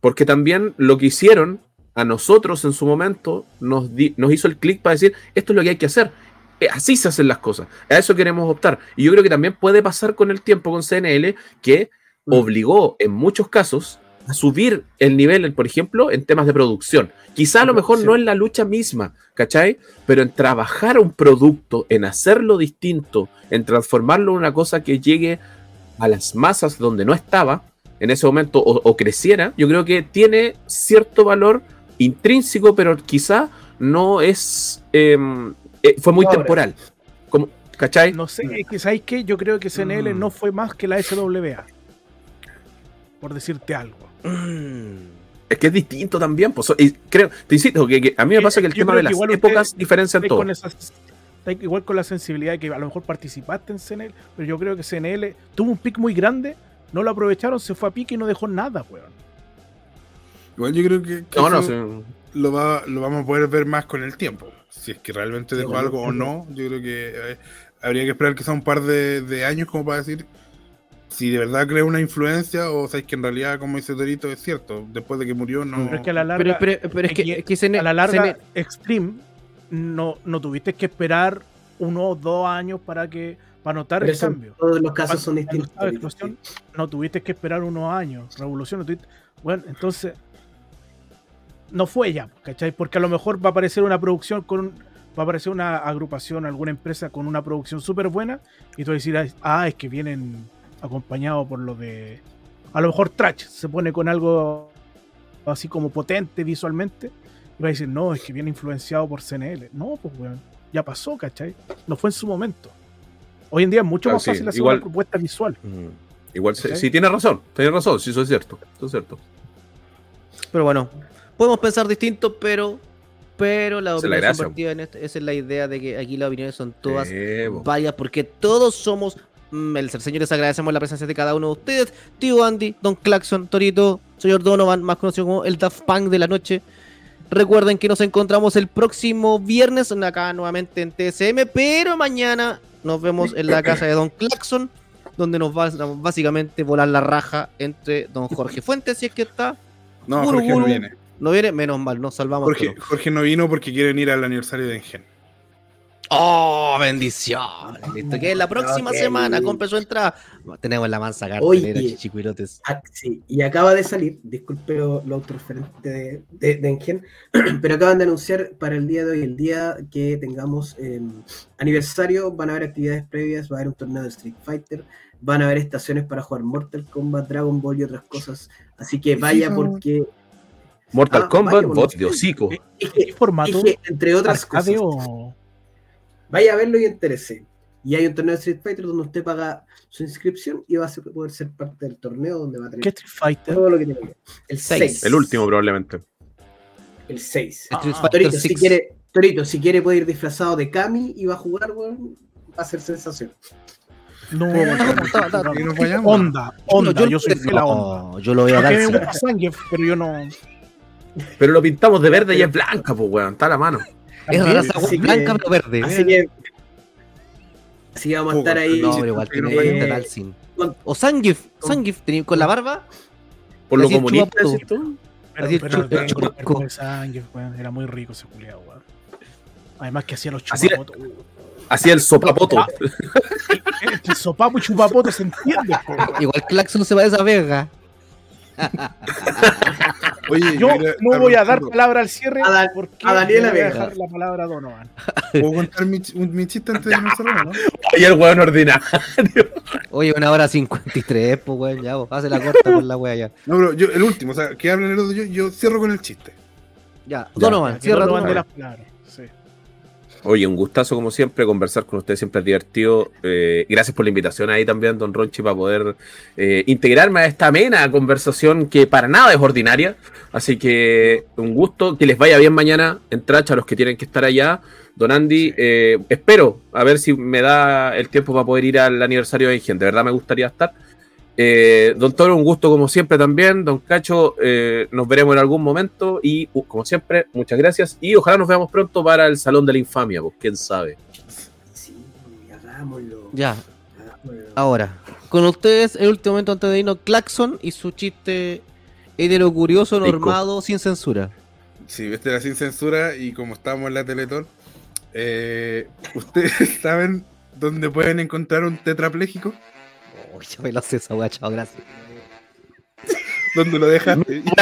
Porque también lo que hicieron a nosotros en su momento nos, di- nos hizo el clic para decir, esto es lo que hay que hacer. Eh, Así se hacen las cosas. A eso queremos optar. Y yo creo que también puede pasar con el tiempo con CNL, que obligó en muchos casos a subir el nivel, por ejemplo, en temas de producción. Quizá a lo mejor no en la lucha misma, ¿cachai? Pero en trabajar un producto, en hacerlo distinto, en transformarlo en una cosa que llegue a las masas donde no estaba en ese momento o, o creciera, yo creo que tiene cierto valor intrínseco, pero quizá no es... em, eh, fue muy temporal. Como, ¿Cachai? no sé, es que ¿sabes qué? Yo creo que CNL Mm. no fue más que la SWA. Por decirte algo. Es que es distinto también. Pues, y creo, te insisto, que, que a mí me pasa que el Yo tema de las épocas diferencian todo. con esas- estáis igual con la sensibilidad de que a lo mejor participaste en CNL, pero yo creo que CNL tuvo un pic muy grande, no lo aprovecharon, se fue a pique y no dejó nada, weón. Igual yo creo que, que No, no, eso sí. lo, va, lo vamos a poder ver más con el tiempo. Si es que realmente dejó algo o no, yo creo que eh, habría que esperar quizá un par de, de años como para decir si de verdad crea una influencia o sabes que en realidad, como dice Torito, es cierto. Después de que murió, no. Pero es que a la larga, Pero, pero, pero es que, que- es que CN a la larga CN Extreme no, no tuviste que esperar uno o dos años para que para notar Pero el eso cambio. todos los casos son distintos. no tuviste que esperar unos años. Revolución, no tuviste- Bueno, entonces. No fue ya, ¿cachai? Porque a lo mejor va a aparecer una producción con. Va a aparecer una agrupación, alguna empresa con una producción súper buena. Y tú vas a decir, ah, es que vienen acompañados por lo de. A lo mejor Trash se pone con algo así como potente visualmente. Y va a decir, no, es que viene influenciado por CNL. No, pues, weón. Ya pasó, ¿cachai? No fue en su momento. Hoy en día es mucho Claro, más sí, fácil hacer igual- una propuesta visual. Mm. Igual, sí, ¿Cachai? sí, tiene razón, tiene razón, sí, eso es cierto, eso es cierto. Pero bueno, podemos pensar distinto, pero Pero la es opinión gracia. compartida en este- esa es la idea de que aquí las opiniones son todas varias, porque todos somos Melzer. Señores, agradecemos la presencia de cada uno de ustedes. Tío Andy, Don Claxon, Torito, señor Donovan, más conocido como el Daft Punk de la noche. Recuerden que nos encontramos el próximo viernes acá nuevamente en TSM, pero mañana nos vemos en la casa de Don Claxon, donde nos va a básicamente volar la raja entre Don Jorge Fuentes, si es que está. No, Jorge no viene. No viene, menos mal, nos salvamos. Jorge. Jorge no vino porque quieren ir al aniversario de Engen. ¡Oh, bendición! Listo, que la próxima semana compre su entrada. Tenemos la mansa Oye. cartelera, chichicuilotes. Ah, sí, y acaba de salir, disculpe lo, lo autorreferente de, de, de Engen, pero acaban de anunciar para el día de hoy, el día que tengamos eh, aniversario, van a haber actividades previas, va a haber un torneo de Street Fighter, van a haber estaciones para jugar Mortal Kombat, Dragon Ball y otras cosas. Así que vaya porque, Mortal Ah, Kombat, vaya, bot de hocico. es que- ¿Qué formato? es que, entre otras ¿Arcade cosas, o.? vaya a verlo y interese. Y hay un torneo de Street Fighter donde usted paga su inscripción y va a ser- poder ser parte del torneo donde va a ¿Qué tener Street Fighter? todo lo que tiene que ver. El Seis. 6. El último, probablemente. El 6. Ah, Street ah, Fighter Torito, si 6. quiere, Torito, si quiere puede ir disfrazado de Kami y va a jugar, weón, va a ser sensación. No. Onda, onda, No, yo, soy fiel a onda. No, yo lo voy a dar. pero yo no. Pero lo pintamos de verde y es blanca, pues, weón. Está a la mano. Es raza que- blanca pero verde. Así que, así que vamos a estar ahí. No, pero igual que tiene con- O Zangief tenía- con la barba. Por lo comunista, chupapo. ¿decís tú? Pero, el el el. Era muy rico ese culiado, weón. Además que hacía los chupapotos. Hacía el sopapoto. Entre sopapo y chupapoto se entiende. Igual Claxon se parece a Vega. Oye, Yo mira, no voy a dar palabra al cierre A Dan- porque a Daniela voy a Vega. dejar la palabra a Donovan. ¿Puedo contar mi, chiste antes de irnos cerrando, no? Y el weón ordinario. Oye, una hora 53, pues, weón, ya, vos, hace la corta con la wea ya. No, pero yo, el último, o sea, que hablen el otro, yo, yo cierro con el chiste. Ya, Donovan, Que cierra Donovan de las palabras. Oye, un gustazo como siempre, conversar con ustedes siempre es divertido. Eh, gracias por la invitación ahí también, don Ronchi, para poder eh, integrarme a esta amena conversación que para nada es ordinaria. Así que un gusto, que les vaya bien mañana en Tracha a los que tienen que estar allá. Don Andy, eh, espero a ver si me da el tiempo para poder ir al aniversario de Ingen. De verdad me gustaría estar. Eh, don Toro, un gusto como siempre también. Don Cacho, eh, nos veremos en algún momento. Y uh, como siempre, muchas gracias. Y ojalá nos veamos pronto para el Salón de la Infamia, pues quién sabe. Sí, hagámoslo. Ya, hagámoslo. ahora, con ustedes, el último momento antes de irnos, Claxon y su chiste hetero curioso, Rico. normado, sin censura. Sí, este era sin censura y como estamos en la Teletón, eh, ¿ustedes saben dónde pueden encontrar un tetrapléjico? Uy, yo me lo sé esa weá, chao, gracias. ¿Dónde lo dejaste?